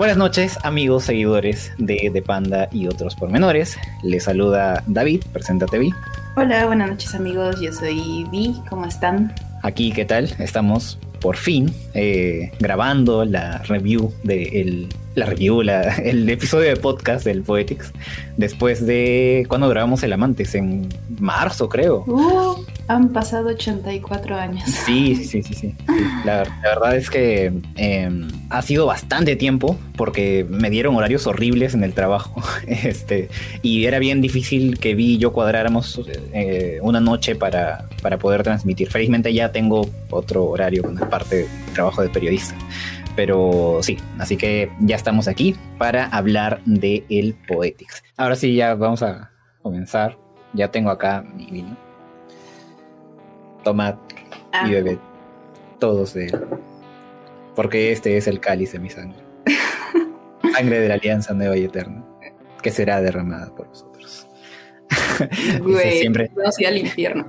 Buenas noches, amigos, seguidores de, de Panda y otros pormenores. Les saluda David, preséntate Vi. Hola, buenas noches amigos, yo soy Vi, ¿cómo están? Aquí, ¿qué tal? Estamos por fin eh, grabando la review de el, la review, el episodio de podcast del Poetics, después de cuando grabamos El Amantes, en marzo creo. Uh, han pasado 84 años. Sí, sí, sí, sí. La, verdad es que em, ha sido bastante tiempo porque me dieron horarios horribles en el trabajo. Este, y era bien difícil que vi y yo cuadráramos eh, una noche para, para poder transmitir. Felizmente ya tengo otro horario con parte de trabajo de periodista. Pero sí, así que ya estamos aquí para hablar de el Poetics. Ahora sí, ya vamos a comenzar. Ya tengo acá mi vino. Tomad y ah. bebé. Todos de él. Porque este es el cáliz de mi sangre. sangre de la alianza nueva y eterna. Que será derramada por vosotros. Güey, siempre. No al infierno.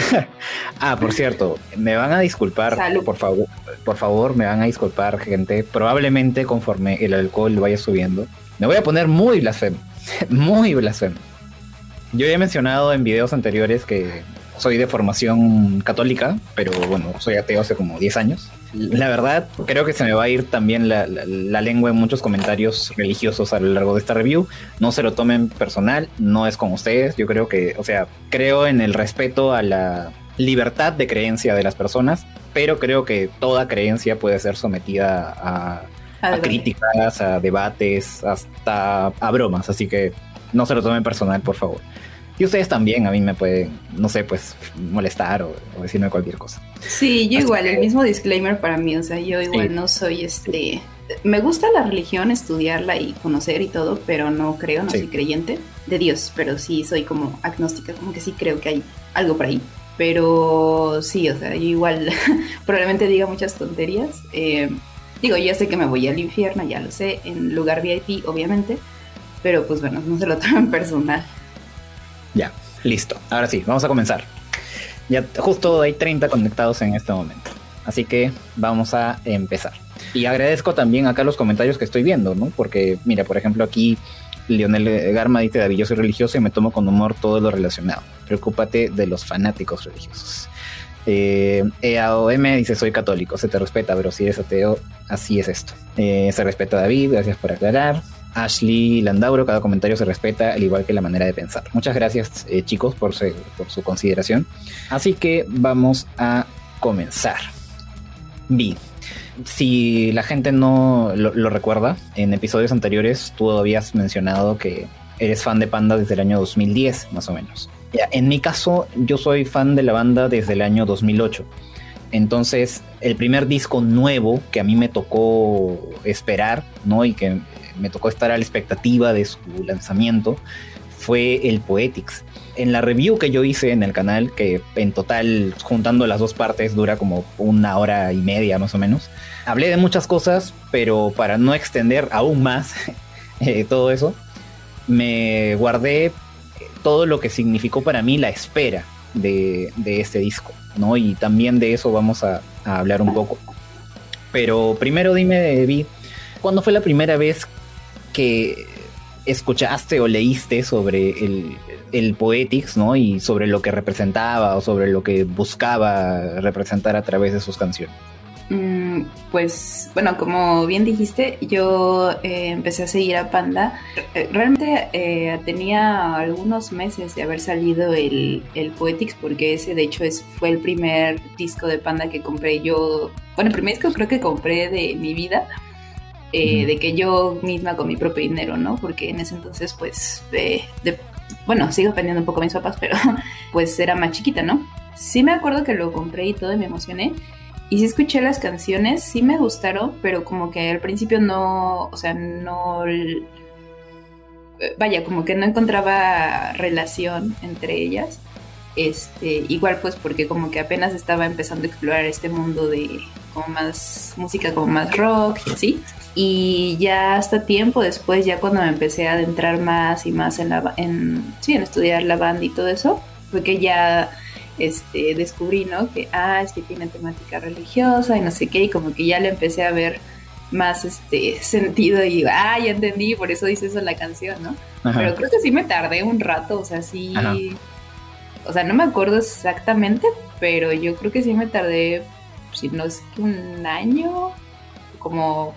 ah, por cierto, me van a disculpar, por favor, por favor, me van a disculpar, gente. Probablemente conforme el alcohol vaya subiendo, me voy a poner muy blasfemo, muy blasfemo. Yo ya he mencionado en videos anteriores que soy de formación católica, pero bueno, soy ateo hace como 10 años. La verdad, creo que se me va a ir también la, lengua en muchos comentarios religiosos a lo largo de esta review. No se lo tomen personal, no es con ustedes. Yo creo que, o sea, creo en el respeto a la libertad de creencia de las personas, pero creo que toda creencia puede ser sometida a, a críticas, a debates, hasta a bromas. Así que no se lo tomen personal, por favor. Y ustedes también a mí me pueden, no sé, pues molestar o, decirme cualquier cosa. Sí, yo igual, el mismo disclaimer para mí, o sea, yo igual no soy este... Me gusta la religión, estudiarla y conocer y todo, pero no creo, no soy creyente de Dios, pero sí soy como agnóstica, como que sí creo que hay algo por ahí. Pero sí, o sea, yo igual probablemente diga muchas tonterías. Eh, digo, ya sé que me voy al infierno, ya lo sé, en lugar VIP, obviamente, pero pues bueno, no se lo tomen personal. Ya, listo. Ahora sí, vamos a comenzar. Ya justo hay 30 conectados en este momento. Así que vamos a empezar. Y agradezco también acá los comentarios que estoy viendo, ¿no? Porque, mira, por ejemplo, aquí Lionel Garma dice, David, yo soy religioso y me tomo con humor todo lo relacionado. Preocúpate de los fanáticos religiosos. Eh, EAOM dice, soy católico, se te respeta, pero si eres ateo, así es esto. Eh, se respeta David, gracias por aclarar. Ashley Landauro, cada comentario se respeta, al igual que la manera de pensar. Muchas gracias eh, chicos por, su consideración. Así que vamos a comenzar. Vi, si la gente no lo, recuerda, en episodios anteriores tú habías mencionado que eres fan de Panda desde el año 2010, más o menos. en mi caso, yo soy fan de la banda desde el año 2008. Entonces, el primer disco nuevo que a mí me tocó esperar, ¿no? Y que me tocó estar a la expectativa de su lanzamiento fue el Poetics. En la review que yo hice en el canal, que en total, juntando las dos partes, dura como una hora y media más o menos, hablé de muchas cosas, pero para no extender aún más eh, todo eso, me guardé todo lo que significó para mí la espera de, este disco, ¿no? Y también de eso vamos a, a hablar un poco. Pero primero dime, Vi, ¿cuándo fue la primera vez que escuchaste o leíste sobre el, el, Poetics, ¿no? Y sobre lo que representaba o sobre lo que buscaba representar a través de sus canciones. Mm, pues bueno, como bien dijiste, yo eh, empecé a seguir a Panda. Eh, realmente eh, tenía algunos meses de haber salido el, el, Poetics, porque ese de hecho es, fue el primer disco de Panda que compré yo. Bueno, el primer disco creo que compré de mi vida eh, de que yo misma con mi propio dinero, ¿no? Porque en ese entonces, pues, de, bueno, sigo dependiendo un poco de mis papás, pero pues era más chiquita, ¿no? Sí me acuerdo que lo compré y todo y me emocioné. Y sí escuché las canciones, sí me gustaron, pero como que al principio no, o sea, no... Vaya, como que no encontraba relación entre ellas. Este, igual pues porque como que apenas estaba empezando a explorar este mundo de como más música, como más rock y así. Y ya hasta tiempo después, ya cuando me empecé a adentrar más y más en, la, en, sí, en estudiar la banda y todo eso, fue que ya este, descubrí, ¿no? Que, ah, es que tiene temática religiosa y no sé qué, y como que ya le empecé a ver más este sentido y ah, ya entendí, por eso dice eso la canción, ¿no? Pero creo que sí me tardé un rato, o sea, sí, o sea, no me acuerdo exactamente, pero yo creo que sí me tardé, si no es que un año, como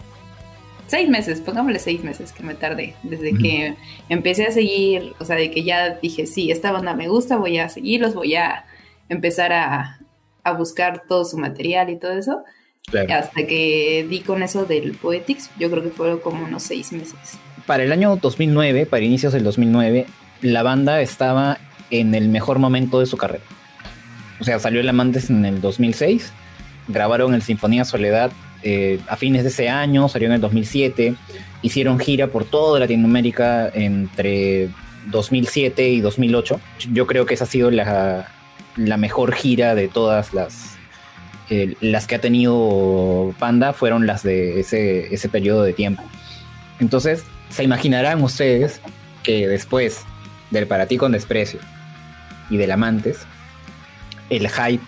seis meses, pongámosle seis meses que me tardé, desde que empecé a seguir, o sea, de que ya dije, sí, esta banda me gusta, voy a seguirlos, voy a empezar a, a buscar todo su material y todo eso. Hasta que di con eso del Poetics, yo creo que fueron como unos seis meses. Para el año 2009, para inicios del 2009, la banda estaba en el mejor momento de su carrera. O sea, salió el Amantes en el 2006, grabaron el Sinfonía Soledad eh, a fines de ese año, salió en el 2007, hicieron gira por toda Latinoamérica entre 2007 y 2008. Yo creo que esa ha sido la, la mejor gira de todas las las que ha tenido Panda fueron las de ese, ese periodo de tiempo. Entonces, se imaginarán ustedes que después del Para ti con desprecio y del Amantes, el hype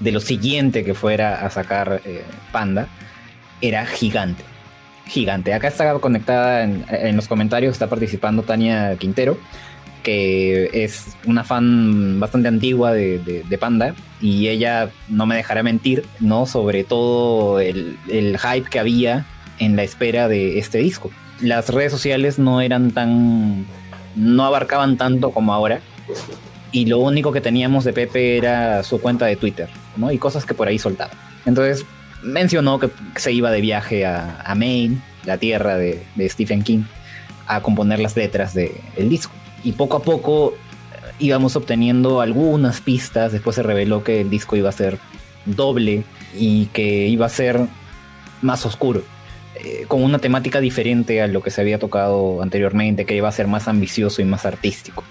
de lo siguiente que fuera a sacar eh, Panda era gigante. Gigante. Acá está conectada en, en, los comentarios, está participando Tania Quintero que es una fan bastante antigua de, Panda y ella no me dejará mentir, ¿no? Sobre todo el, hype que había en la espera de este disco. Las redes sociales no eran tan... no abarcaban tanto como ahora y lo único que teníamos de Pepe era su cuenta de Twitter, ¿no? Y cosas que por ahí soltaba. Entonces mencionó que se iba de viaje a, Maine, la tierra de, Stephen King, a componer las letras del disco y poco a poco eh, íbamos obteniendo algunas pistas. Después se reveló que el disco iba a ser doble y que iba a ser más oscuro, eh, con una temática diferente a lo que se había tocado anteriormente, que iba a ser más ambicioso y más artístico.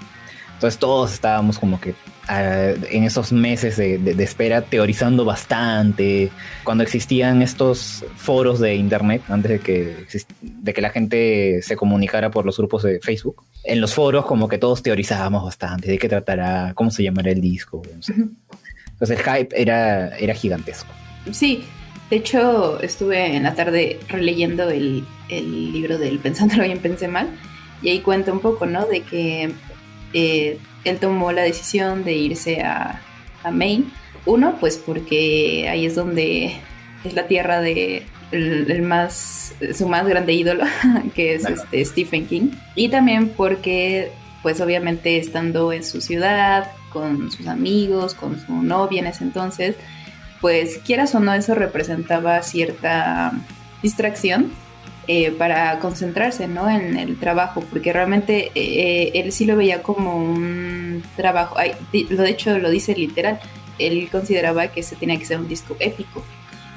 Entonces todos estábamos como que en esos meses de, espera teorizando bastante, cuando existían estos foros de internet, antes de que, de que la gente se comunicara por los grupos de Facebook, en los foros como que todos teorizábamos bastante de qué tratará, cómo se llamará el disco. Entonces el hype era, era gigantesco. Sí, de hecho estuve en la tarde releyendo el, el libro del Pensándolo bien, pensé mal, y ahí cuenta un poco, ¿no? De que... Eh, él tomó la decisión de irse a, Maine. Uno, pues porque ahí es donde es la tierra de el, más su más grande ídolo, que es este Stephen King. Y también porque, pues obviamente estando en su ciudad, con sus amigos, con su novia en ese entonces, pues quieras o no, eso representaba cierta distracción eh, para concentrarse ¿no? en el trabajo, porque realmente eh, él sí lo veía como un trabajo, lo de hecho lo dice literal, él consideraba que ese tenía que ser un disco épico.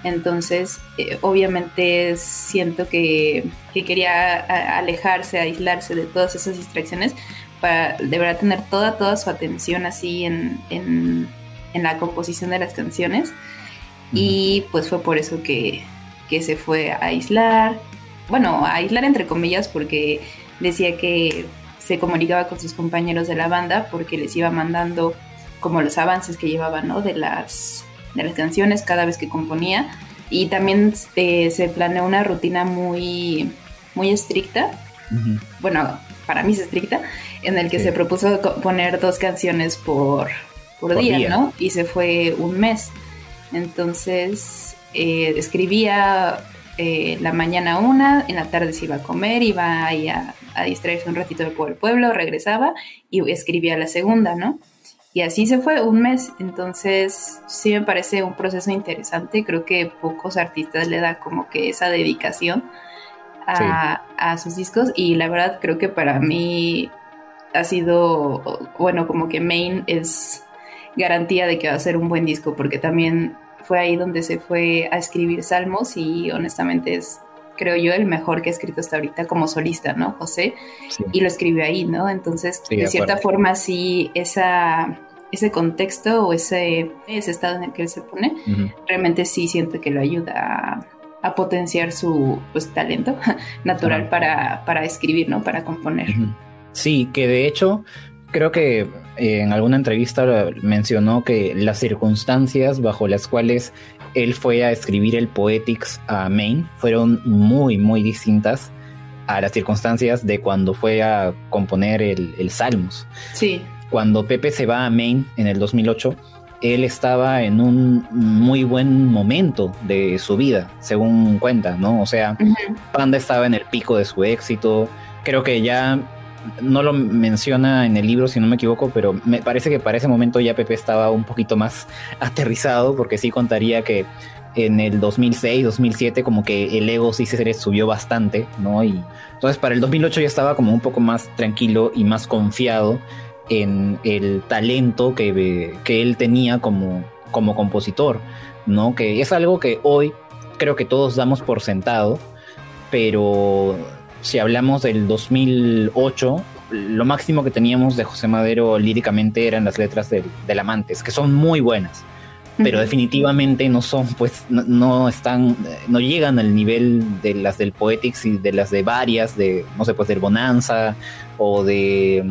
Entonces, eh, obviamente siento que, que, quería alejarse, aislarse de todas esas distracciones para de verdad tener toda, toda su atención así en, en, en la composición de las canciones. Y pues fue por eso que, que se fue a aislar, bueno, aislar entre comillas porque decía que se comunicaba con sus compañeros de la banda porque les iba mandando como los avances que llevaba, ¿no? De las, de las canciones cada vez que componía. Y también este, se planeó una rutina muy, muy estricta. Bueno, para mí es estricta, en el que se propuso poner dos canciones por, por, día, ¿no? Y se fue un mes. Entonces, eh, escribía eh, la mañana una, en la tarde se iba a comer, iba ahí a, distraerse un ratito por el pueblo, regresaba y escribía la segunda, ¿no? Y así se fue un mes, entonces sí me parece un proceso interesante, creo que pocos artistas le dan como que esa dedicación a, a sus discos. Y la verdad creo que para mí ha sido, bueno, como que Main es garantía de que va a ser un buen disco porque también fue ahí donde se fue a escribir salmos y honestamente es, creo yo, el mejor que ha escrito hasta ahorita como solista, ¿no? José, y lo escribió ahí, ¿no? Entonces, de, cierta forma, sí, esa, ese contexto o ese, ese estado en el que él se pone, realmente sí siento que lo ayuda a, potenciar su pues, talento natural para, para, escribir, ¿no? Para componer. Sí, que de hecho creo que en alguna entrevista mencionó que las circunstancias bajo las cuales él fue a escribir el Poetics a Maine fueron muy, muy distintas a las circunstancias de cuando fue a componer el, el Salmos. Sí. Cuando Pepe se va a Maine en el 2008, él estaba en un muy buen momento de su vida, según cuenta, ¿no? O sea, Panda estaba en el pico de su éxito. Creo que ya no lo menciona en el libro, si no me equivoco, pero me parece que para ese momento ya Pepe estaba un poquito más aterrizado, porque sí contaría que en el 2006, 2007, como que el ego sí se subió bastante, ¿no? Y entonces para el 2008 ya estaba como un poco más tranquilo y más confiado en el talento que, que él tenía como, como compositor, ¿no? Que es algo que hoy creo que todos damos por sentado, pero si hablamos del 2008, lo máximo que teníamos de José Madero líricamente eran las letras del, Amantes, que son muy buenas, pero definitivamente no son, pues, no, están, no llegan al nivel de las del Poetics y de las de varias, de, no sé, pues del Bonanza o de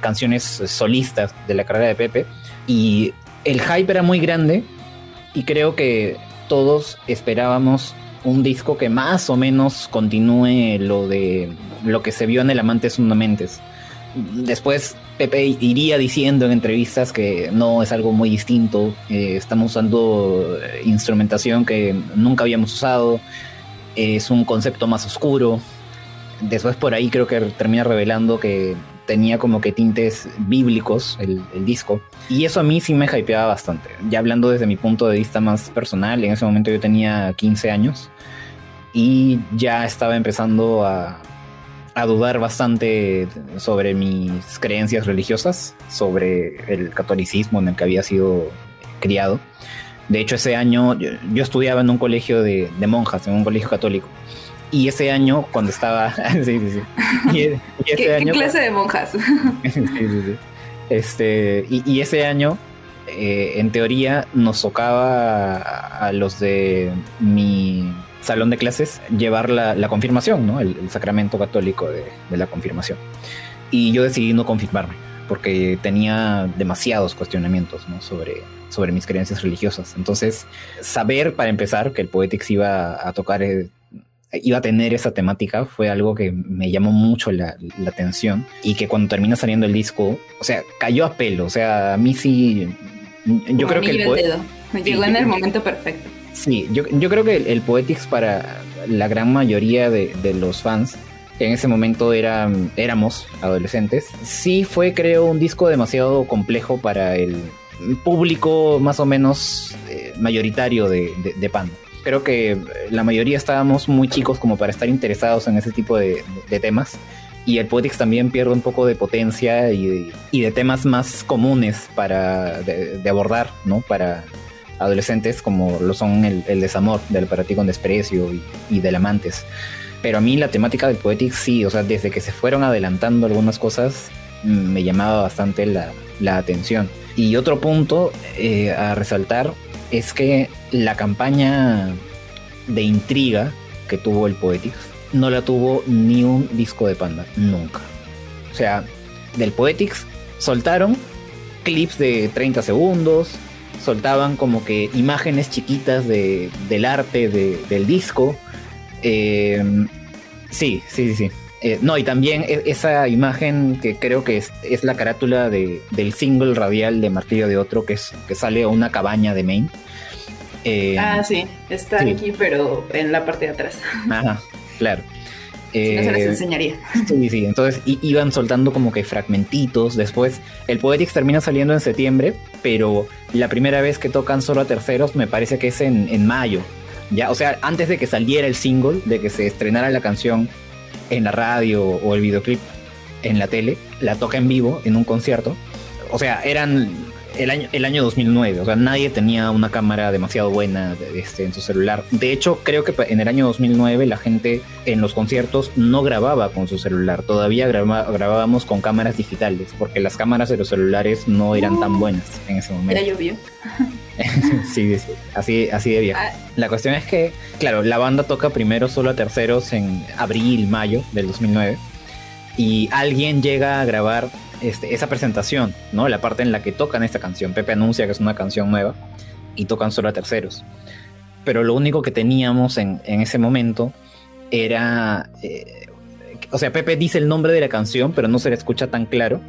canciones solistas de la carrera de Pepe. Y el hype era muy grande y creo que todos esperábamos un disco que más o menos continúe lo de lo que se vio en El Amante Fundamentes. Después Pepe iría diciendo en entrevistas que no es algo muy distinto, eh, estamos usando eh, instrumentación que nunca habíamos usado, es un concepto más oscuro. Después por ahí creo que termina revelando que tenía como que tintes bíblicos el, disco. Y eso a mí sí me hypeaba bastante. Ya hablando desde mi punto de vista más personal, en ese momento yo tenía 15 años y ya estaba empezando a, a dudar bastante sobre mis creencias religiosas, sobre el catolicismo en el que había sido criado. De hecho, ese año yo, estudiaba en un colegio de monjas, en un colegio católico. Y ese año, cuando estaba. sí, sí, sí. E, ¿Qué, clase de monjas? sí, sí, sí. Este, y, ese año, eh, en teoría, nos tocaba a, los de mi salón de clases llevar la, confirmación, ¿no? El, sacramento católico de, de, la confirmación. Y yo decidí no confirmarme, porque tenía demasiados cuestionamientos, ¿no? Sobre, sobre mis creencias religiosas. Entonces, saber, para empezar, que el Poetics iba a tocar eh, iba a tener esa temática fue algo que me llamó mucho la, atención y que cuando termina saliendo el disco, o sea, cayó a pelo, o sea, a mí sí, yo creo que el, me llegó en el momento perfecto. Sí, yo, creo que el, Poetics para la gran mayoría de, los fans que en ese momento eran, éramos adolescentes, sí fue creo un disco demasiado complejo para el público más o menos eh, mayoritario de, de, de Panda creo que la mayoría estábamos muy chicos como para estar interesados en ese tipo de, temas. Y el Poetics también pierde un poco de potencia y, de temas más comunes para de, abordar, ¿no? Para adolescentes como lo son el, desamor, del para ti con desprecio y, del amantes. Pero a mí la temática del Poetics sí, o sea, desde que se fueron adelantando algunas cosas, mm, me llamaba bastante la, atención. Y otro punto eh, a resaltar es que la campaña de intriga que tuvo el Poetics no la tuvo ni un disco de Panda, nunca. O sea, del Poetics soltaron clips de 30 segundos, soltaban como que imágenes chiquitas de, del arte del disco. Eh, sí, sí, sí. Eh, no, y también e, esa imagen que creo que es, la carátula de, del single radial de Martillo de Otro, que, es, que sale a una cabaña de Maine. Eh, ah, sí, está aquí, pero en la parte de atrás. Ajá, claro. no se les eh, enseñaría. Sí, sí, entonces iban soltando como que fragmentitos. Después, el Poetics termina saliendo en septiembre, pero la primera vez que tocan solo a terceros me parece que es en, en mayo. Ya, o sea, antes de que saliera el single, de que se estrenara la canción en la radio o el videoclip en la tele, la toca en vivo en un concierto. O sea, eran el año, el año 2009. O sea, nadie tenía una cámara demasiado buena este, en su celular. De hecho, creo que en el año 2009 la gente en los conciertos no grababa con su celular. Todavía grabábamos con cámaras digitales, porque las cámaras de los celulares no eran tan buenas en ese momento. Era llovió. sí, sí, así, así de viejo. Ah. La cuestión es que, claro, la banda toca primero solo a terceros en abril, mayo del 2009. Y alguien llega a grabar este, esa presentación, ¿no? La parte en la que tocan esta canción. Pepe anuncia que es una canción nueva y tocan solo a terceros. pero lo único que teníamos en, ese momento era... Eh, o sea, Pepe dice el nombre de la canción, pero no se le escucha tan claro.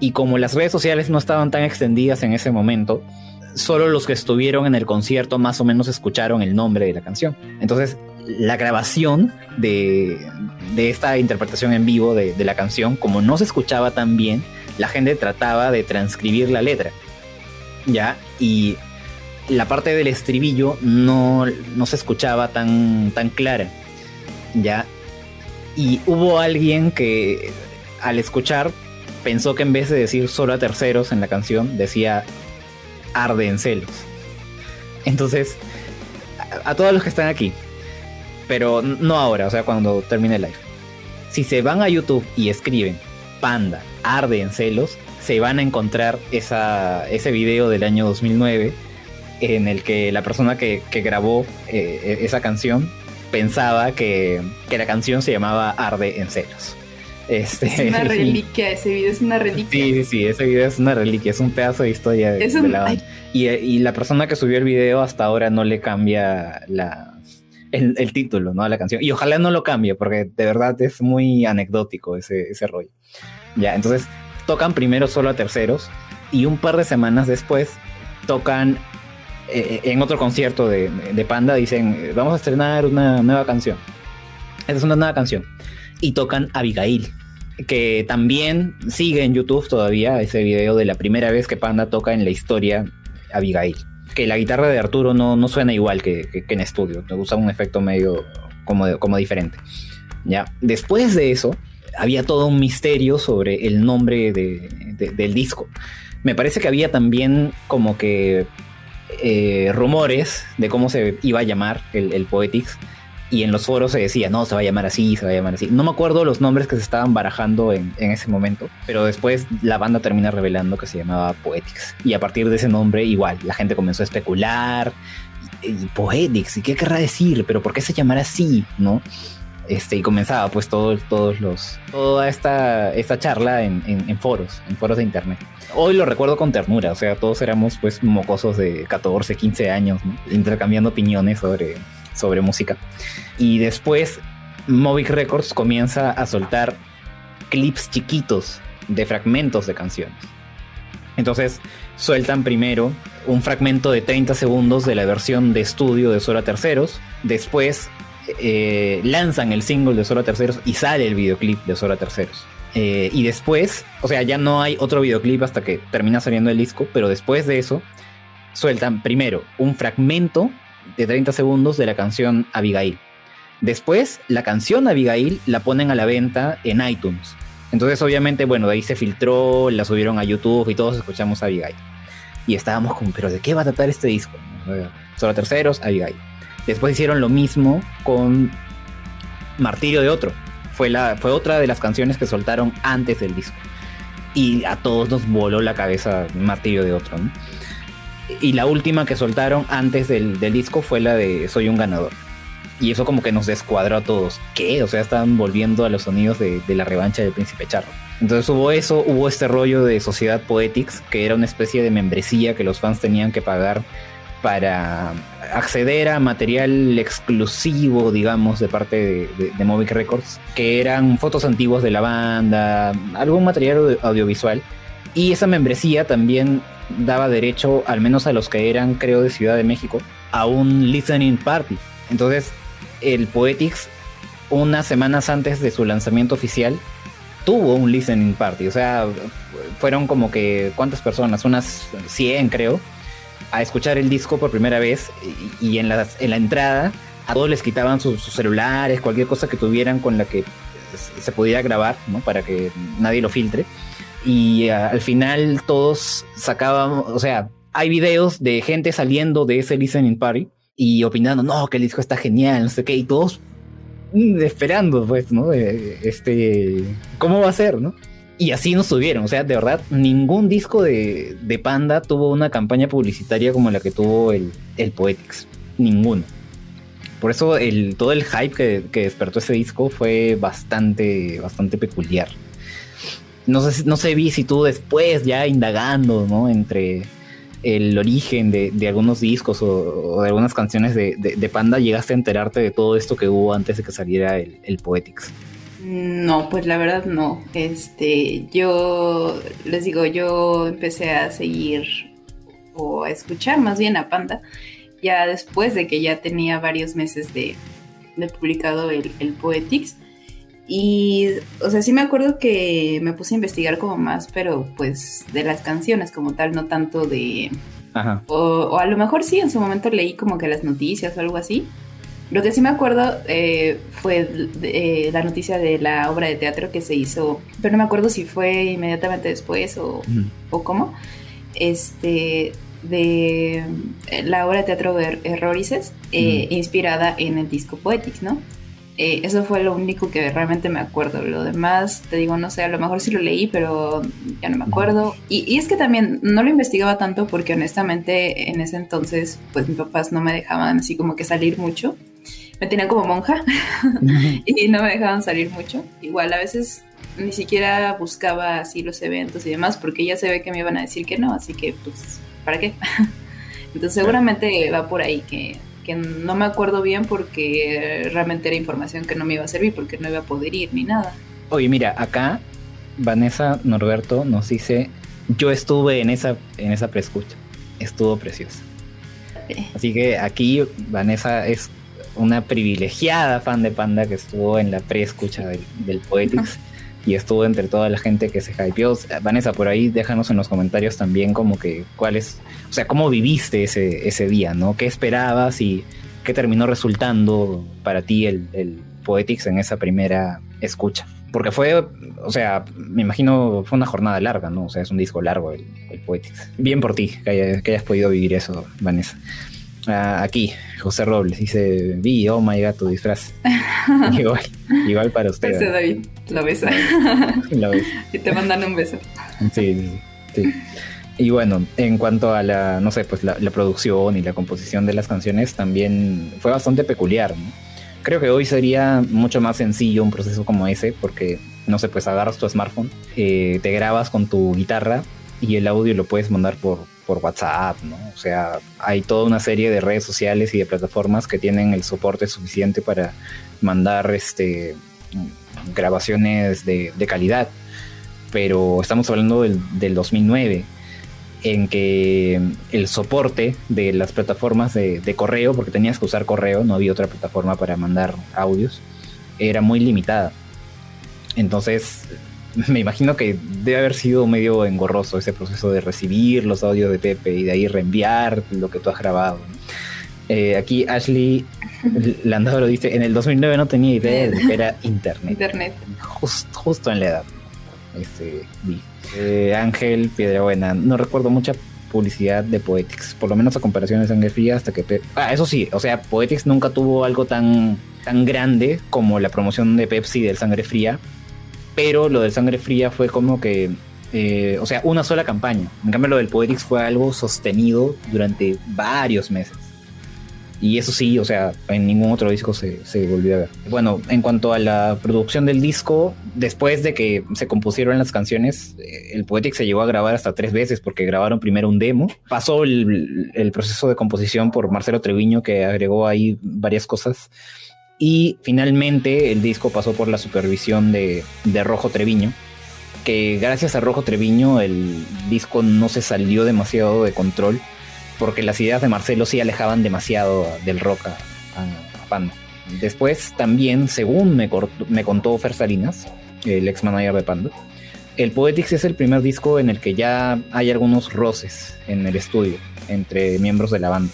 Y como las redes sociales no estaban tan extendidas en ese momento, solo los que estuvieron en el concierto más o menos escucharon el nombre de la canción. Entonces, la grabación de, esta interpretación en vivo de, la canción, como no se escuchaba tan bien, la gente trataba de transcribir la letra. ¿Ya? Y la parte del estribillo no, no se escuchaba tan, tan clara. ¿Ya? Y hubo alguien que al escuchar pensó que en vez de decir solo a terceros en la canción, decía arde en celos. Entonces, a, todos los que están aquí, pero no ahora, o sea, cuando termine el live, si se van a YouTube y escriben Panda arde en celos, se van a encontrar esa, ese video del año 2009 en el que la persona que, grabó eh, esa canción pensaba que, que la canción se llamaba Arde en celos. Este, es una reliquia, ese video es una reliquia. Sí, sí, ese video es una reliquia, es un pedazo de historia de, la Y, la persona que subió el video hasta ahora no le cambia la, el, título ¿no? a la canción. Y ojalá no lo cambie, porque de verdad es muy anecdótico ese, ese rollo. Ya, entonces tocan primero solo a terceros y un par de semanas después tocan eh, en otro concierto de, de Panda, dicen, vamos a estrenar una nueva canción. Esta es una nueva canción. Y tocan Abigail que también sigue en YouTube todavía ese video de la primera vez que Panda toca en la historia Abigail. Que la guitarra de Arturo no, no suena igual que, en estudio, usa un efecto medio como, como diferente. ¿ya? Después de eso, había todo un misterio sobre el nombre del disco. Me parece que había también como que eh, rumores de cómo se iba a llamar el, el Poetics y en los foros se decía, no, se va a llamar así, se va a llamar así. No me acuerdo los nombres que se estaban barajando en, ese momento, pero después la banda termina revelando que se llamaba Poetics. Y a partir de ese nombre, igual, la gente comenzó a especular. Y, Poetics, ¿y qué querrá decir? ¿Pero por qué se llamará así? ¿No? Este, y comenzaba pues todos, todos los, toda esta, esta charla en, en, foros, en foros de internet. Hoy lo recuerdo con ternura, o sea, todos éramos pues mocosos de 14, 15 años, intercambiando opiniones sobre, sobre música. Y después Movic Records comienza a soltar clips chiquitos de fragmentos de canciones. Entonces sueltan primero un fragmento de 30 segundos de la versión de estudio de Sora Terceros. Después eh, lanzan el single de Sora Terceros y sale el videoclip de Sora Terceros. Eh, y después, o sea, ya no hay otro videoclip hasta que termina saliendo el disco, pero después de eso, sueltan primero un fragmento de 30 segundos de la canción Abigail. Después, la canción Abigail la ponen a la venta en iTunes. Entonces, obviamente, bueno, de ahí se filtró, la subieron a YouTube y todos escuchamos Abigail. Y estábamos como, ¿pero de qué va a tratar este disco? Solo terceros, Abigail. Después hicieron lo mismo con Martirio de Otro. Fue, la, fue otra de las canciones que soltaron antes del disco. Y a todos nos voló la cabeza Martirio de Otro. Y la última que soltaron antes del, disco fue la de Soy un ganador. Y eso como que nos descuadró a todos. ¿Qué? O sea, estaban volviendo a los sonidos de, la revancha del príncipe charro. Entonces hubo eso, hubo este rollo de Sociedad Poetics, que era una especie de membresía que los fans tenían que pagar para acceder a material exclusivo, digamos, de parte de, de, Movic Records, que eran fotos antiguas de la banda, algún material audiovisual. Y esa membresía también daba derecho, al menos a los que eran, creo, de Ciudad de México, a un listening party. Entonces, el Poetics, unas semanas antes de su lanzamiento oficial, tuvo un listening party. O sea, fueron como que, ¿cuántas personas? Unas 100, creo, a escuchar el disco por primera vez. Y, en, la, en la entrada, a todos les quitaban sus, sus celulares, cualquier cosa que tuvieran con la que se pudiera grabar, ¿no? Para que nadie lo filtre y eh, al final todos sacaban, o sea, hay videos de gente saliendo de ese listening party y opinando, no, que el disco está genial, no sé qué, y todos mm, esperando, pues, ¿no? Este, ¿cómo va a ser, no? Y así nos tuvieron, o sea, de verdad, ningún disco de, Panda tuvo una campaña publicitaria como la que tuvo el, el Poetics, ninguno. Por eso el, todo el hype que, que despertó ese disco fue bastante, bastante peculiar no sé, no sé vi si tú después ya indagando, ¿no? Entre, el origen de, algunos discos o, de algunas canciones de, Panda, llegaste a enterarte de todo esto que hubo antes de que saliera el, el Poetics. No, pues la verdad no. Este, yo les digo, yo empecé a seguir o a escuchar más bien a Panda ya después de que ya tenía varios meses de, publicado el, el, Poetics. Y, o sea, sí me acuerdo que me puse a investigar como más, pero pues de las canciones como tal, no tanto de... Ajá. O, a lo mejor sí, en su momento leí como que las noticias o algo así. Lo que sí me acuerdo eh, fue eh, la noticia de la obra de teatro que se hizo, pero no me acuerdo si fue inmediatamente después o, o cómo. Este, de eh, la obra de teatro de Errorices, eh, inspirada en el disco Poetics, ¿no? Eh, eso fue lo único que realmente me acuerdo. Lo demás, te digo, no sé, a lo mejor sí lo leí, pero ya no me acuerdo. Y, es que también no lo investigaba tanto porque honestamente en ese entonces, pues mis papás no me dejaban así como que salir mucho. Me tenían como monja y no me dejaban salir mucho. Igual a veces ni siquiera buscaba así los eventos y demás porque ya se ve que me iban a decir que no, así que pues ¿para qué? Entonces seguramente va por ahí, que, no me acuerdo bien porque realmente era información que no me iba a servir porque no iba a poder ir ni nada. Oye, mira, acá Vanessa Norberto nos dice, yo estuve en esa, en esa preescucha, estuvo preciosa. Así que aquí Vanessa es una privilegiada fan de Panda que estuvo en la preescucha del, del Poetics. y estuvo entre toda la gente que se hypeó. Vanessa, por ahí déjanos en los comentarios también como que cuál es, o sea, cómo viviste ese, ese día, ¿no? ¿Qué esperabas y qué terminó resultando para ti el, el Poetics en esa primera escucha? Porque fue, o sea, me imagino fue una jornada larga, ¿no? O sea, es un disco largo el, el Poetics. Bien por ti que, que hayas podido vivir eso, Vanessa. Ah, aquí, José Robles dice, vi, oh my god, tu disfraz. igual, igual para usted. Este David, lo besa. lo Y te mandan un beso. Sí, sí, Y bueno, en cuanto a la, no sé, pues la, producción y la composición de las canciones también fue bastante peculiar, Creo que hoy sería mucho más sencillo un proceso como ese, porque, no sé, pues agarras tu smartphone, eh, te grabas con tu guitarra y el audio lo puedes mandar por, por WhatsApp, ¿no? O sea, hay toda una serie de redes sociales y de plataformas que tienen el soporte suficiente para mandar este, grabaciones de, calidad. Pero estamos hablando del, 2009, en que el soporte de las plataformas de, de, correo, porque tenías que usar correo, no había otra plataforma para mandar audios, era muy limitada. Entonces, me imagino que debe haber sido medio engorroso ese proceso de recibir los audios de Pepe y de ahí reenviar lo que tú has grabado. Eh, aquí Ashley Landau lo dice, en el 2009 no tenía idea de que era internet. Internet. justo en la edad. Este, eh, Ángel Piedrabuena, no recuerdo mucha publicidad de Poetics, por lo menos a comparación de Sangre Fría hasta que... ah, eso sí, o sea, Poetics nunca tuvo algo tan, tan grande como la promoción de Pepsi del Sangre Fría, pero lo de Sangre Fría fue como que, eh, o sea, una sola campaña. En cambio, lo del Poetics fue algo sostenido durante varios meses. Y eso sí, o sea, en ningún otro disco se, se, volvió a ver. Bueno, en cuanto a la producción del disco, después de que se compusieron las canciones, eh, el Poetics se llegó a grabar hasta tres veces porque grabaron primero un demo. Pasó el, el proceso de composición por Marcelo Treviño, que agregó ahí varias cosas y finalmente el disco pasó por la supervisión de, Rojo Treviño, que gracias a Rojo Treviño el disco no se salió demasiado de control, porque las ideas de Marcelo sí alejaban demasiado del rock a, Panda. Después también, según me, me contó Fer Salinas, el ex manager de Panda, el Poetics es el primer disco en el que ya hay algunos roces en el estudio entre miembros de la banda.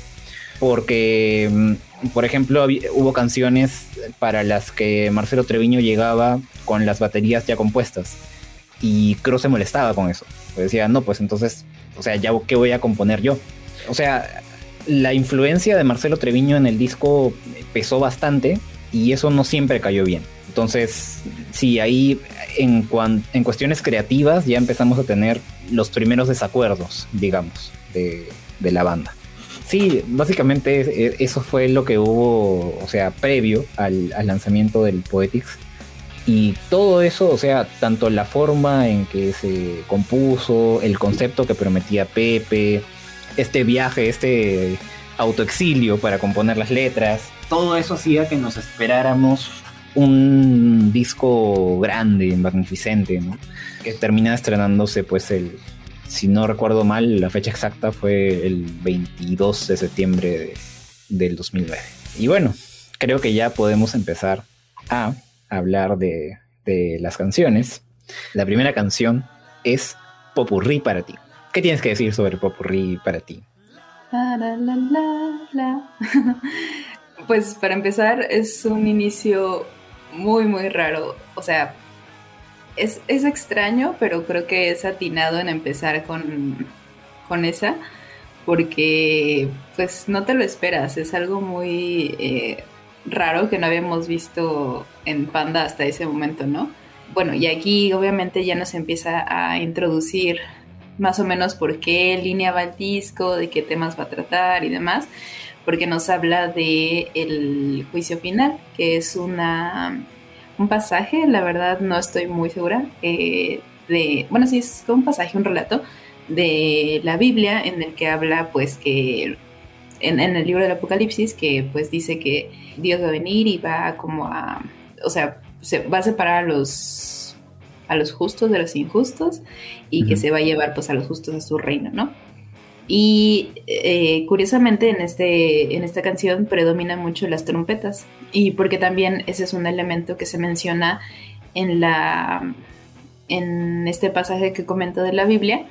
Porque mm, por ejemplo, hubo canciones para las que Marcelo Treviño llegaba con las baterías ya compuestas y Cruz se molestaba con eso. decía, no, pues entonces, o sea, ya qué voy a componer yo. O sea, la influencia de Marcelo Treviño en el disco pesó bastante y eso no siempre cayó bien. Entonces, sí, ahí en, en cuestiones creativas ya empezamos a tener los primeros desacuerdos, digamos, de la banda. Sí, básicamente eso fue lo que hubo, o sea, previo al, lanzamiento del Poetics. Y todo eso, o sea, tanto la forma en que se compuso, el concepto que prometía Pepe, este viaje, este autoexilio para componer las letras. Todo eso hacía que nos esperáramos un disco grande, magnificente, ¿no? Que termina estrenándose pues el, si no recuerdo mal, la fecha exacta fue el 22 de septiembre del 2009. Y bueno, creo que ya podemos empezar a hablar de, de las canciones. La primera canción es Popurrí para ti. ¿Qué tienes que decir sobre Popurrí para ti? pues para empezar es un inicio muy muy raro. O sea, es, extraño, pero creo que es atinado en empezar con, con esa, porque pues no te lo esperas, es algo muy eh, raro que no habíamos visto en Panda hasta ese momento, ¿no? Bueno, y aquí obviamente ya nos empieza a introducir más o menos por qué línea va el disco, de qué temas va a tratar y demás, porque nos habla de el juicio final, que es una un pasaje, la verdad no estoy muy segura, eh, de, bueno, sí, es un pasaje, un relato de la Biblia en el que habla pues que en, en, el libro del Apocalipsis que pues dice que Dios va a venir y va como a, o sea, se va a separar a los, a los justos de los injustos y que se va a llevar pues a los justos a su reino, ¿no? Y eh, curiosamente en, este, en esta canción predominan mucho las trompetas y porque también ese es un elemento que se menciona en, la, en este pasaje que comento de la Biblia,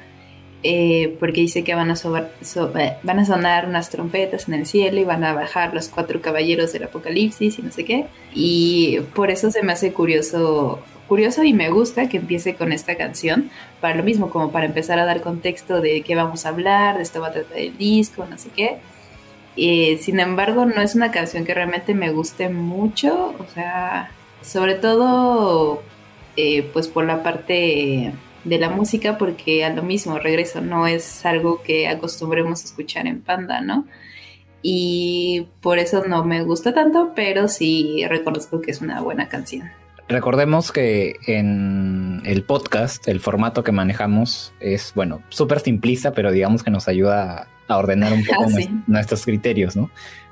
eh, porque dice que van a, eh, van a sonar unas trompetas en el cielo y van a bajar los cuatro caballeros del Apocalipsis y no sé qué. Y por eso se me hace curioso curioso y me gusta que empiece con esta canción, para lo mismo, como para empezar a dar contexto de qué vamos a hablar, de esto va a tratar el disco, no sé qué. Eh, sin embargo, no es una canción que realmente me guste mucho, o sea, sobre todo eh, pues por la parte de la música, porque a lo mismo, regreso, no es algo que acostumbremos a escuchar en Panda, ¿no? Y por eso no me gusta tanto, pero sí reconozco que es una buena canción. Recordemos que en el podcast, el formato que manejamos es, bueno, súper simplista, pero digamos que nos ayuda a ordenar un poco ah, nuestros criterios, ¿no?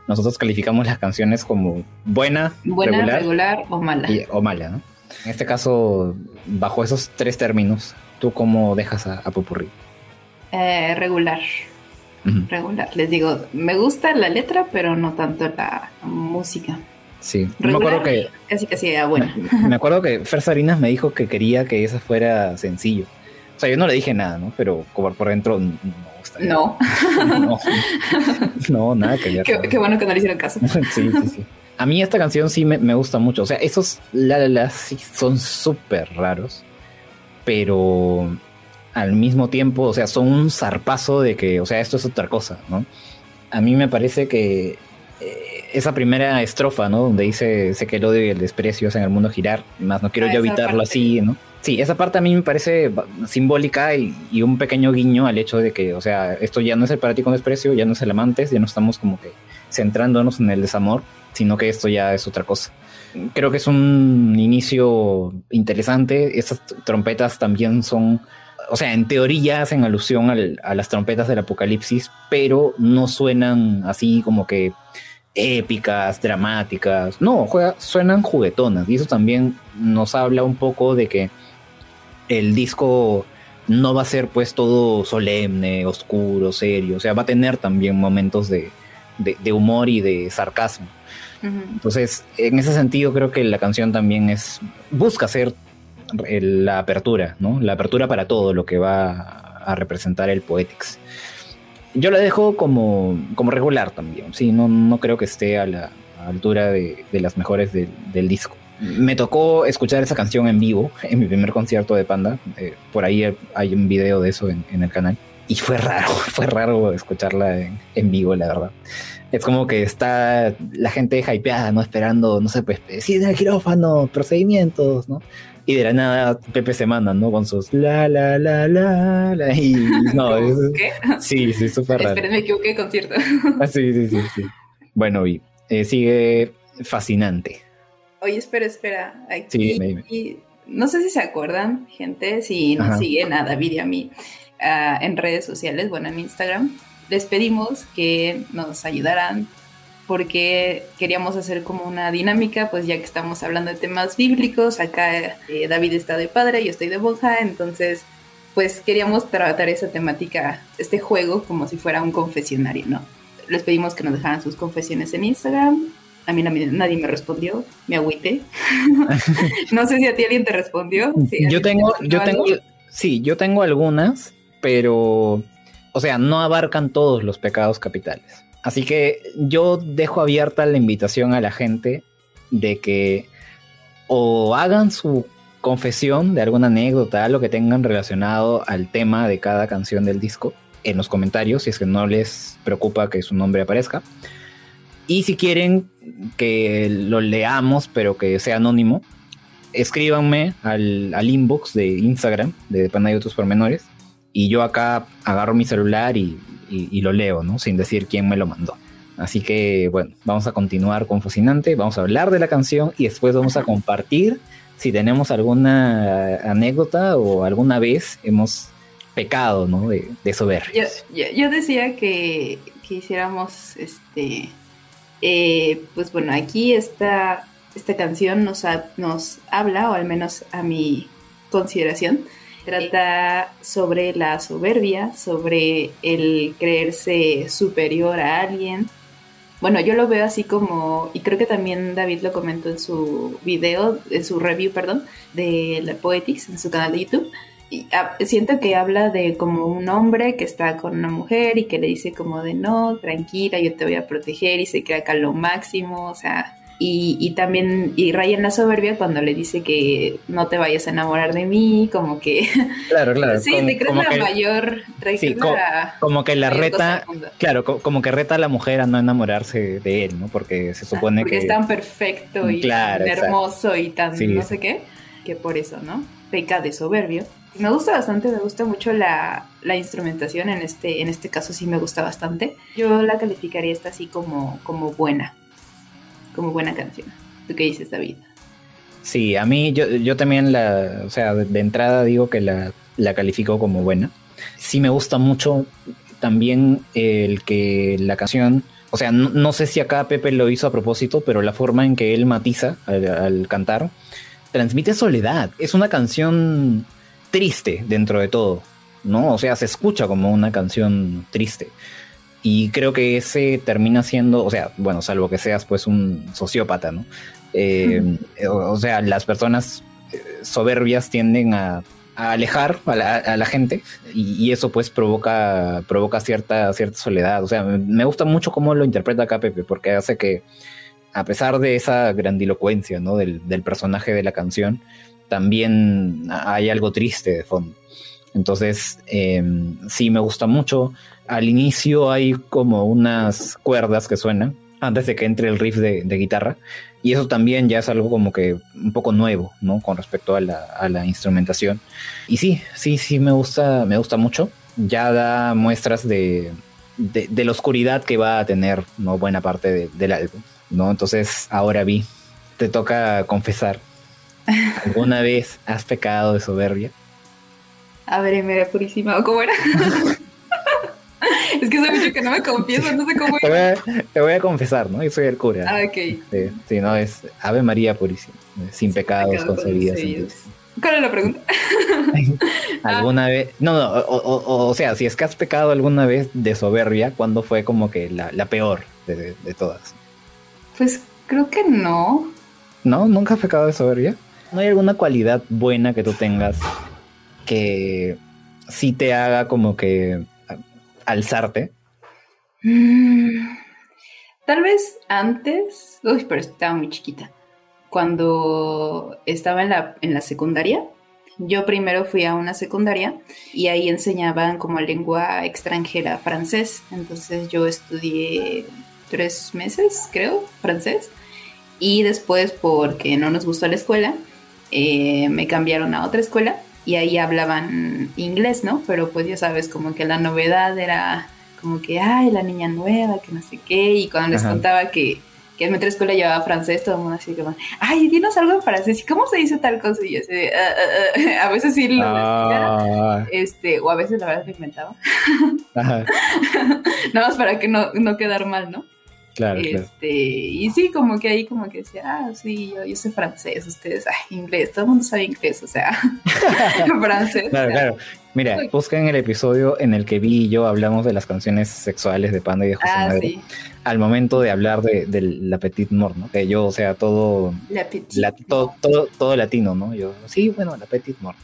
Nosotros calificamos las canciones como buena, buena regular, o mala. o mala, ¿no? En este caso, bajo esos tres términos, ¿tú cómo dejas a, a Popurrí? Eh, regular. Regular. Les digo, me gusta la letra, pero no tanto la música. Sí, me acuerdo que. Casi casi era buena. Me, acuerdo que Fer Sarinas me dijo que quería que esa fuera sencillo. O sea, yo no le dije nada, ¿no? Pero como por dentro no No. no. no, nada que qué, qué, bueno que no le hicieron caso. sí, sí, sí. A mí esta canción sí me, me gusta mucho. O sea, esos la la la sí son súper raros. Pero al mismo tiempo, o sea, son un zarpazo de que, o sea, esto es otra cosa, ¿no? A mí me parece que esa primera estrofa, ¿no? Donde dice, sé que el odio y el desprecio hacen el mundo girar, más no quiero ah, yo evitarlo así, ¿no? Sí, esa parte a mí me parece simbólica y, un pequeño guiño al hecho de que, o sea, esto ya no es el para ti con desprecio, ya no es el amantes, ya no estamos como que centrándonos en el desamor, sino que esto ya es otra cosa. Creo que es un inicio interesante, estas trompetas también son o sea, en teoría hacen alusión a las trompetas del apocalipsis, pero no suenan así como que épicas, dramáticas. No, suenan juguetonas. Y eso también nos habla un poco de que el disco no va a ser pues todo solemne, oscuro, serio. O sea, va a tener también momentos de, humor y de sarcasmo. Entonces, en ese sentido creo que la canción también es, busca ser la apertura, ¿no? La apertura para todo lo que va a representar el Poetics. Yo la dejo como, como regular también. Sí, no, no creo que esté a la altura de, las mejores del disco. Me tocó escuchar esa canción en vivo en mi primer concierto de Panda. Eh, por ahí hay un video de eso en, el canal. Y fue raro, fue raro escucharla en, en, vivo, la verdad. Es como que está la gente hypeada, ¿no? Esperando, no sé, pues, sí, el quirófano, procedimientos, ¿no? Y de la nada Pepe se manda, ¿no? Con sus la, la, la, la, la, y no, ¿Qué? sí, sí, súper raro. Esperen, me equivoqué concierto. Ah, sí, sí, sí, sí. Bueno, y eh, sigue fascinante. Oye, espera, espera. Aquí, sí, no sé si se acuerdan, gente, si nos siguen a David y a mí uh, en redes sociales, bueno, en Instagram. les pedimos que nos ayudaran porque queríamos hacer como una dinámica, pues ya que estamos hablando de temas bíblicos, acá eh, David está de padre, yo estoy de monja, entonces pues queríamos tratar esa temática, este juego, como si fuera un confesionario, ¿no? Les pedimos que nos dejaran sus confesiones en Instagram. A mí nadie me respondió, me agüité. no sé si a ti alguien te respondió. yo tengo, yo tengo, sí, yo tengo algunas, pero, o sea, no abarcan todos los pecados capitales. Así que yo dejo abierta la invitación a la gente de que o hagan su confesión de alguna anécdota, algo que tengan relacionado al tema de cada canción del disco en los comentarios, si es que no les preocupa que su nombre aparezca. Y si quieren que lo leamos, pero que sea anónimo, escríbanme al, inbox de Instagram de Pana y otros pormenores. Y yo acá agarro mi celular y, lo leo, ¿no? Sin decir quién me lo mandó. Así que, bueno, vamos a continuar con Fascinante, vamos a hablar de la canción y después vamos a compartir si tenemos alguna anécdota o alguna vez hemos pecado, ¿no? De, de soberbia. Yo, decía que, que, hiciéramos, este, eh, pues bueno, aquí esta, esta canción nos, nos habla, o al menos a mi consideración, trata sobre la soberbia, sobre el creerse superior a alguien, bueno, yo lo veo así como, y creo que también David lo comentó en su video, en su review, perdón, de la Poetics, en su canal de YouTube. Y, ah, siento que habla de como un hombre que está con una mujer y que le dice como de no, tranquila, yo te voy a proteger y se crea acá lo máximo, o sea, y, también, y Ryan la soberbia cuando le dice que no te vayas a enamorar de mí, como que... Claro, claro. sí, te crees la mayor... Sí, como que la reta, claro, como que reta a la mujer a no enamorarse de él, ¿no? Porque se supone porque que... es tan perfecto y tan hermoso y tan no sé qué, que por eso, ¿no? Peca de soberbio. Me gusta bastante, me gusta mucho la, la, instrumentación, en este, en este caso sí me gusta bastante. Yo la calificaría esta así como, como buena como buena canción. ¿Tú qué dices, David? Sí, a mí yo, yo también la, o sea, de, entrada digo que la, la califico como buena. Sí me gusta mucho también el que la canción, o sea, no, sé si acá Pepe lo hizo a propósito, pero la forma en que él matiza al, cantar transmite soledad. Es una canción triste dentro de todo, ¿no? O sea, se escucha como una canción triste. Y creo que ese termina siendo, o sea, bueno, salvo que seas pues un sociópata, ¿no? Eh, o, sea, las personas eh, soberbias tienden a, alejar a la, gente y, eso pues provoca, provoca cierta, cierta soledad. O sea, me gusta mucho cómo lo interpreta acá Pepe, porque hace que, a pesar de esa grandilocuencia, ¿no? Del, personaje de la canción, también hay algo triste de fondo. Entonces, em, sí, me gusta mucho al inicio hay como unas cuerdas que suenan antes de que entre el riff de, guitarra. Y eso también ya es algo como que un poco nuevo, ¿no? Con respecto a la, instrumentación. Y sí, sí, sí, me gusta, me gusta mucho. Ya da muestras de, la oscuridad que va a tener, ¿no? Buena parte del álbum, ¿no? Entonces, ahora vi, te toca confesar. ¿Alguna vez has pecado de soberbia? A ver, María Purísima, ¿cómo era? es que soy mucho que no me confieso, no sé cómo. Te voy, a, confesar, ¿no? Yo soy el cura. Ah, ok. Sí, no, es Ave María Purísima, sin pecados concebidas. ¿Cuál es la pregunta? ¿Alguna vez? No, no, o, sea, si es que has pecado alguna vez de soberbia, ¿cuándo fue como que la, peor de, todas? Pues creo que no. ¿No? ¿Nunca has pecado de soberbia? ¿No hay alguna cualidad buena que tú tengas que sí te haga como que alzarte? Mm, tal vez antes, uy, pero estaba muy chiquita. Cuando estaba en la, en la secundaria, yo primero fui a una secundaria y ahí enseñaban como lengua extranjera francés. Entonces yo estudié tres meses, creo, francés. Y después, porque no nos gustó la escuela, eh, me cambiaron a otra escuela y ahí hablaban inglés, ¿no? Pero pues ya sabes, como que la novedad era como que, ay, la niña nueva, que no sé qué, y cuando les contaba que, que en nuestra escuela llevaba francés, todo el mundo así como, ay, dinos algo en francés, ¿y cómo se dice tal cosa? Y yo así, uh, uh, a veces sí lo decía, este, o a veces la verdad lo inventaba. Nada más para que no, no quedar mal, ¿no? Claro, este, Y sí, como que ahí como que decía, ah, sí, yo, yo sé francés, ustedes, ay, inglés, todo el mundo sabe inglés, o sea, francés. Claro, claro. Mira, busca en el episodio en el que vi y yo hablamos de las canciones sexuales de Panda y de José ah, sí. al momento de hablar de, de la Petit Mort, ¿no? Que yo, o sea, todo, la todo, todo, todo, latino, ¿no? Yo, sí, bueno, la Petit Mort.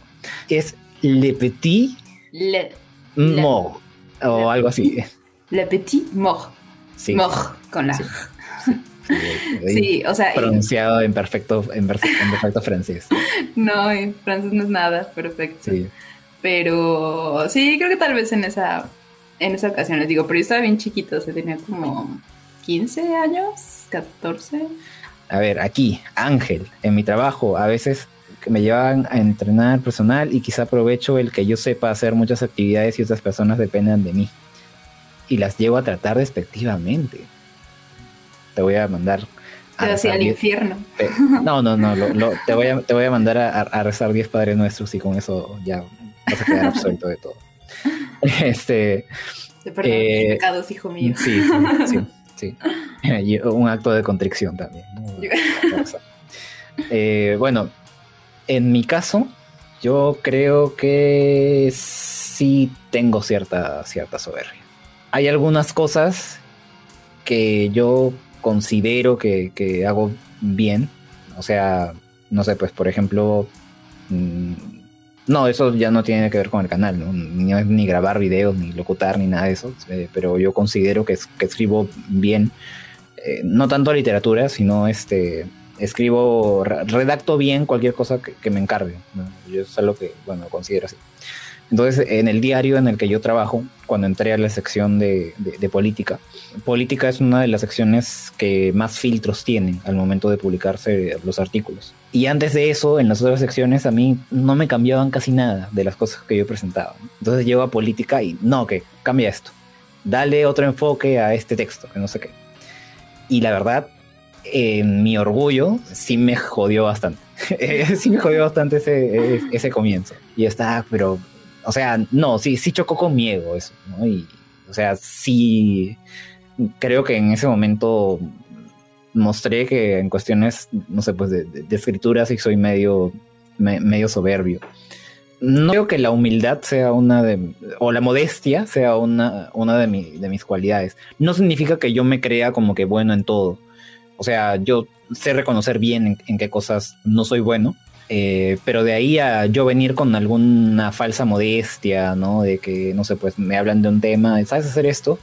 Es Le Petit le, Mort, o algo así. Le Petit Mort. Sí. Mort, con la... Sí. o sea... Pronunciado en perfecto, en perfecto francés. No, en francés no es nada perfecto. Sí. Pero sí, creo que tal vez en esa, en esa ocasión les digo, pero yo estaba bien chiquito, o sea, tenía como 15 años, 14. A ver, aquí, Ángel, en mi trabajo, a veces me llevan a entrenar personal y quizá aprovecho el que yo sepa hacer muchas actividades y otras personas dependan de mí. Y las llevo a tratar despectivamente. Te voy a mandar pero hacia el infierno. No, no, no, te, voy a, te voy a mandar a, a rezar 10 Padres Nuestros y con eso ya vas a quedar absuelto de todo. Este. eh, pecados, hijo mío. Sí, sí, sí. un acto de contrición también. Eh, bueno, en mi caso, yo creo que sí tengo cierta, cierta soberbia. Hay algunas cosas que yo considero que, que hago bien. O sea, no sé, pues por ejemplo, mm, no, eso ya no tiene que ver con el canal, ¿no? ni, ni, grabar videos, ni locutar, ni nada de eso, eh, pero yo considero que, escribo bien, eh, no tanto literatura, sino este, escribo, redacto bien cualquier cosa que, me encargue. Yo es algo que, bueno, considero así. Entonces, en el diario en el que yo trabajo, cuando entré a la sección de, política, política es una de las secciones que más filtros tienen al momento de publicarse los artículos. Y antes de eso, en las otras secciones, a mí no me cambiaban casi nada de las cosas que yo presentaba. Entonces llego a política y no, que cambia esto. Dale otro enfoque a este texto, que no sé qué. Y la verdad, en mi orgullo sí me jodió bastante. sí me jodió bastante ese, ese comienzo. Y está, pero o sea, no, sí, sí chocó con miedo eso, ¿no? Y, o sea, sí, creo que en ese momento mostré que en cuestiones, no sé, pues de, escritura sí soy medio, medio soberbio. No creo que la humildad sea una de, o la modestia sea una, una de, de mis cualidades. No significa que yo me crea como que bueno en todo. O sea, yo sé reconocer bien en qué cosas no soy bueno eh, pero de ahí a yo venir con alguna falsa modestia, ¿no? De que, no sé, pues me hablan de un tema, ¿sabes hacer esto?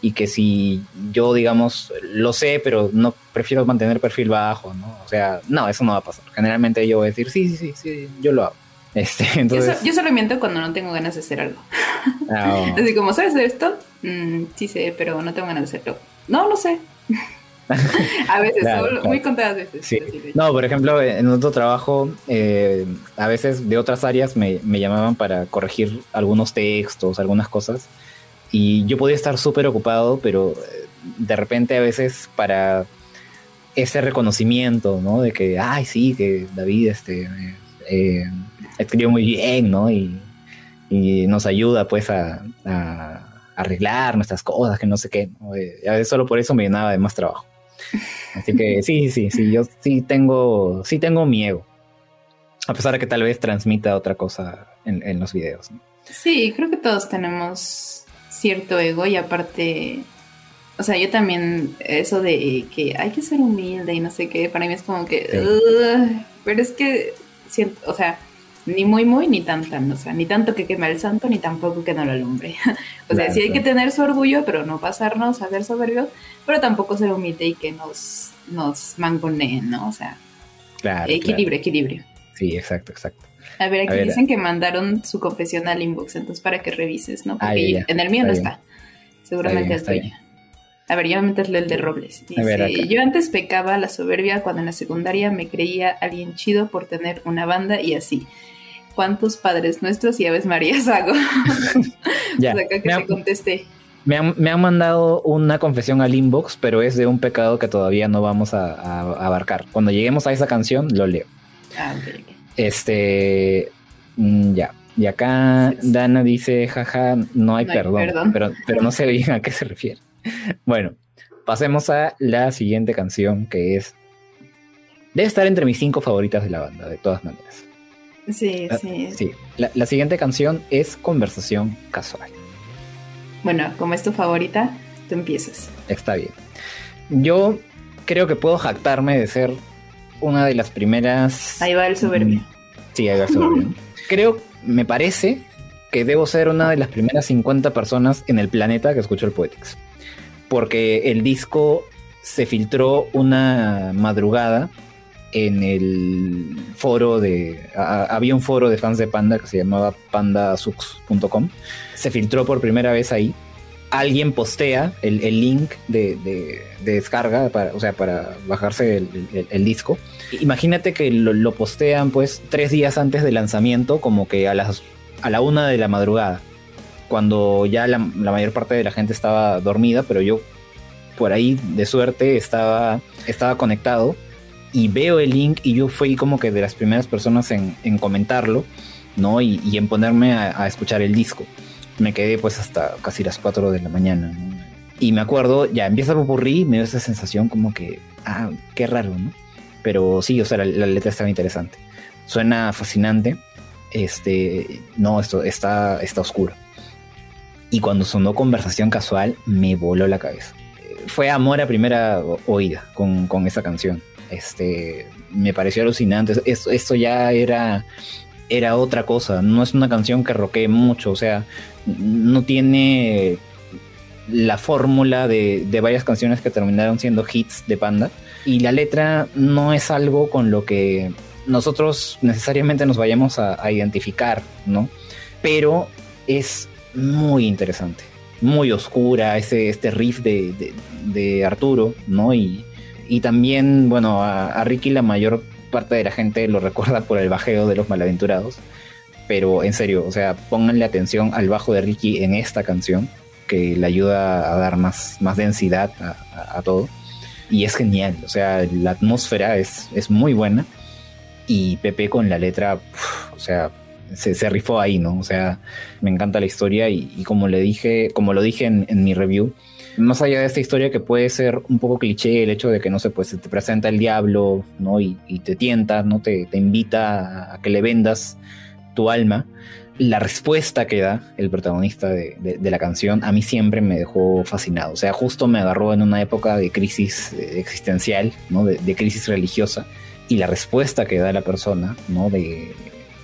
Y que si yo, digamos, lo sé, pero no prefiero mantener perfil bajo, ¿no? O sea, no, eso no va a pasar. Generalmente yo voy a decir, sí, sí, sí, sí, yo lo hago. Este, entonces... yo, solo miento cuando no tengo ganas de hacer algo. Ah, Así como, ¿sabes hacer esto? Mm, sí sé, pero no tengo ganas de hacerlo. No, lo sé. a veces, muy contadas veces. Sí. No, por ejemplo, en otro trabajo, eh, a veces de otras áreas me, me, llamaban para corregir algunos textos, algunas cosas, y yo podía estar súper ocupado, pero eh, de repente a veces para ese reconocimiento, ¿no? De que, ay, sí, que David este, eh, escribió muy bien, ¿no? Y, y nos ayuda pues a, a arreglar nuestras cosas, que no sé qué. A veces solo por eso me llenaba de más trabajo. Así que sí, sí, sí, yo sí tengo, sí tengo mi ego. A pesar de que tal vez transmita otra cosa en, los videos. Sí, creo que todos tenemos cierto ego y aparte, o sea, yo también, eso de que hay que ser humilde y no sé qué, para mí es como que, pero es que, siento, o sea, ni muy muy ni tan tan, o sea, ni tanto que queme al santo ni tampoco que no lo alumbre. o sea, sí hay que tener su orgullo, pero no pasarnos a ser soberbios, pero tampoco ser humilde y que nos, nos mangoneen, ¿no? O sea, equilibrio, equilibrio. Sí, exacto, exacto. A ver, aquí dicen que mandaron su confesión al inbox, entonces para que revises, ¿no? Porque en el mío no está. Seguramente el tuyo. A ver, yo voy a meterle el de Robles. Dice, yo antes pecaba la soberbia cuando en la secundaria me creía alguien chido por tener una banda y así. ¿Cuántos padres nuestros y Aves Marías hago? ya. pues acá que te contesté. Me han, me han, mandado una confesión al inbox, pero es de un pecado que todavía no vamos a, abarcar. Cuando lleguemos a esa canción, lo leo. Ah, Este. Mm, ya. Y acá Dana dice, jaja, no hay, perdón, Pero, pero no sé bien a qué se refiere. Bueno, pasemos a la siguiente canción que es... Debe estar entre mis cinco favoritas de la banda, de todas maneras. Sí, sí. Sí, la, la siguiente canción es Conversación Casual. Bueno, como es tu favorita, tú empiezas. Está bien. Yo creo que puedo jactarme de ser una de las primeras... Ahí va el soberbio. Sí, ahí va el soberbio. creo, me parece que debo ser una de las primeras 50 personas en el planeta que escuchó el Poetics. Porque el disco se filtró una madrugada en el foro de... había un foro de fans de Panda que se llamaba pandasux.com. Se filtró por primera vez ahí. Alguien postea el, link de, descarga, para, o sea, para bajarse el, disco. Imagínate que lo, postean pues tres días antes del lanzamiento, como que a las a la una de la madrugada, cuando ya la, la mayor parte de la gente estaba dormida, pero yo por ahí de suerte estaba, estaba conectado y veo el link y yo fui como que de las primeras personas en, comentarlo, ¿no? Y, en ponerme a, escuchar el disco. Me quedé pues hasta casi las 4 de la mañana, Y me acuerdo, ya empieza a popurrí, me dio esa sensación como que, ah, qué raro, ¿no? Pero sí, o sea, la, letra estaba interesante. Suena fascinante. Este, no, esto está, está oscuro. Y cuando sonó conversación casual, me voló la cabeza. Fue amor a primera oída con, con esa canción. Este, me pareció alucinante. Esto, ya era, era otra cosa. No es una canción que roquee mucho. O sea, no tiene la fórmula de, varias canciones que terminaron siendo hits de Panda. Y la letra no es algo con lo que nosotros necesariamente nos vayamos a, identificar, ¿no? Pero es muy interesante, muy oscura, ese, este riff de, de Arturo, ¿no? Y, y también, bueno, a, Ricky la mayor parte de la gente lo recuerda por el bajeo de los malaventurados. Pero en serio, o sea, pónganle atención al bajo de Ricky en esta canción, que le ayuda a dar más, más densidad a, todo. Y es genial, o sea, la atmósfera es, es muy buena. Y Pepe con la letra, o sea, se, rifó ahí, ¿no? O sea, me encanta la historia y, como le dije, como lo dije en, mi review, más allá de esta historia que puede ser un poco cliché, el hecho de que no sé, pues se te presenta el diablo, ¿no? Y, te tienta, ¿no? Te, te, invita a que le vendas tu alma. La respuesta que da el protagonista de, de, la canción a mí siempre me dejó fascinado. O sea, justo me agarró en una época de crisis eh, existencial, ¿no? De, de crisis religiosa. Y la respuesta que da la persona, ¿no? De,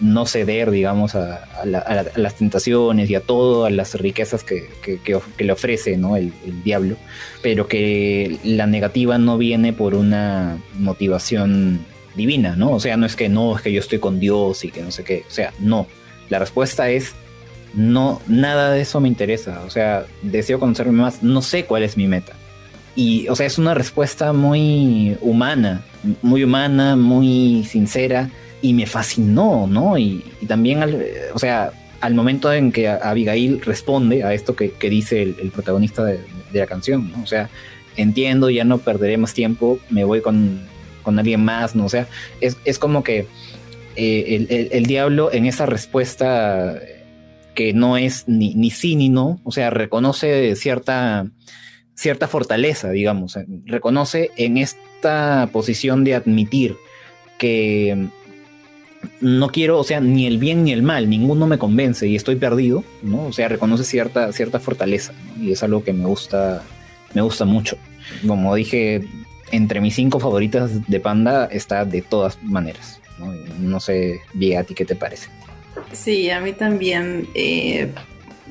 no ceder, digamos, a, las tentaciones y a todas las riquezas que, le ofrece ¿no? el, diablo, pero que la negativa no viene por una motivación divina, ¿no? O sea, no es que no, es que yo estoy con Dios y que no sé qué, o sea, no. La respuesta es no, nada de eso me interesa, o sea, deseo conocerme más, no sé cuál es mi meta. Y, o sea, es una respuesta muy humana, muy humana, muy sincera y me fascinó, ¿no? Y, también, o sea, al momento en que Abigail responde a esto que, dice el, protagonista de, la canción, ¿no? O sea, entiendo, ya no perderé más tiempo, me voy con, con alguien más, ¿no? O sea, es, como que eh, el, diablo en esa respuesta que no es ni, ni sí ni no, o sea, reconoce cierta, cierta fortaleza, digamos, reconoce en esta posición de admitir que no quiero, o sea, ni el bien ni el mal, ninguno me convence y estoy perdido, ¿no? O sea, reconoce cierta, cierta fortaleza, y es algo que me gusta, me gusta mucho. Como dije, entre mis cinco favoritas de Panda está de todas maneras, ¿no? No sé, bien, a ti qué te parece. Sí, a mí también. Eh,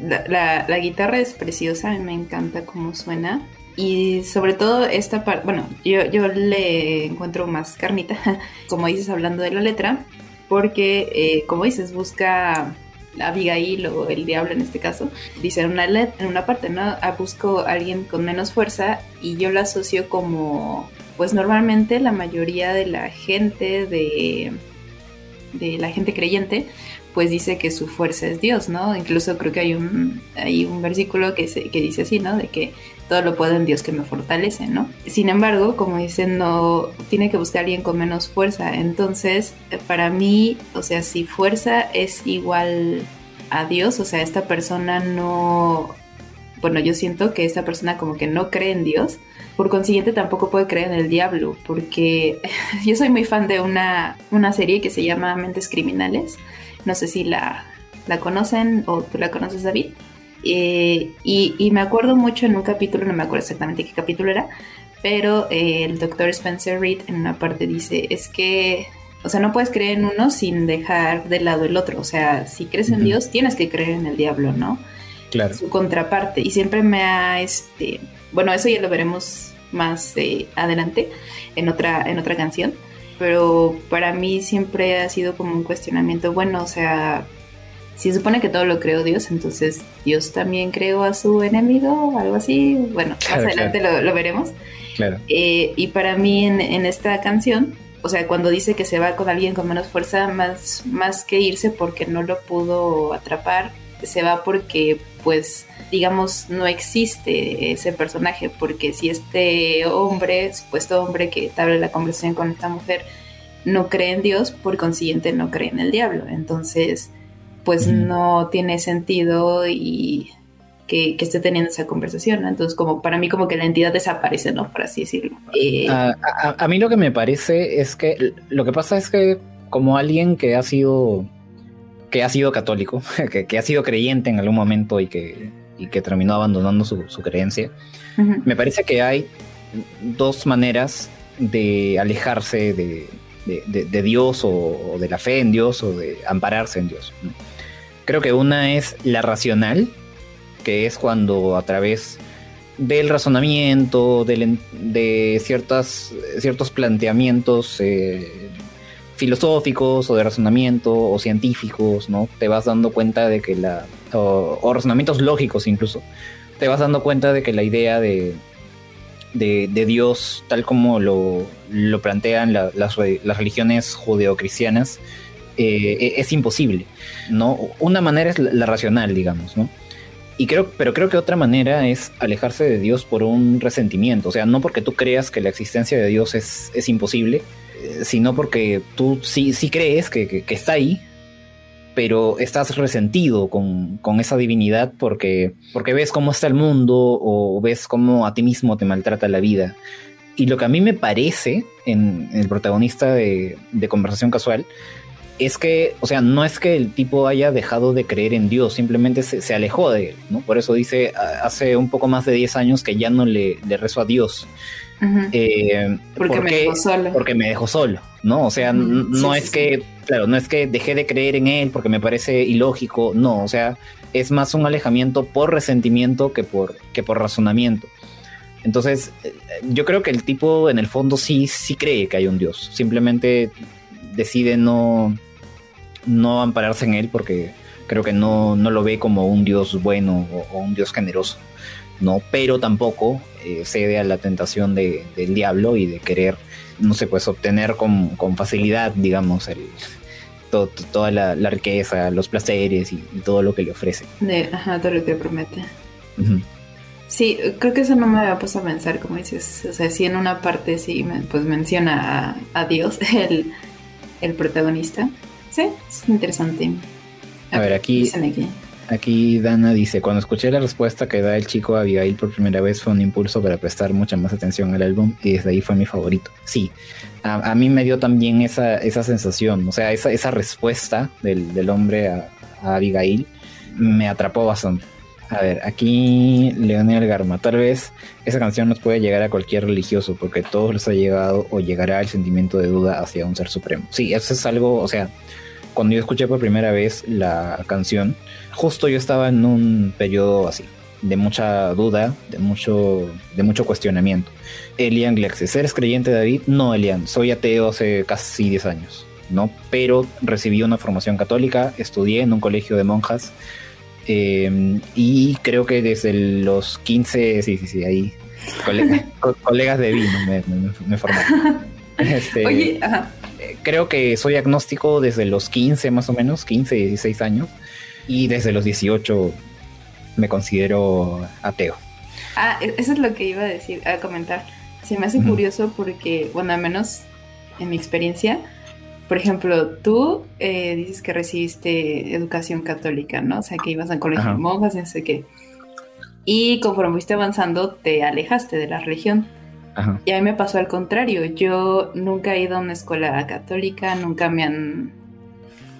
la, la, guitarra es preciosa, me encanta cómo suena. Y sobre todo esta parte, bueno, yo, yo le encuentro más carnita, como dices hablando de la letra, porque, eh, como dices, busca la Abigail o el diablo en este caso, dice en una, en una parte, ¿no? Ah, busco a alguien con menos fuerza y yo la asocio como, pues normalmente la mayoría de la gente de, de la gente creyente, pues dice que su fuerza es Dios, ¿no? Incluso creo que hay un, hay un versículo que, que dice así, ¿no? De que todo lo puedo en Dios que me fortalece, ¿no? Sin embargo, como dicen, no tiene que buscar a alguien con menos fuerza. Entonces, para mí, o sea, si fuerza es igual a Dios, o sea, esta persona no, bueno, yo siento que esta persona como que no cree en Dios, por consiguiente tampoco puede creer en el diablo, porque yo soy muy fan de una, una serie que se llama Mentes Criminales no sé si la, la conocen o tú la conoces, David. Eh, y, me acuerdo mucho en un capítulo, no me acuerdo exactamente qué capítulo era, pero eh, el doctor Spencer Reed en una parte dice, es que, o sea, no puedes creer en uno sin dejar de lado el otro. O sea, si crees en Dios, tienes que creer en el diablo, ¿no? Claro. Su contraparte. Y siempre me ha, este, bueno, eso ya lo veremos más eh, adelante en otra, en otra canción pero para mí siempre ha sido como un cuestionamiento, bueno, o sea, si se supone que todo lo creó Dios, entonces Dios también creó a su enemigo o algo así, bueno, más adelante lo, veremos. Claro. Eh, y para mí en, en, esta canción, o sea, cuando dice que se va con alguien con menos fuerza, más, más que irse porque no lo pudo atrapar, se va porque pues digamos no existe ese personaje porque si este hombre, supuesto hombre que tabla la conversación con esta mujer, no cree en Dios, por consiguiente no cree en el diablo. Entonces, pues no tiene sentido y que, esté teniendo esa conversación. Entonces, como para mí, como que la entidad desaparece, ¿no? Por así decirlo. Eh, a, mí lo que me parece es que lo que pasa es que como alguien que ha sido que ha sido católico, que, ha sido creyente en algún momento y que, que terminó abandonando su, creencia, me parece que hay dos maneras de alejarse de, Dios o, de la fe en Dios o de ampararse en Dios. Creo que una es la racional, que es cuando a través del razonamiento, de, ciertas, ciertos planteamientos eh, filosóficos o de razonamiento o científicos, ¿no? Te vas dando cuenta de que la... o, razonamientos lógicos incluso, te vas dando cuenta de que la idea de, de, Dios, tal como lo, lo plantean las, las, religiones judeocristianas, eh, e, es imposible, ¿no? Una manera es la, racional, digamos, ¿no? Y creo, pero creo que otra manera es alejarse de Dios por un resentimiento, o sea, no porque tú creas que la existencia de Dios es, es imposible, sino porque tú sí, sí crees que, está ahí, pero estás resentido con, esa divinidad porque, porque ves cómo está el mundo o ves cómo a ti mismo te maltrata la vida. Y lo que a mí me parece en, el protagonista de, Conversación Casual es que, o sea, no es que el tipo haya dejado de creer en Dios, simplemente se, alejó de él, ¿no? Por eso dice hace un poco más de 10 años que ya no le, le rezo a Dios, eh, porque, me dejó solo. Porque me dejó solo, ¿no? O sea, no es que, claro, no es que dejé de creer en él porque me parece ilógico, no, o sea, es más un alejamiento por resentimiento que por, que por razonamiento. Entonces, eh, yo creo que el tipo en el fondo sí, sí cree que hay un Dios, simplemente decide no, no ampararse en él porque creo que no, no lo ve como un Dios bueno o un Dios generoso. ¿no? Pero tampoco eh, cede a la tentación del diablo y de querer, no sé, pues obtener con, facilidad, digamos, el, toda la, riqueza, los placeres y, todo lo que le ofrece. ajá, todo lo que promete. Sí, creo que eso no me había puesto a pensar, como dices. O sea, sí en una parte sí pues menciona a, Dios, el, el, protagonista. Sí, es interesante. A, ver, aquí, aquí Aquí Dana dice, cuando escuché la respuesta que da el chico a Abigail por primera vez fue un impulso para prestar mucha más atención al álbum y desde ahí fue mi favorito. Sí, a, mí me dio también esa, esa sensación, o sea, esa, esa respuesta del, hombre a, Abigail me atrapó bastante. A ver, aquí Leonel Garma, tal vez esa canción nos puede llegar a cualquier religioso porque todos les ha llegado o llegará el sentimiento de duda hacia un ser supremo. Sí, eso es algo, o sea, cuando yo escuché por primera vez la canción, justo yo estaba en un periodo así, de mucha duda, de mucho, de mucho cuestionamiento. Elian Glexes, ¿eres creyente David? No, Elian, soy ateo hace casi 10 años, ¿no? Pero recibí una formación católica, estudié en un colegio de monjas eh, y creo que desde los 15, sí, sí, sí, ahí, colegas de vino me, me, formaron. Este, Oye, creo que soy agnóstico desde los 15 más o menos, 15, 16 años, y desde los 18 me considero ateo. Ah, e-, eso es lo que iba a decir, a comentar. Se me hace curioso porque, bueno, al menos en mi experiencia, por ejemplo, tú eh, dices que recibiste educación católica, ¿no? O sea, que ibas a colegio de monjas, no sé qué. Y conforme fuiste avanzando, te alejaste de la religión. Y a mí me pasó al contrario. Yo nunca he ido a una escuela católica, nunca me han.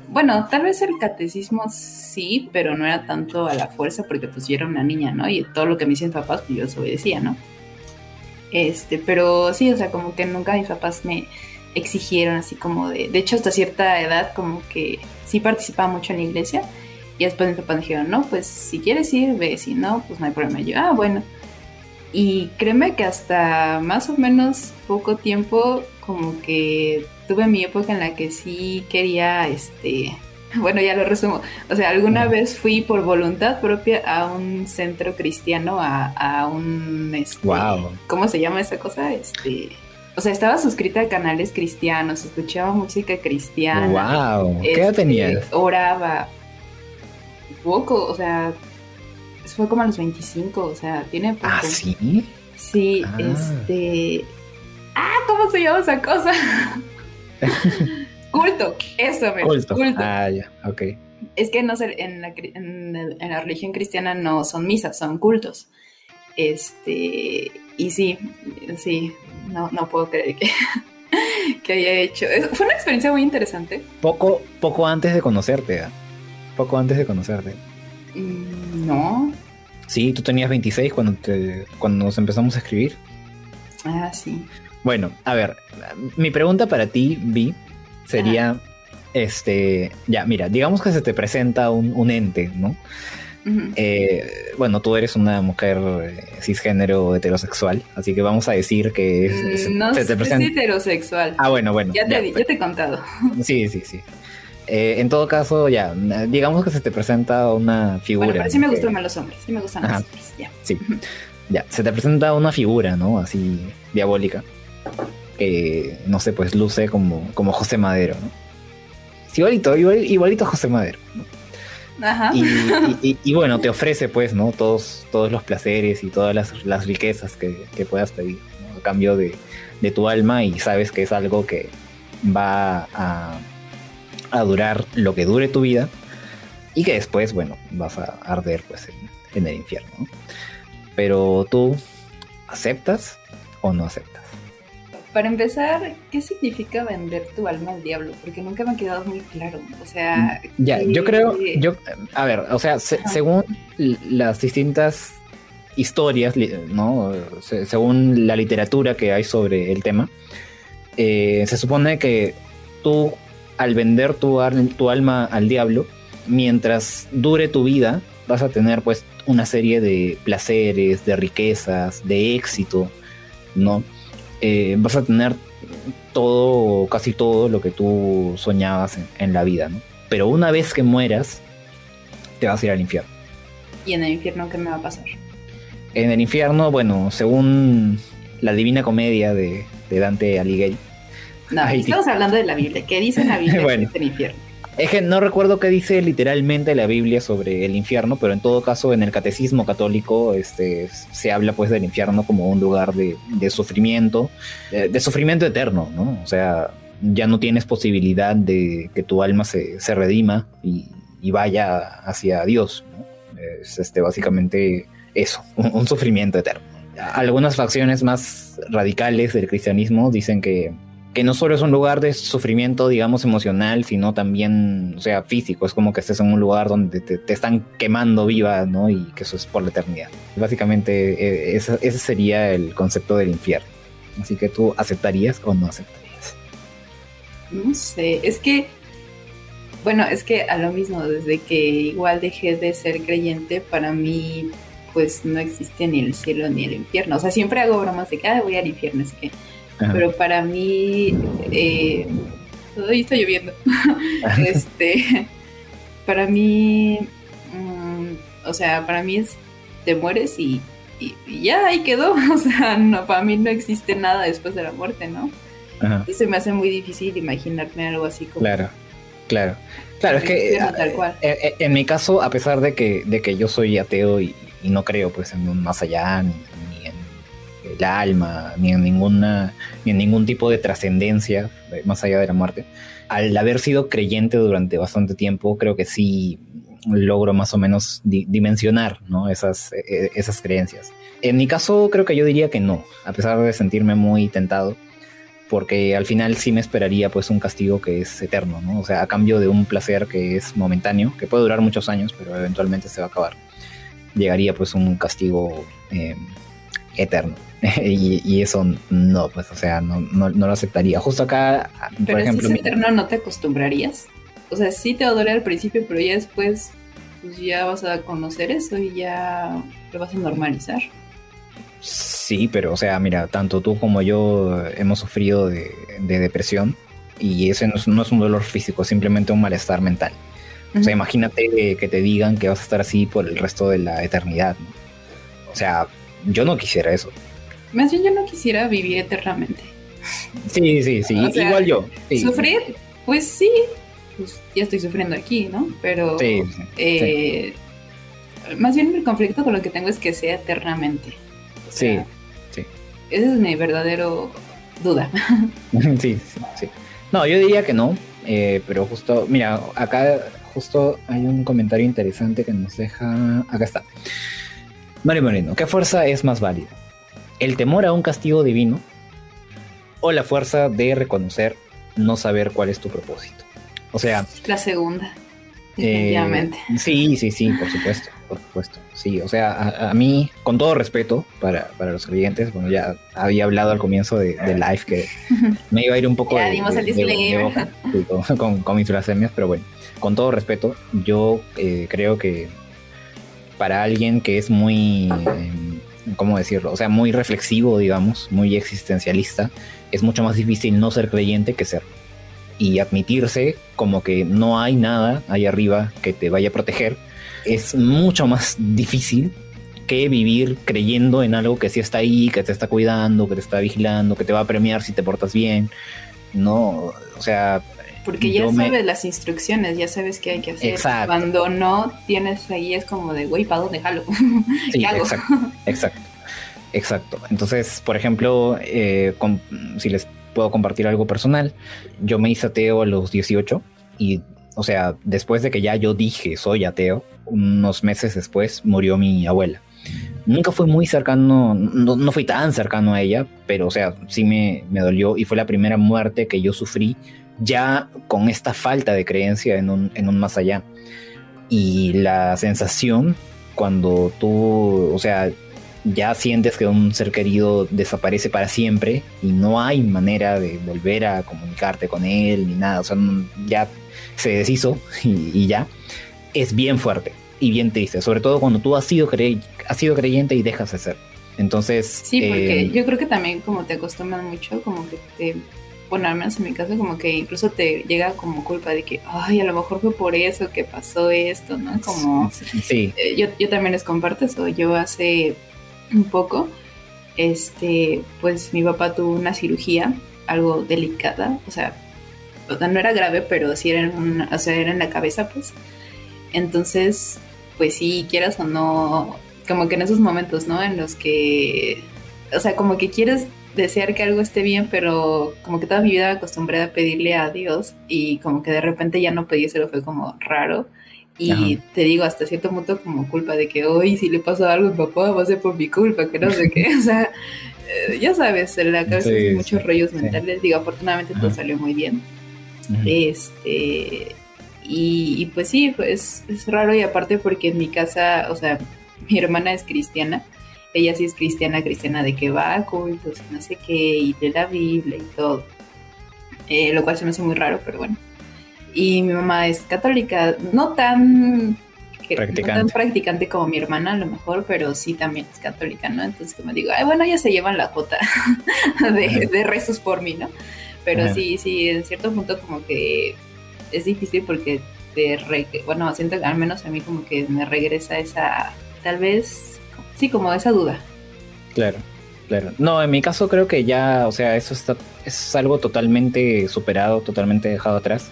Bueno, tal vez el catecismo sí, pero no era tanto a la fuerza porque pues yo era una niña, ¿no? Y todo lo que me dicen papás, pues yo desobedecía, ¿no? Este, pero sí, o sea, como que nunca mis papás me exigieron así como de... De hecho, hasta cierta edad como que sí participaba mucho en la iglesia. Y después mis papás dijeron, no, pues si quieres ir, ve, si no, pues no hay problema. yo, ah, bueno. Y créeme que hasta más o menos poco tiempo, como que tuve mi época en la que sí quería, este, bueno, ya lo resumo. O sea, alguna vez fui por voluntad propia a un centro cristiano, a, un, este, wow. ¿cómo se llama esa cosa? Este, o sea, estaba suscrita a canales cristianos, escuchaba música cristiana. Wow, ¿qué edad este, tenías? Oraba poco, o sea, fue como a los 25, o sea, tiene poco. ¿Ah, sí? Sí, ah. este... Ah, ¿cómo se llama esa cosa? culto, eso, me culto. culto. Ah, ya, ok. Es que no sé, en la, en, la religión cristiana no son misas, son cultos. Este, y sí, sí, no, no puedo creer que, que haya hecho. Fue una experiencia muy interesante. Poco, poco antes de conocerte, ¿eh? Poco antes de conocerte. Mm, no, Sí, tú tenías 26 cuando, cuando nos empezamos a escribir. Ah, sí. Bueno, a ver, mi pregunta para ti, Vi, sería, este, ya, mira, digamos que se te presenta un, ente, ¿no? Eh, bueno, tú eres una mujer eh, cisgénero heterosexual, así que vamos a decir que mm, no se te presenta... heterosexual. Ah, bueno, bueno. Ya, te, ya te he contado. Sí, sí, sí. Eh, en todo caso, ya, digamos que se te presenta una figura. Bueno, pero sí me gustan más los hombres, sí me gustan los hombres, ya. Sí, ya, se te presenta una figura, ¿no? Así, diabólica, que, no sé, pues luce como, como José Madero, ¿no? igualito, igualito a José Madero, Ajá. Y, bueno, te ofrece, pues, ¿no? Todos, todos los placeres y todas las, riquezas que, puedas pedir, a cambio de, de tu alma y sabes que es algo que va a a durar lo que dure tu vida y que después, bueno, vas a arder pues en, el infierno. Pero tú, ¿aceptas o no aceptas? Para empezar, ¿qué significa vender tu alma al diablo? Porque nunca me ha quedado muy claro. O sea, ya, yo creo, yo, a ver, o sea, según las distintas historias, ¿no? según la literatura que hay sobre el tema, eh, se supone que tú al vender tu, tu alma al diablo, mientras dure tu vida, vas a tener pues una serie de placeres, de riquezas, de éxito, ¿no? Eh, vas a tener todo, casi todo lo que tú soñabas en, la vida, ¿no? Pero una vez que mueras, te vas a ir al infierno. ¿Y en el infierno qué me va a pasar? En el infierno, bueno, según la Divina Comedia de, de Dante Alighieri, no, estamos hablando de la Biblia. ¿Qué dice la Biblia bueno, el infierno? No recuerdo qué dice literalmente la Biblia sobre el infierno, pero en todo caso en el catecismo católico este, se habla pues del infierno como un lugar de, sufrimiento, de, sufrimiento eterno, ¿no? O sea, ya no tienes posibilidad de que tu alma se, redima y, vaya hacia Dios, Es este, básicamente eso, un sufrimiento eterno. Algunas facciones más radicales del cristianismo dicen que que no solo es un lugar de sufrimiento, digamos, emocional, sino también, o sea, físico. Es como que estés en un lugar donde te, están quemando viva, ¿no? Y que eso es por la eternidad. Básicamente, eh, ese, sería el concepto del infierno. Así que tú aceptarías o no aceptarías. No sé, es que, bueno, es que a lo mismo, desde que igual dejé de ser creyente, para mí, pues no existe ni el cielo ni el infierno. O sea, siempre hago bromas de que ah, voy al infierno, así que pero para mí, eh, está lloviendo. este, para mí, mm, o sea, para mí es, te mueres y, y, ya ahí quedó. O sea, no, para mí no existe nada después de la muerte, ¿no? Entonces me hace muy difícil imaginarme algo así como... Claro, claro. Claro, es que tal cual. Eh, eh, en, mi caso, a pesar de que, de que yo soy ateo y, no creo pues en un más allá, ni, el alma, ni en ninguna, ni en ningún tipo de trascendencia más allá de la muerte, al haber sido creyente durante bastante tiempo, creo que sí logro más o menos dimensionar ¿no? esas, e, e, esas creencias. En mi caso, creo que yo diría que no, a pesar de sentirme muy tentado, porque al final sí me esperaría pues un castigo que es eterno, ¿no? O sea, a cambio de un placer que es momentáneo, que puede durar muchos años, pero eventualmente se va a acabar. Llegaría pues un castigo em, eterno. y, eso no, pues, o sea, no, no, lo aceptaría. Justo acá, por ejemplo... Si es eterno, ¿no te acostumbrarías? O sea, sí te va a doler al principio, pero ya después pues ya vas a conocer eso y ya lo vas a normalizar. Sí, pero o sea, mira, tanto tú como yo hemos sufrido de, depresión y ese no es, un dolor físico, es simplemente un malestar mental. O sea, imagínate que te digan que vas a estar así por el resto de la eternidad. O sea, yo no quisiera eso. Más bien yo no quisiera vivir eternamente. Sí, sí, sí, igual yo. ¿Sufrir? Pues sí, pues ya estoy sufriendo aquí, ¿no? Pero sí, eh, más bien el conflicto con lo que tengo es que sea eternamente. sí, sí. Esa es mi verdadero duda. sí, sí, sí. No, yo diría que no, eh, pero justo, mira, acá justo hay un comentario interesante que nos deja, acá está. Mario Moreno, ¿qué fuerza es más válida? ¿El temor a un castigo divino o la fuerza de reconocer no saber cuál es tu propósito? O sea... La segunda. Eh, definitivamente. sí, sí, sí, por supuesto, por supuesto. Sí, o sea, a, mí, con todo respeto para, los creyentes, bueno, ya había hablado al comienzo de, live que me iba a ir un poco de, con, mis blasfemias, pero bueno, con todo respeto, yo eh, creo que para alguien que es muy, em, ¿cómo decirlo? O sea, muy reflexivo, digamos, muy existencialista, es mucho más difícil no ser creyente que ser y admitirse como que no hay nada ahí arriba que te vaya a proteger es mucho más difícil que vivir creyendo en algo que sí está ahí, que te está cuidando, que te está vigilando, que te va a premiar si te portas bien. No, o sea... Porque ya sabes las instrucciones, ya sabes qué hay que hacer. Exacto. Cuando no tienes ahí es como de, güey, ¿para dónde jalo? Sí, Exacto, exacto, exacto. Entonces, por ejemplo, eh, si les puedo compartir algo personal. Yo me hice ateo a los 18 y, o sea, después de que ya yo dije soy ateo, unos meses después murió mi abuela. Nunca fui muy cercano, no, no fui tan cercano a ella, pero, o sea, sí me, me dolió y fue la primera muerte que yo sufrí ya con esta falta de creencia en un, en un más allá. Y la sensación cuando tú, o sea, ya sientes que un ser querido desaparece para siempre y no hay manera de volver a comunicarte con él ni nada, o sea, ya se deshizo y, ya, es bien fuerte y bien triste, sobre todo cuando tú has sido, has sido creyente y dejas de ser. Entonces... Sí, porque eh, yo creo que también como te acostumbras mucho, como que te... Bueno, al menos en mi caso, como que incluso te llega como culpa de que, ay, a lo mejor fue por eso que pasó esto, ¿no? Como... Sí. Eh, yo, yo también les comparto eso. Yo hace un poco, este, pues mi papá tuvo una cirugía, algo delicada, o sea, no era grave, pero sí era en, o sea, era en la cabeza, pues. Entonces, pues si quieras o no, como que en esos momentos, ¿no? En los que, o sea, como que quieres desear que algo esté bien, pero como que toda mi vida acostumbrada a pedirle a Dios y como que de repente ya no pedírselo fue como raro. Y te digo, hasta cierto punto como culpa de que hoy si le pasó algo a mi papá va a ser por mi culpa, que no sé qué. O sea, eh, ya sabes, en la cabeza hay muchos rollos mentales. Digo, afortunadamente todo salió muy bien. Este. Y, pues sí, pues es raro y aparte porque en mi casa, o sea, mi hermana es cristiana. Ella sí es cristiana, cristiana de que va a cultos no sé qué, y de la Biblia y todo. Eh, lo cual se me hace muy raro, pero bueno y mi mamá es católica, no tan, practicante. practicante como mi hermana a lo mejor, pero sí también es católica, ¿no? Entonces como digo, ay, bueno, ya se llevan la jota de, de rezos por mí, ¿no? Pero sí, sí, en cierto punto como que es difícil porque te bueno, siento al menos a mí como que me regresa esa, tal vez, sí, como esa duda. Claro. Claro. No, en mi caso creo que ya, o sea, eso está, es algo totalmente superado, totalmente dejado atrás.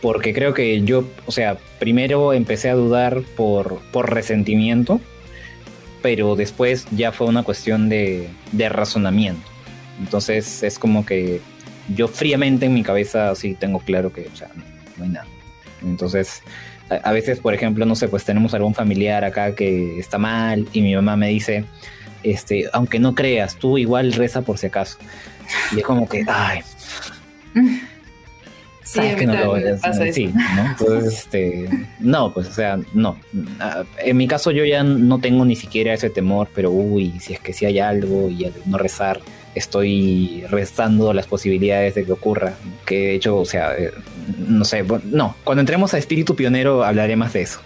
Porque creo que yo, o sea, primero empecé a dudar por, por resentimiento, pero después ya fue una cuestión de, de razonamiento. Entonces es como que yo fríamente en mi cabeza sí tengo claro que, o sea, no, hay nada. Entonces, a, veces, por ejemplo, no sé, pues tenemos algún familiar acá que está mal y mi mamá me dice, este, aunque no creas, tú igual reza por si acaso. Y es como que, ay. Sí, que no lo sí, ¿no? Entonces, este, no, pues, o sea, no. En mi caso yo ya no tengo ni siquiera ese temor, pero uy, si es que si hay algo y no rezar, estoy restando las posibilidades de que ocurra. Que de hecho, o sea, eh, no sé, no, cuando entremos a Espíritu Pionero hablaré más de eso.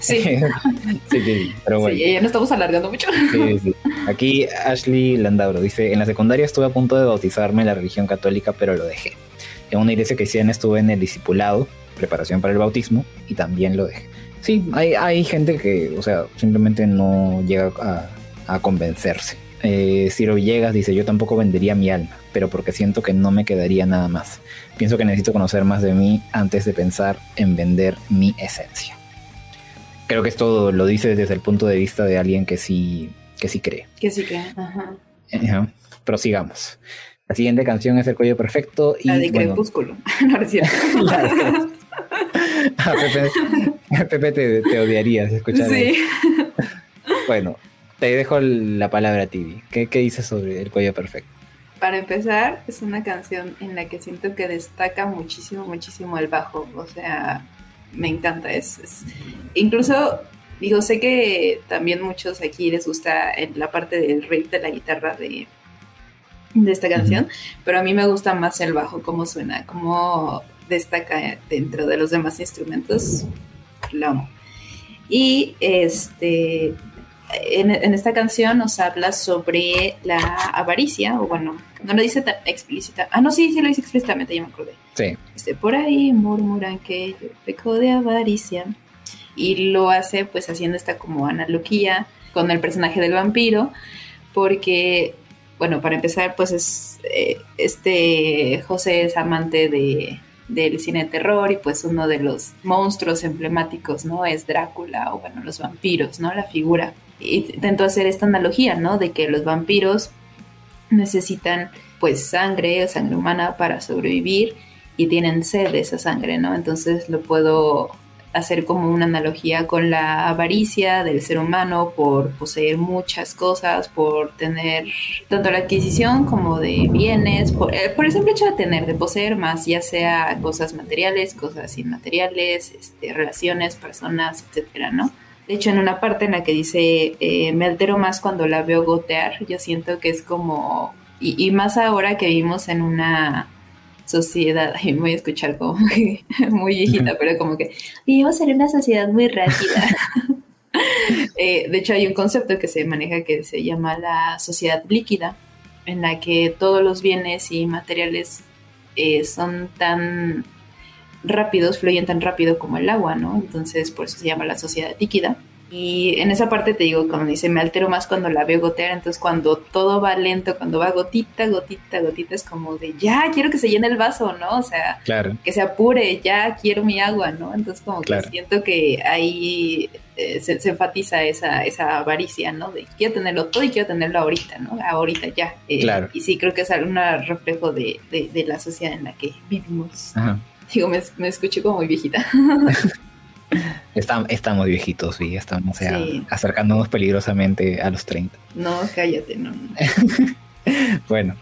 Sí, sí, pero bueno. Sí, ya no estamos alargando mucho. Sí, sí. Aquí Ashley Landauro dice, en la secundaria estuve a punto de bautizarme en la religión católica, pero lo dejé. En una iglesia cristiana estuve en el discipulado, preparación para el bautismo, y también lo dejé. Sí, hay, hay gente que, o sea, simplemente no llega a, a convencerse. Eh, Ciro Villegas dice, yo tampoco vendería mi alma, pero porque siento que no me quedaría nada más. Pienso que necesito conocer más de mí antes de pensar en vender mi esencia. Creo que esto lo dice desde el punto de vista de alguien que sí, que sí cree. Que sí cree, ajá. Prosigamos. La siguiente canción es El Cuello Perfecto. Y, La de Crepúsculo. no, es cierto. Ah, Pepe, te, te, odiaría si escuchar Sí. Bueno, te dejo la palabra a. ¿Qué, ¿Qué dices sobre El Cuello Perfecto? Para empezar, es una canción en la que siento que destaca muchísimo, muchísimo el bajo. O sea, me encanta. Es, incluso, digo, sé que también muchos aquí les gusta la parte del riff de la guitarra de, de esta canción, pero a mí me gusta más el bajo, cómo suena, cómo destaca dentro de los demás instrumentos. Lo amo. Y este en, esta canción nos habla sobre la avaricia, o bueno, no lo dice tan explícita. Ah, no, sí, sí lo dice explícitamente, ya me acordé. Sí. Este, por ahí murmuran que yo peco de avaricia. Y lo hace pues haciendo esta como analogía con el personaje del vampiro, porque, bueno, para empezar, pues es, eh, este José es amante de, del cine de terror y pues uno de los monstruos emblemáticos, ¿no? Es Drácula o bueno, los vampiros, ¿no? La figura intento hacer esta analogía, ¿no? De que los vampiros necesitan pues sangre, sangre humana para sobrevivir y tienen sed de esa sangre, ¿no? Entonces lo puedo hacer como una analogía con la avaricia del ser humano por poseer muchas cosas, por tener tanto la adquisición como de bienes, por, eh, por el simple hecho de tener, de poseer más, ya sea cosas materiales, cosas inmateriales, este, relaciones, personas, etcétera, ¿no? De hecho, en una parte en la que dice, eh, me altero más cuando la veo gotear, yo siento que es como, y, más ahora que vivimos en una sociedad, y voy a escuchar como muy, viejita, pero como que vivimos en una sociedad muy rápida. Eh, de hecho, hay un concepto que se maneja que se llama la sociedad líquida, en la que todos los bienes y materiales eh, son tan rápidos, fluyen tan rápido como el agua, ¿no? Entonces, por eso se llama la sociedad líquida. Y en esa parte te digo, cuando dice, me altero más cuando la veo gotear, entonces cuando todo va lento, cuando va gotita, gotita, gotita, es como de, ya, quiero que se llene el vaso, ¿no? O sea, que se apure, ya quiero mi agua, ¿no? Entonces como que siento que ahí eh, se, enfatiza esa, esa avaricia, ¿no? De quiero tenerlo todo y quiero tenerlo ahorita, ¿no? Ahorita ya. Eh, claro. Y sí, creo que es un reflejo de, de, la sociedad en la que vivimos. Ajá. Digo, me, me escuché como muy viejita. estamos viejitos, sí, estamos acercándonos peligrosamente a los 30. No, cállate, no. bueno,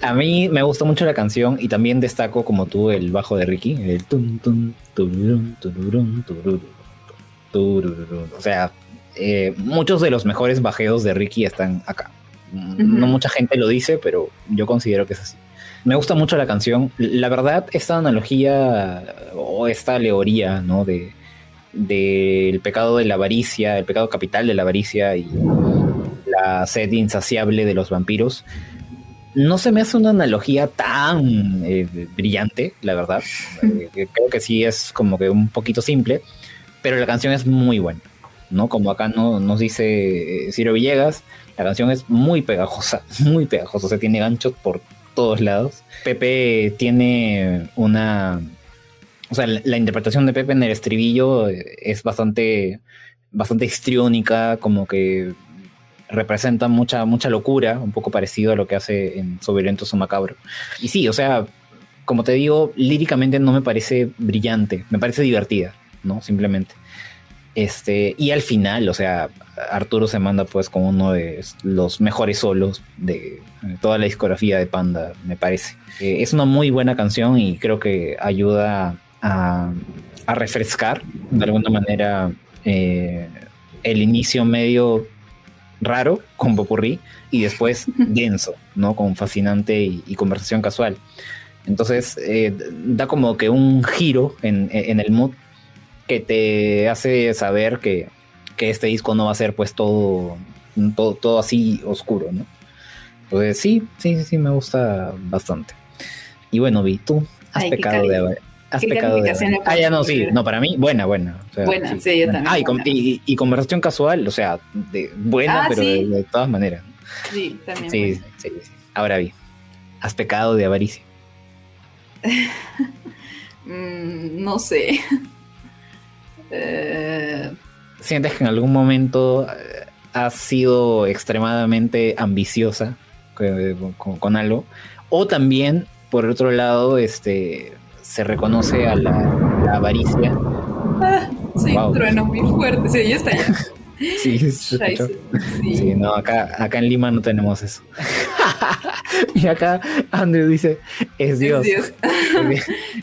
a mí me gustó mucho la canción y también destaco como tú el bajo de Ricky, el tum tum O sea, eh, muchos de los mejores bajeos de Ricky están acá. No mucha gente lo dice, pero yo considero que es así. Me gusta mucho la canción. La verdad, esta analogía o esta alegoría, ¿no? De del pecado de la avaricia, el pecado capital de la avaricia y la sed insaciable de los vampiros. No se me hace una analogía tan eh, brillante, la verdad. Eh, creo que sí es como que un poquito simple, pero la canción es muy buena. ¿no? Como acá no, nos dice eh, Ciro Villegas, la canción es muy pegajosa, muy pegajosa, o sea, tiene ganchos por todos lados. Pepe tiene una... O sea, la, interpretación de Pepe en el estribillo es bastante, bastante histriónica, como que representa mucha, mucha locura, un poco parecido a lo que hace en Soberento su Macabro. Y sí, o sea, como te digo, líricamente no me parece brillante, me parece divertida, ¿no? Simplemente. Este, y al final, o sea, Arturo se manda pues con uno de los mejores solos de toda la discografía de Panda, me parece. Eh, es una muy buena canción y creo que ayuda a, refrescar de alguna manera eh, el inicio medio raro con Popurrí y después denso, ¿no? Con fascinante y, conversación casual. Entonces eh, da como que un giro en, el mood que te hace saber que, este disco no va a ser pues todo, todo, todo así oscuro, ¿no? Entonces sí, sí, sí, me gusta bastante. Y bueno, Vi, tú has pecado de haber, Has pecado de... Ah, ya no, sí, no, para mí, buena, buena. buena, sí, yo también. Ah, y, conversación casual, o sea, de, buena, ah, pero de, todas maneras. Sí, también. Sí, sí, sí, Ahora vi, has pecado de avaricia. Mm, no sé. Eh, ¿Sientes que en algún momento eh, has sido extremadamente ambiciosa con, algo? O también, por otro lado, este se reconoce a la, avaricia. Ah, sí, trueno muy fuerte. Sí, ya está ya. Sí, sí. sí. no, acá, acá en Lima no tenemos eso. y acá Andrew dice, es Dios. Es Dios.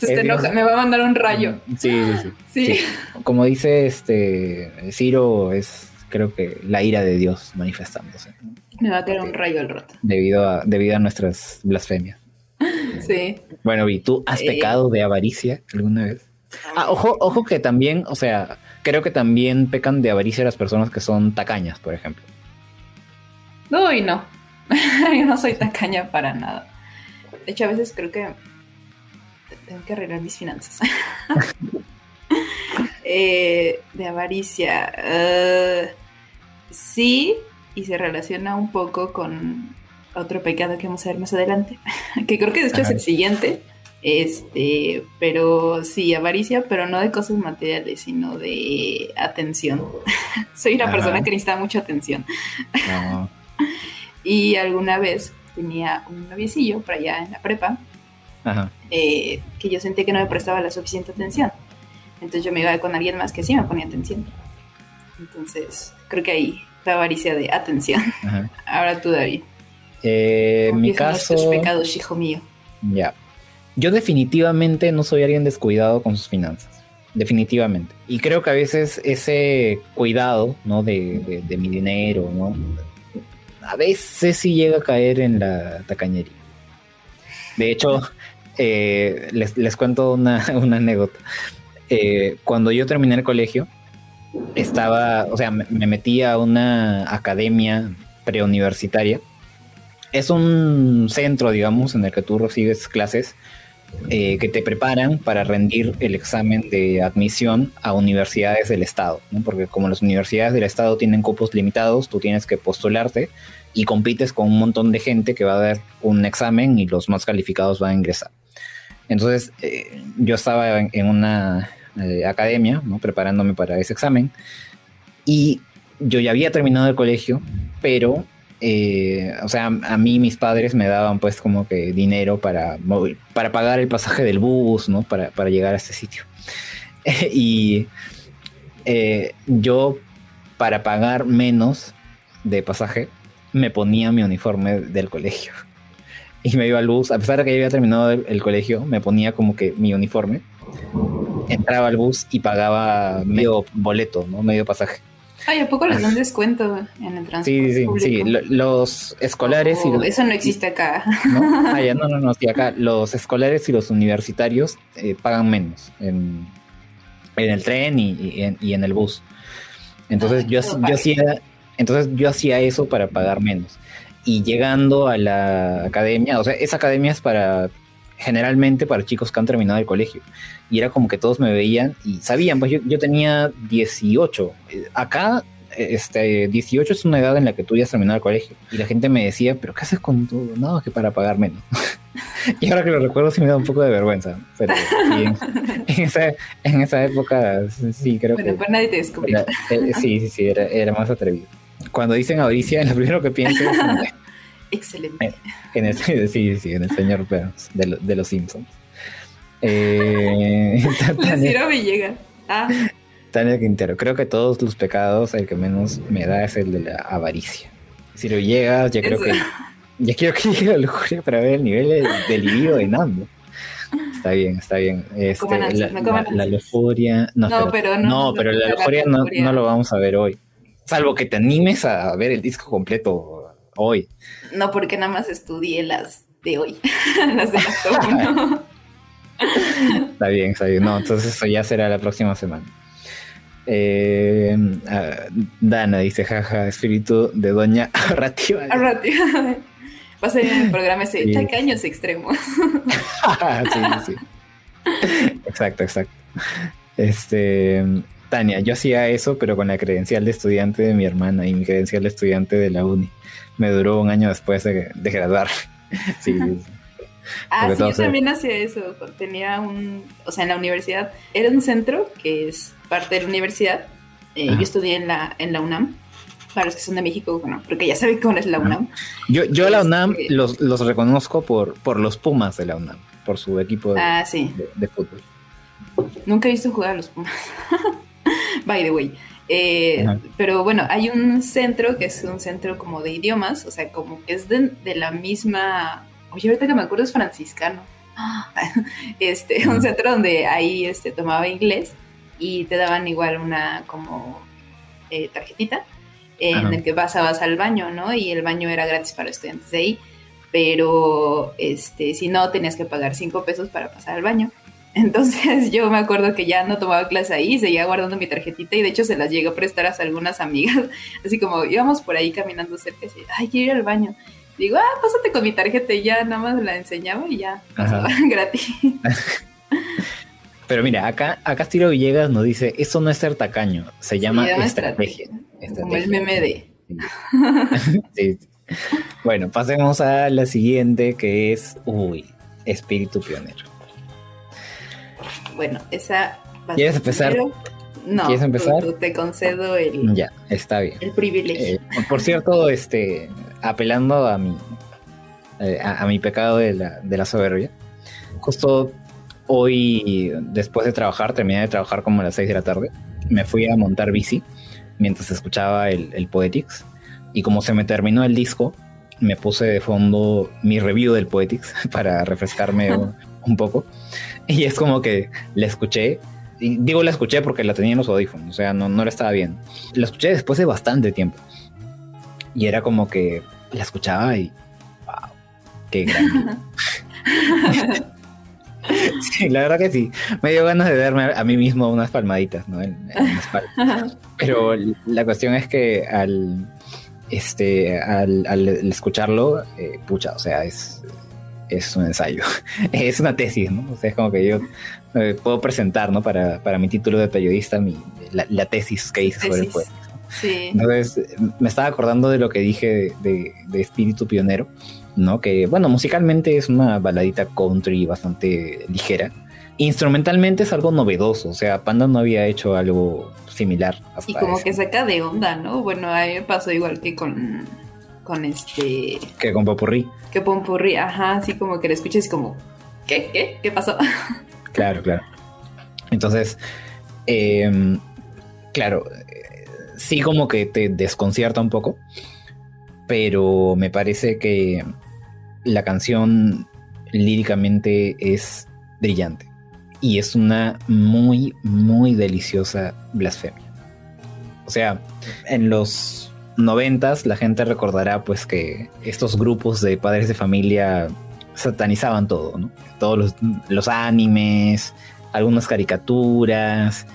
te enoja, me va a mandar un rayo. Sí, sí, sí, Como dice este Ciro, es creo que la ira de Dios manifestándose. Me va a caer un rayo al rato. Debido a, debido a nuestras blasfemias. Sí. Bueno, Vi, ¿tú has eh, pecado de avaricia alguna vez? Ah, ojo, ojo que también, o sea, creo que también pecan de avaricia las personas que son tacañas, por ejemplo. Uy, no. Yo no soy tacaña para nada. De hecho, a veces creo que tengo que arreglar mis finanzas. Eh, de avaricia. Uh, sí, y se relaciona un poco con otro pecado que vamos a ver más adelante, que creo que de hecho es el siguiente. Este, pero sí, avaricia, pero no de cosas materiales, sino de atención. Soy una persona que necesita mucha atención. y alguna vez tenía un noviecillo por allá en la prepa, eh, que yo sentí que no me prestaba la suficiente atención. Entonces yo me iba con alguien más que sí me ponía atención. Entonces, creo que ahí fue avaricia de atención. Ahora tú, David. Eh, mi caso. pecados, hijo mío. Ya. Yo definitivamente no soy alguien descuidado con sus finanzas. Definitivamente. Y creo que a veces ese cuidado, ¿no? De, mi dinero, ¿no? A veces sí llega a caer en la tacañería. De hecho, eh, les, cuento una, anécdota. Eh, cuando yo terminé el colegio, estaba, o sea, me metí a una academia preuniversitaria es un centro, digamos, en el que tú recibes clases eh, que te preparan para rendir el examen de admisión a universidades del Estado, porque como las universidades del Estado tienen cupos limitados, tú tienes que postularte y compites con un montón de gente que va a dar un examen y los más calificados van a ingresar. Entonces, eh, yo estaba en, una eh, academia, preparándome para ese examen, y yo ya había terminado el colegio, pero eh, o sea, a mí mis padres me daban pues como que dinero para, para pagar el pasaje del bus, ¿no? Para, llegar a este sitio. y eh, yo, para pagar menos de pasaje, me ponía mi uniforme del colegio. Y me iba al bus, a pesar de que ya había terminado el, colegio, me ponía como que mi uniforme, entraba al bus y pagaba medio boleto, ¿no? Medio pasaje. Ay, ¿a poco les dan descuento en el transporte? Sí, sí, sí. Los escolares y. Oh, eso no existe acá. ¿no? Ah, no, no, no. Sí, acá los escolares y los universitarios eh, pagan menos en, el tren y, en, el bus. Entonces, yo, yo hacía, entonces yo hacía eso para pagar menos. Y llegando a la academia, o sea, esa academia es para generalmente para chicos que han terminado el colegio. Y era como que todos me veían y sabían, pues yo, yo tenía 18. Acá este, 18 es una edad en la que tú ya has terminado el colegio. Y la gente me decía, ¿pero qué haces con todo? No, que para pagar menos. y ahora que lo recuerdo sí me da un poco de vergüenza. Pero en, esa, en, esa, época sí creo bueno, que... Pues nadie te descubrió. Eh, sí, sí, sí, era, era, más atrevido. Cuando dicen Auricia, lo primero que pienso es... Excelente. En el, sí, sí, en el señor Burns de, de los Simpsons. Eh, Tania, Villegas. Ah. Tania Quintero. Creo que todos los pecados, el que menos me da es el de la avaricia. Si lo llegas, ya creo que. Ya quiero que llegue la lujuria para ver el nivel de, de libido de Nando. Está bien, está bien. Este, la, la, la, lujuria. No, no pero, no, no, pero la lujuria no, no lo vamos a ver hoy. Salvo que te animes a ver el disco completo hoy. No, porque nada más estudié las de hoy. las de las Está bien, está bien. No, entonces eso ya será la próxima semana. Eh, Dana dice, jaja, espíritu de doña Arrativa. Arrativa. Va a ser en el programa ese, sí. tacaños extremos. sí, sí. Exacto, exacto. Este, Tania, yo hacía eso, pero con la credencial de estudiante de mi hermana y mi credencial de estudiante de la uni. Me duró un año después de, de graduar. sí, Ah, sí, yo también hacía eso. Tenía un, o sea, en la universidad, era un centro que es parte de la universidad. Eh, yo estudié en la, en la UNAM. Para los que son de México, bueno, porque ya saben cómo es la UNAM. Yo, yo la UNAM este, los, los, reconozco por, por los Pumas de la UNAM, por su equipo de, ah, sí. de, de fútbol. Nunca he visto jugar a los Pumas. By the way. Eh, pero bueno, hay un centro que es un centro como de idiomas, o sea, como que es de, de la misma Oye, ahorita que me acuerdo es franciscano. Este, un centro donde ahí este, tomaba inglés y te daban igual una como eh, tarjetita en el que pasabas al baño, ¿no? Y el baño era gratis para estudiantes de ahí, pero este, si no, tenías que pagar cinco pesos para pasar al baño. Entonces yo me acuerdo que ya no tomaba clase ahí, seguía guardando mi tarjetita y de hecho se las llegué a prestar a algunas amigas, así como íbamos por ahí caminando cerca y decía, ay, quiero ir al baño digo, ah, pásate con mi tarjeta y ya nada más la enseñaba y ya pasaba gratis. Pero mira, acá, acá Tiro Villegas nos dice, eso no es ser tacaño, se llama, llama estrategia. estrategia. Como el meme de... sí. Bueno, pasemos a la siguiente que es, uy, espíritu pionero. Bueno, esa... ¿Quieres empezar? No, ¿Quieres empezar? Tú, tú te concedo el... Ya, está bien. El privilegio. Eh, por cierto, este, apelando a mi, eh, a, a, mi pecado de la, de la soberbia. Justo hoy, después de trabajar, terminé de trabajar como a las 6 de la tarde, me fui a montar bici mientras escuchaba el, el Poetics. Y como se me terminó el disco, me puse de fondo mi review del Poetics para refrescarme un, poco. Y es como que la escuché y digo la escuché porque la tenía en los audífonos, o sea, no, no la estaba bien. La escuché después de bastante tiempo. Y era como que la escuchaba y. ¡Wow! ¡Qué grande! sí, la verdad que sí. Me dio ganas de darme a mí mismo unas palmaditas, ¿no? En, en la espalda. Pero la cuestión es que al. Este, al, al escucharlo, eh, pucha, o sea, es, es un ensayo, es una tesis, ¿no? O sea, es como que yo eh, puedo presentar, ¿no? Para, para, mi título de periodista, mi, la, la tesis que hice tesis. sobre el poeta. Sí. Entonces, me estaba acordando de lo que dije de, de, de, Espíritu Pionero, ¿no? Que, bueno, musicalmente es una baladita country bastante ligera. Instrumentalmente es algo novedoso, o sea, Panda no había hecho algo similar. Hasta y como eso. que saca de onda, ¿no? Bueno, a mí me pasó igual que con, con este... Que con Popurrí. Que Popurrí, ajá, así como que le escuches como, ¿qué? ¿Qué? ¿Qué pasó? Claro, claro. Entonces, eh, claro, sí como que te desconcierta un poco, pero me parece que la canción líricamente es brillante y es una muy, muy deliciosa blasfemia. O sea, en los noventas la gente recordará pues que estos grupos de padres de familia satanizaban todo, ¿no? Todos los, los animes, algunas caricaturas,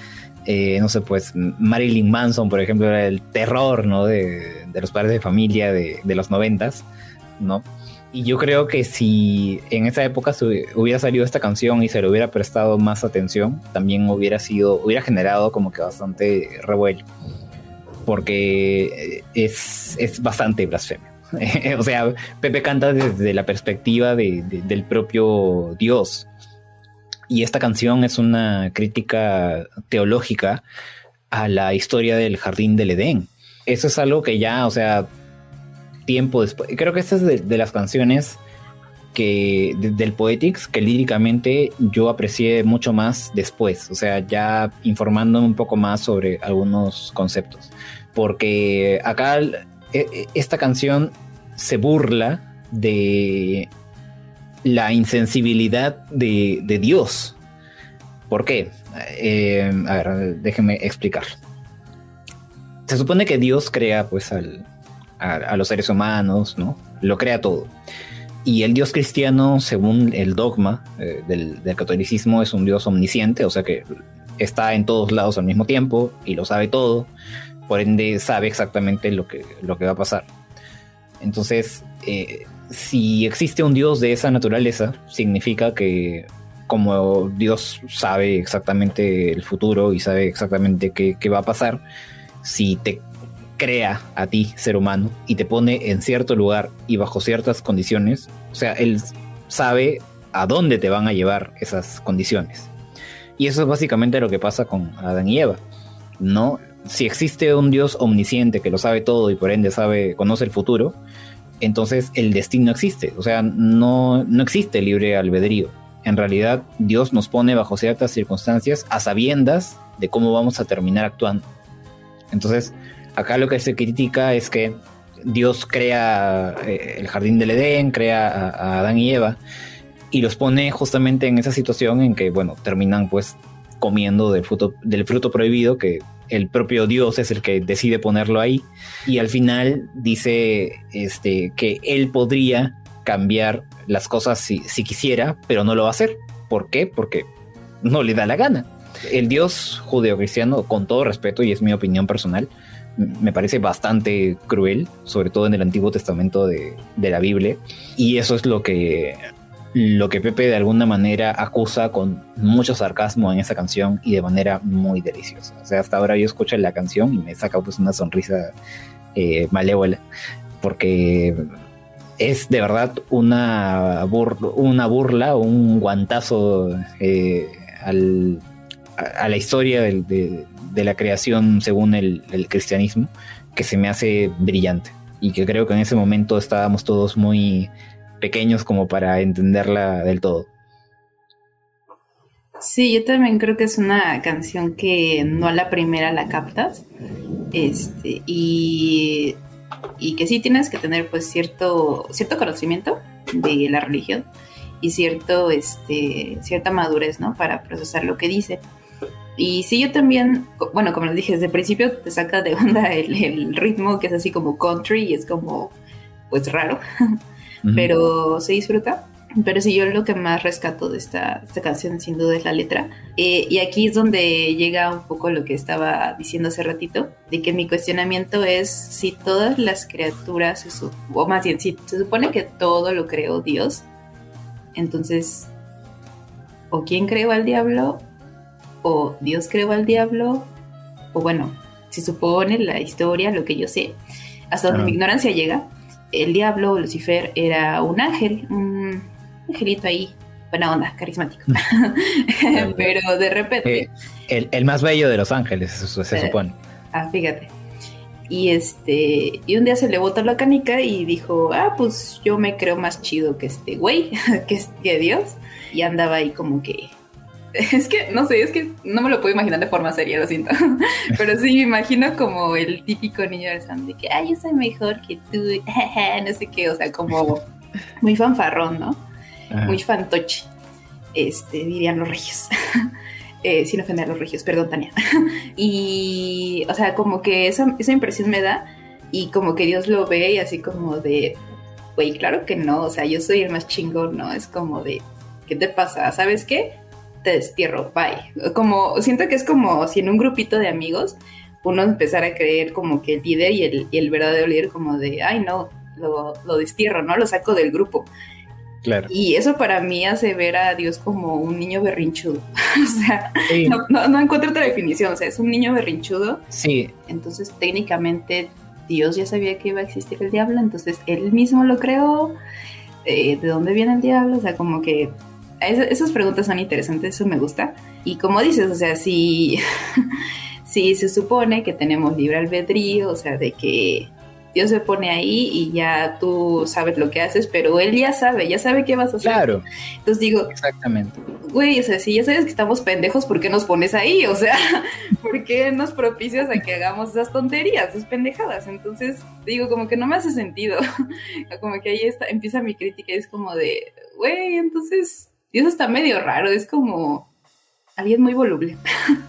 eh, no sé, pues Marilyn Manson, por ejemplo, era el terror, ¿no? De, de los padres de familia de, de los noventas, ¿no? Y yo creo que si en esa época hubiera salido esta canción y se le hubiera prestado más atención, también hubiera sido, hubiera generado como que bastante revuelo. Porque es, es bastante blasfemia. o sea, Pepe canta desde la perspectiva del propio Dios. Y esta canción es una crítica teológica a la historia del jardín del Edén. Eso es algo que ya, o sea, tiempo después. Creo que esta es de, las canciones que del Poetics que líricamente yo aprecié mucho más después, o sea, ya informándome un poco más sobre algunos conceptos, porque acá e, e, esta canción se burla de la insensibilidad de, Dios. ¿Por qué? Eh, a ver, déjenme explicar. Se supone que Dios crea pues al, a, los seres humanos, ¿no? Lo crea todo. Y el Dios cristiano, según el dogma eh, del, catolicismo, es un Dios omnisciente, o sea que está en todos lados al mismo tiempo y lo sabe todo, por ende sabe exactamente lo que, lo que va a pasar. Entonces, eh, si existe un Dios de esa naturaleza, significa que como Dios sabe exactamente el futuro y sabe exactamente qué, qué va a pasar, si te crea a ti, ser humano, y te pone en cierto lugar y bajo ciertas condiciones, o sea, él sabe a dónde te van a llevar esas condiciones. Y eso es básicamente lo que pasa con Adán y Eva. No, si existe un Dios omnisciente que lo sabe todo y por ende sabe, conoce el futuro, entonces el destino existe. O sea, no, no existe libre albedrío. En realidad, Dios nos pone bajo ciertas circunstancias a sabiendas de cómo vamos a terminar actuando. Entonces, Acá lo que se critica es que Dios crea eh, el jardín del Edén, crea a, Adán y Eva, y los pone justamente en esa situación en que, bueno, terminan pues comiendo del fruto, del fruto prohibido, que el propio Dios es el que decide ponerlo ahí, y al final dice este, que él podría cambiar las cosas si, si quisiera, pero no lo va a hacer. ¿Por qué? Porque no le da la gana. El Dios judeocristiano, con todo respeto, y es mi opinión personal, me parece bastante cruel, sobre todo en el Antiguo Testamento de, la Biblia. Y eso es lo que, lo que Pepe de alguna manera acusa con mucho sarcasmo en esa canción y de manera muy deliciosa. O sea, hasta ahora yo escucho la canción y me saca pues una sonrisa eh, malévola, porque es de verdad una, una burla, un guantazo eh, a, la historia del, de, de la creación según el, cristianismo que se me hace brillante y que creo que en ese momento estábamos todos muy pequeños como para entenderla del todo. Sí, yo también creo que es una canción que no a la primera la captas. Este, y, y que sí tienes que tener pues cierto, cierto conocimiento de la religión y cierto, este, cierta madurez, ¿no? Para procesar lo que dice. Y sí, yo también, bueno, como les dije, desde el principio te saca de onda el, ritmo que es así como country y es como, pues raro, pero se disfruta. Pero sí, yo lo que más rescato de esta, esta canción sin duda es la letra. Eh, y aquí es donde llega un poco lo que estaba diciendo hace ratito, de que mi cuestionamiento es si todas las criaturas, o más bien, si se supone que todo lo creó Dios, entonces, ¿o quién creó al diablo o Dios creó al diablo, o bueno, se supone la historia, lo que yo sé, hasta donde mi ignorancia llega, el diablo, Lucifer, era un ángel, un angelito ahí, buena onda, carismático. Pero de repente... Eh, el, más bello de los ángeles, se, eh, supone. Ah, fíjate. Y este, y un día se le botó la canica y dijo, ah, pues yo me creo más chido que este güey, que, que Dios. Y andaba ahí como que es que, no sé, es que no me lo puedo imaginar de forma seria, lo siento. Pero sí me imagino como el típico niño del Sam de que, ay, yo soy mejor que tú, no sé qué, o sea, como muy fanfarrón, ¿no? Muy fantoche, este, dirían los regios. eh, sin ofender a los regios, perdón, Tania. y, o sea, como que esa, esa impresión me da y como que Dios lo ve y así como de, güey, claro que no, o sea, yo soy el más chingón, ¿no? Es como de, ¿qué te pasa? ¿Sabes qué? Te destierro, bye. Como, siento que es como si en un grupito de amigos uno empezara a creer como que el líder y el, el verdadero líder como de, ay no, lo, lo destierro, ¿no? Lo saco del grupo. Claro. Y eso para mí hace ver a Dios como un niño berrinchudo. o sea, no, no, no, encuentro otra definición. O sea, es un niño berrinchudo. Sí. Entonces, técnicamente, Dios ya sabía que iba a existir el diablo. Entonces, él mismo lo creó. Eh, ¿De dónde viene el diablo? O sea, como que esas preguntas son interesantes. Eso me gusta. Y como dices, o sea, si, si se supone que tenemos libre albedrío, o sea, de que Dios se pone ahí y ya tú sabes lo que haces, pero Él ya sabe, ya sabe qué vas a hacer. Claro. Entonces digo, exactamente. Güey, o sea, si ya sabes que estamos pendejos, ¿por qué nos pones ahí? O sea, ¿por qué nos propicias a que hagamos esas tonterías, esas pendejadas? Entonces, digo, como que no me hace sentido. como que ahí está, empieza mi crítica y es como de, güey, entonces Dios está medio raro, es como alguien muy voluble.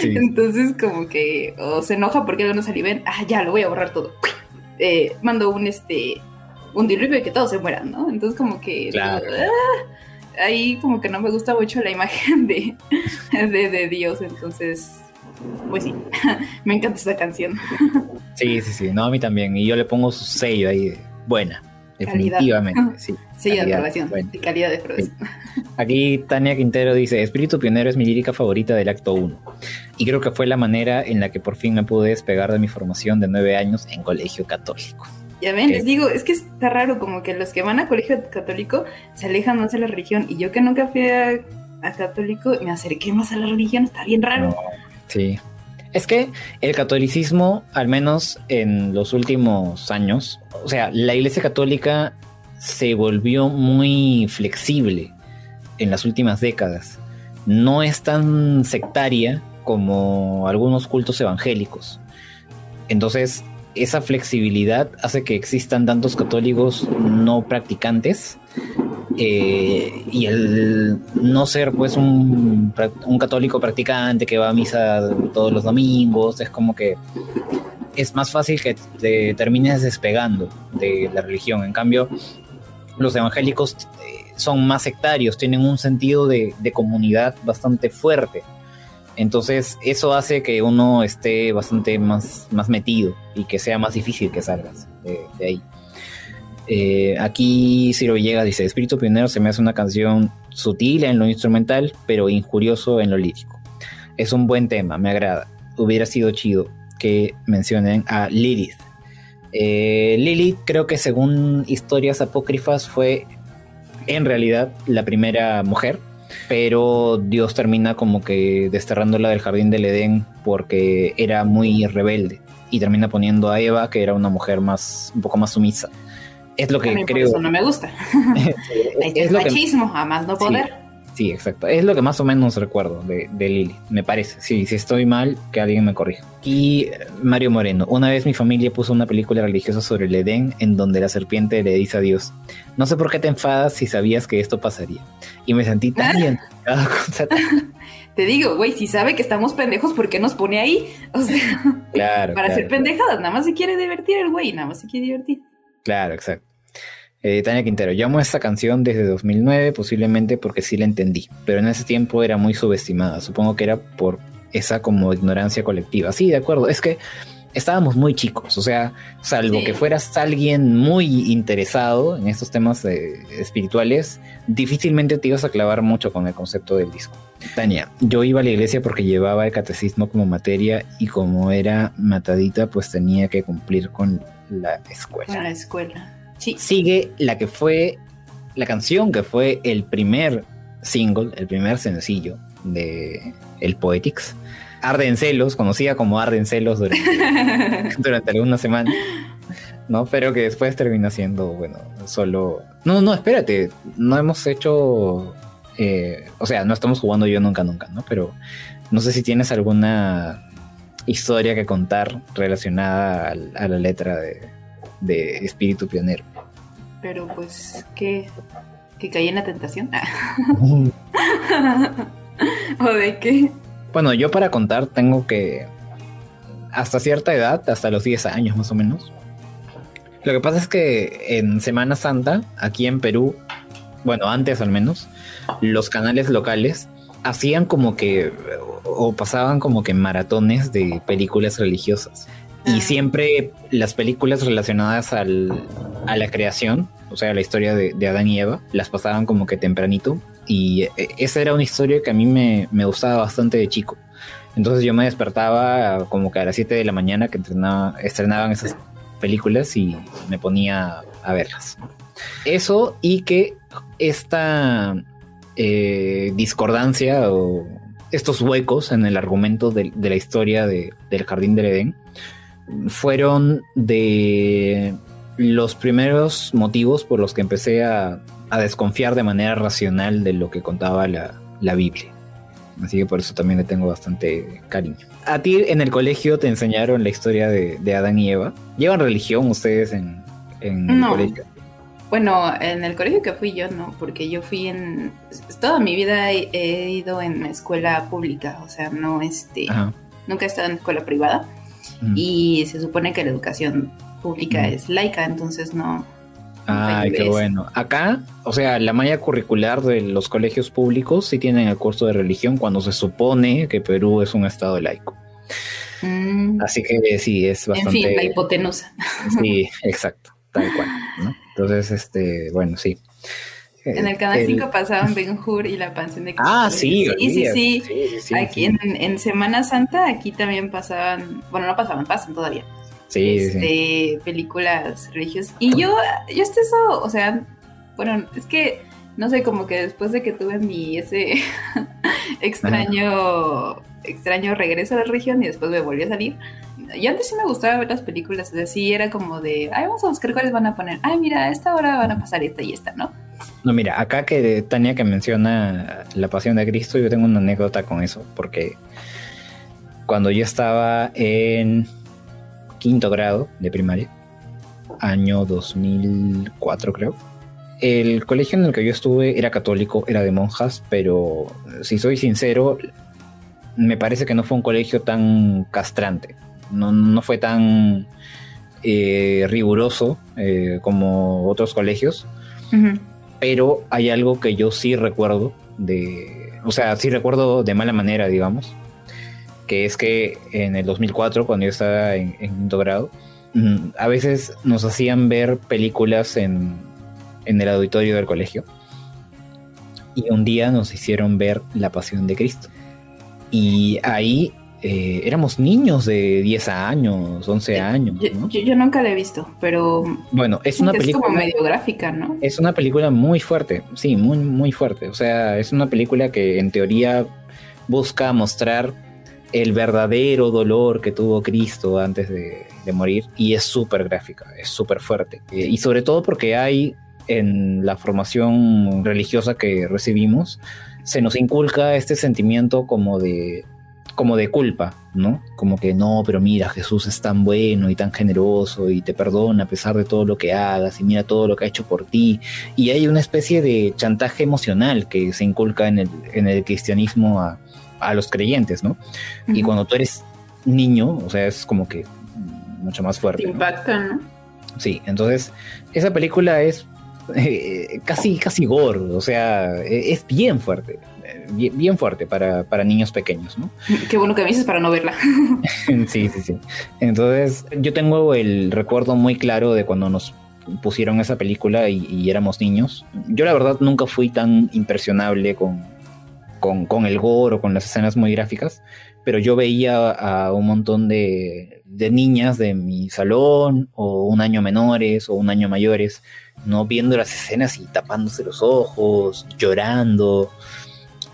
Sí. Entonces, como que o se enoja porque algo no salió bien, ah, ya lo voy a borrar todo. Eh, mando un este un diluvio y que todos se mueran, ¿no? Entonces, como que claro. ah, ahí como que no me gusta mucho la imagen de, de, de Dios, entonces, pues sí, me encanta esta canción. Sí, sí, sí, no, a mí también, y yo le pongo su sello ahí, buena. Definitivamente, calidad. sí. Sí, calidad, de aprobación, bueno. calidad de aprobación. Sí. Aquí Tania Quintero dice, Espíritu Pionero es mi lírica favorita del acto 1. Y creo que fue la manera en la que por fin me pude despegar de mi formación de nueve años en colegio católico. Ya ven, les digo, es que está raro como que los que van a colegio católico se alejan más de la religión. Y yo que nunca fui a, a católico, me acerqué más a la religión, está bien raro. No, sí. Es que el catolicismo, al menos en los últimos años, o sea, la Iglesia Católica se volvió muy flexible en las últimas décadas. No es tan sectaria como algunos cultos evangélicos. Entonces, esa flexibilidad hace que existan tantos católicos no practicantes eh, y el no ser pues un, un, católico practicante que va a misa todos los domingos es como que es más fácil que te termines despegando de la religión. En cambio, los evangélicos eh, son más sectarios, tienen un sentido de, de, comunidad bastante fuerte. Entonces eso hace que uno esté bastante más, más metido y que sea más difícil que salgas de, ahí. Eh, aquí Ciro Villegas dice, Espíritu Pionero se me hace una canción sutil en lo instrumental, pero injurioso en lo lírico. Es un buen tema, me agrada. Hubiera sido chido que mencionen a Lilith, eh, Lilith creo que según historias apócrifas fue en realidad la primera mujer, pero Dios termina como que desterrándola del jardín del Edén porque era muy rebelde y termina poniendo a Eva, que era una mujer más un poco más sumisa. Es lo que creo. Por eso no me gusta. es, es machismo, que... a más no poder. Sí. Sí, exacto. Es lo que más o menos recuerdo de, de Lili, me parece. Sí, si estoy mal, que alguien me corrija. Y Mario Moreno, una vez mi familia puso una película religiosa sobre el Edén en donde la serpiente le dice a Dios, no sé por qué te enfadas si sabías que esto pasaría. Y me sentí tan con Satán. Te digo, güey, si sabe que estamos pendejos, ¿por qué nos pone ahí? O sea, claro, para claro, hacer pendejadas, nada más se quiere divertir el güey, nada más se quiere divertir. Claro, exacto. Eh, Tania Quintero, llamo a esta canción desde 2009, posiblemente porque sí la entendí, pero en ese tiempo era muy subestimada. Supongo que era por esa como ignorancia colectiva. Sí, de acuerdo, es que estábamos muy chicos, o sea, salvo sí. que fueras alguien muy interesado en estos temas eh, espirituales, difícilmente te ibas a clavar mucho con el concepto del disco. Tania, yo iba a la iglesia porque llevaba el catecismo como materia y como era matadita, pues tenía que cumplir con la escuela. Con la escuela. Sí. Sigue la que fue la canción que fue el primer single, el primer sencillo de el Poetics. Arden Celos, conocida como Arden Celos durante, durante alguna semana, ¿no? Pero que después termina siendo, bueno, solo... No, no, espérate, no hemos hecho... Eh, o sea, no estamos jugando yo nunca, nunca, ¿no? Pero no sé si tienes alguna historia que contar relacionada a, a la letra de, de espíritu pionero. Pero pues, ¿qué? ¿Que caí en la tentación? ¿O de qué? Bueno, yo para contar tengo que... Hasta cierta edad, hasta los 10 años más o menos. Lo que pasa es que en Semana Santa, aquí en Perú, bueno, antes al menos, los canales locales hacían como que, o pasaban como que maratones de películas religiosas Y siempre las películas relacionadas al, a la creación, o sea, la historia de, de, Adán y Eva, las pasaban como que tempranito. Y eh, esa era una historia que a mí me, me gustaba bastante de chico. Entonces yo me despertaba como que a las 7 de la mañana que estrenaban esas películas y me ponía a verlas. Eso y que esta eh, discordancia o estos huecos en el argumento de, la historia del Jardín del Edén fueron de los primeros motivos por los que empecé a, desconfiar de manera racional de lo que contaba la Biblia. Así que por eso también le tengo bastante cariño. ¿A ti en el colegio te enseñaron la historia de, Adán y Eva? ¿Llevan religión ustedes en, el colegio? Bueno, en el colegio que fui yo, no, porque yo fui en... Toda mi vida he, ido en escuela pública, o sea, no, este... Nunca he estado en escuela privada. Y se supone que la educación pública es laica, entonces no, Ay, qué bueno. Acá, o sea, la malla curricular de los colegios públicos sí tienen el curso de religión cuando se supone que Perú es un estado laico. Mm. Así que sí, es bastante. En fin, la hipotenusa. Sí, exacto, tal cual. Entonces, este, bueno, sí. En el canal 5 pasaban Ben Hur y la pensión de Cristo. Ah, sí, sí, sí, sí. Aquí En, en, Semana Santa, aquí también pasaban, bueno, no pasaban, pasan todavía. Sí, este, películas religiosas. Y yo, yo hasta eso, o sea, bueno, es que, no sé, como que después de que tuve mi ese extraño, extraño regreso a la religión y después me volví a salir, y antes sí me gustaba ver las películas, o sea, sí era como de, ay, vamos a buscar cuáles van a poner, ay, mira, a esta hora van a pasar esta y esta, ¿no? No, mira, acá que Tania que menciona la pasión de Cristo, yo tengo una anécdota con eso, porque cuando yo estaba en quinto grado de primaria, año 2004 creo. El colegio en el que yo estuve era católico, era de monjas, pero si soy sincero, me parece que no fue un colegio tan castrante, no, fue tan eh, riguroso eh, como otros colegios, pero hay algo que yo sí recuerdo de, o sea, sí recuerdo de mala manera, digamos, que es que en el 2004, cuando yo estaba en, quinto grado, mm, a veces nos hacían ver películas en, el auditorio del colegio. Y un día nos hicieron ver La Pasión de Cristo. Y ahí eh, éramos niños de 10 años, 11 años. Yo, nunca la he visto, pero. Bueno, es una película. Es como medio gráfica, ¿no? Es una película muy fuerte, sí, muy, muy fuerte. O sea, es una película que en teoría busca mostrar el verdadero dolor que tuvo Cristo antes de, morir y es súper gráfica, es súper fuerte. Eh, y sobre todo porque hay en la formación religiosa que recibimos, se nos inculca este sentimiento como de como de culpa, ¿no? Como que no, pero mira, Jesús es tan bueno y tan generoso y te perdona a pesar de todo lo que hagas y mira todo lo que ha hecho por ti. Y hay una especie de chantaje emocional que se inculca en el, en el cristianismo a, a los creyentes, ¿no? Y cuando tú eres niño, o sea, es como que mucho más fuerte. impacta, ¿no? Sí, entonces esa película es eh, casi, casi gore, o sea, e, es bien fuerte, bien, fuerte para, para, niños pequeños, ¿no? Qué bueno que me dices para no verla. sí, sí, sí. Entonces, yo tengo el recuerdo muy claro de cuando nos pusieron esa película y éramos niños. Yo la verdad nunca fui tan impresionable con, con, el gore o con las escenas muy gráficas, pero yo veía a un montón de, niñas de mi salón o un año menores o un año mayores, no viendo las escenas y tapándose los ojos, llorando,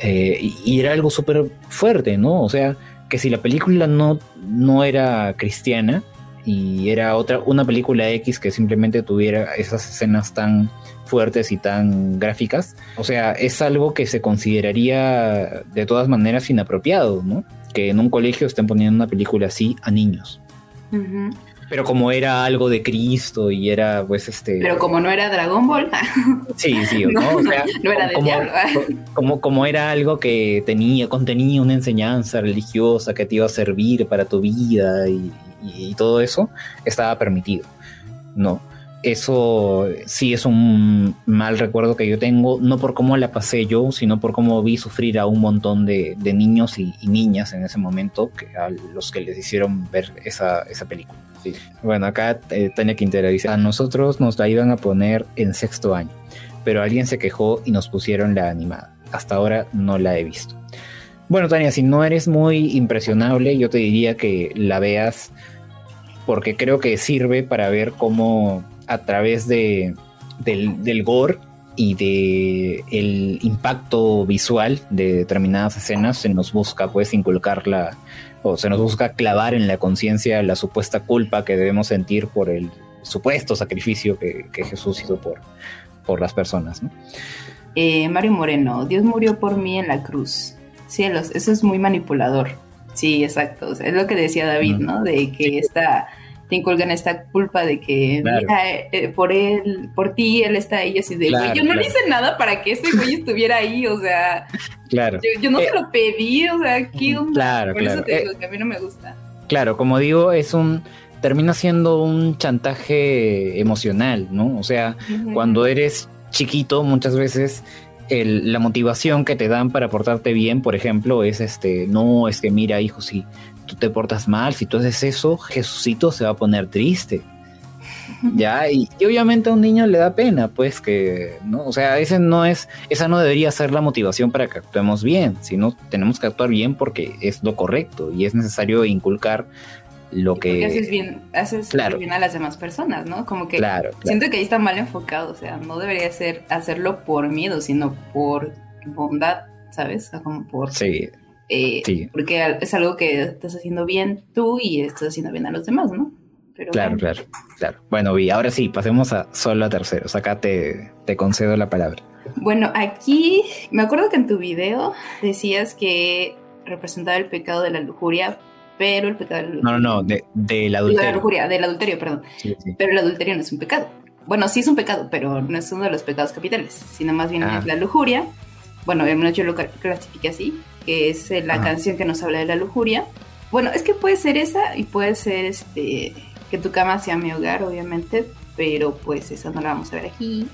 eh, y, era algo súper fuerte, ¿no? O sea, que si la película no, no era cristiana y era otra, una película X que simplemente tuviera esas escenas tan fuertes y tan gráficas. O sea, es algo que se consideraría de todas maneras inapropiado, ¿no? Que en un colegio estén poniendo una película así a niños. Pero como era algo de Cristo y era, pues, este. Pero como no era Dragon Ball. sí, sí, ¿no? O sea, no era de como, como, como, era algo que tenía, contenía una enseñanza religiosa que te iba a servir para tu vida y, y todo eso, estaba permitido, ¿no? eso sí es un mal recuerdo que yo tengo, no por cómo la pasé yo, sino por cómo vi sufrir a un montón de, niños y, niñas en ese momento, que, a los que les hicieron ver esa, película. Bueno, acá eh, Tania Quintera dice, a nosotros nos la iban a poner en sexto año, pero alguien se quejó y nos pusieron la animada. Hasta ahora no la he visto. Bueno, Tania, si no eres muy impresionable, yo te diría que la veas porque creo que sirve para ver cómo a través de, del, gore y de el impacto visual de determinadas escenas se nos busca pues inculcar la o se nos busca clavar en la conciencia la supuesta culpa que debemos sentir por el supuesto sacrificio que, Jesús hizo por, por las personas. Eh, Mario Moreno, Dios murió por mí en la cruz. Cielos, eso es muy manipulador. Sí, exacto. es lo que decía David, ¿no? De que esta te inculcan esta culpa de que eh, por él, por ti, él está ahí, así de, yo no le hice nada para que ese güey estuviera ahí, o sea, claro. yo, no se eh, lo pedí, o sea, ¿qué Claro, por eso te digo eh, que a mí no me gusta. Claro, como digo, es un, termina siendo un chantaje emocional, ¿no? O sea, cuando eres chiquito, muchas veces la motivación que te dan para portarte bien, por ejemplo, es este, no, es que mira, hijo, si tú te portas mal, si tú haces eso, Jesucito se va a poner triste. Ya, y, obviamente a un niño le da pena, pues que, ¿no? O sea, ese no es, esa no debería ser la motivación para que actuemos bien, sino tenemos que actuar bien porque es lo correcto y es necesario inculcar lo que haces bien, haces bien a las demás personas, ¿no? Como que siento que ahí está mal enfocado, o sea, no debería ser hacerlo por miedo, sino por bondad, ¿sabes? O sea, como por sí. Eh, porque es algo que estás haciendo bien tú y estás haciendo bien a los demás, ¿no? claro, claro, claro. Bueno, y ahora sí, pasemos a solo a terceros. Acá te, te concedo la palabra. Bueno, aquí me acuerdo que en tu video decías que representaba el pecado de la lujuria, pero el pecado de la lujuria. No, no, no, de, del adulterio. De la lujuria, del adulterio, perdón. Pero el adulterio no es un pecado. Bueno, sí es un pecado, pero no es uno de los pecados capitales, sino más bien ah. es la lujuria. Bueno, al menos yo lo clasifique así, que es eh, la canción que nos habla de la lujuria. Bueno, es que puede ser esa y puede ser este que tu cama sea mi hogar, obviamente, pero pues esa no la vamos a ver aquí.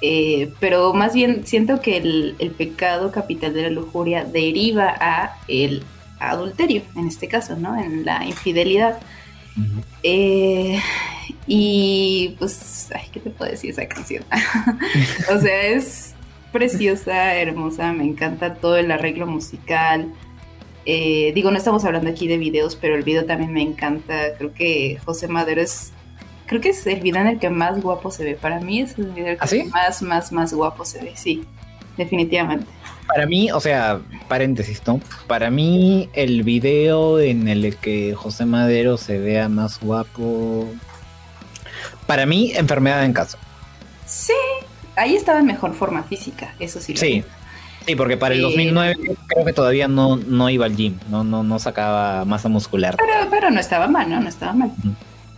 Eh, pero más bien siento que el, pecado capital de la lujuria deriva a el adulterio, en este caso, ¿no? En la infidelidad. Eh, y pues, ay, ¿qué te puedo decir esa canción? o sea, es preciosa, hermosa, me encanta todo el arreglo musical. Eh, digo, no estamos hablando aquí de videos, pero el video también me encanta. Creo que José Madero es, creo que es el video en el que más guapo se ve. Para mí es el video en el ¿Ah, que más, más, más guapo se ve, sí, definitivamente. Para mí, o sea, paréntesis, ¿no? Para mí el video en el que José Madero se vea más guapo, para mí, enfermedad en casa. Sí, ahí estaba en mejor forma física, eso sí. Sí, sí, porque para el 2009 creo que todavía no, no iba al gym, no, no, no sacaba masa muscular. Pero, pero no estaba mal, ¿no? No estaba mal.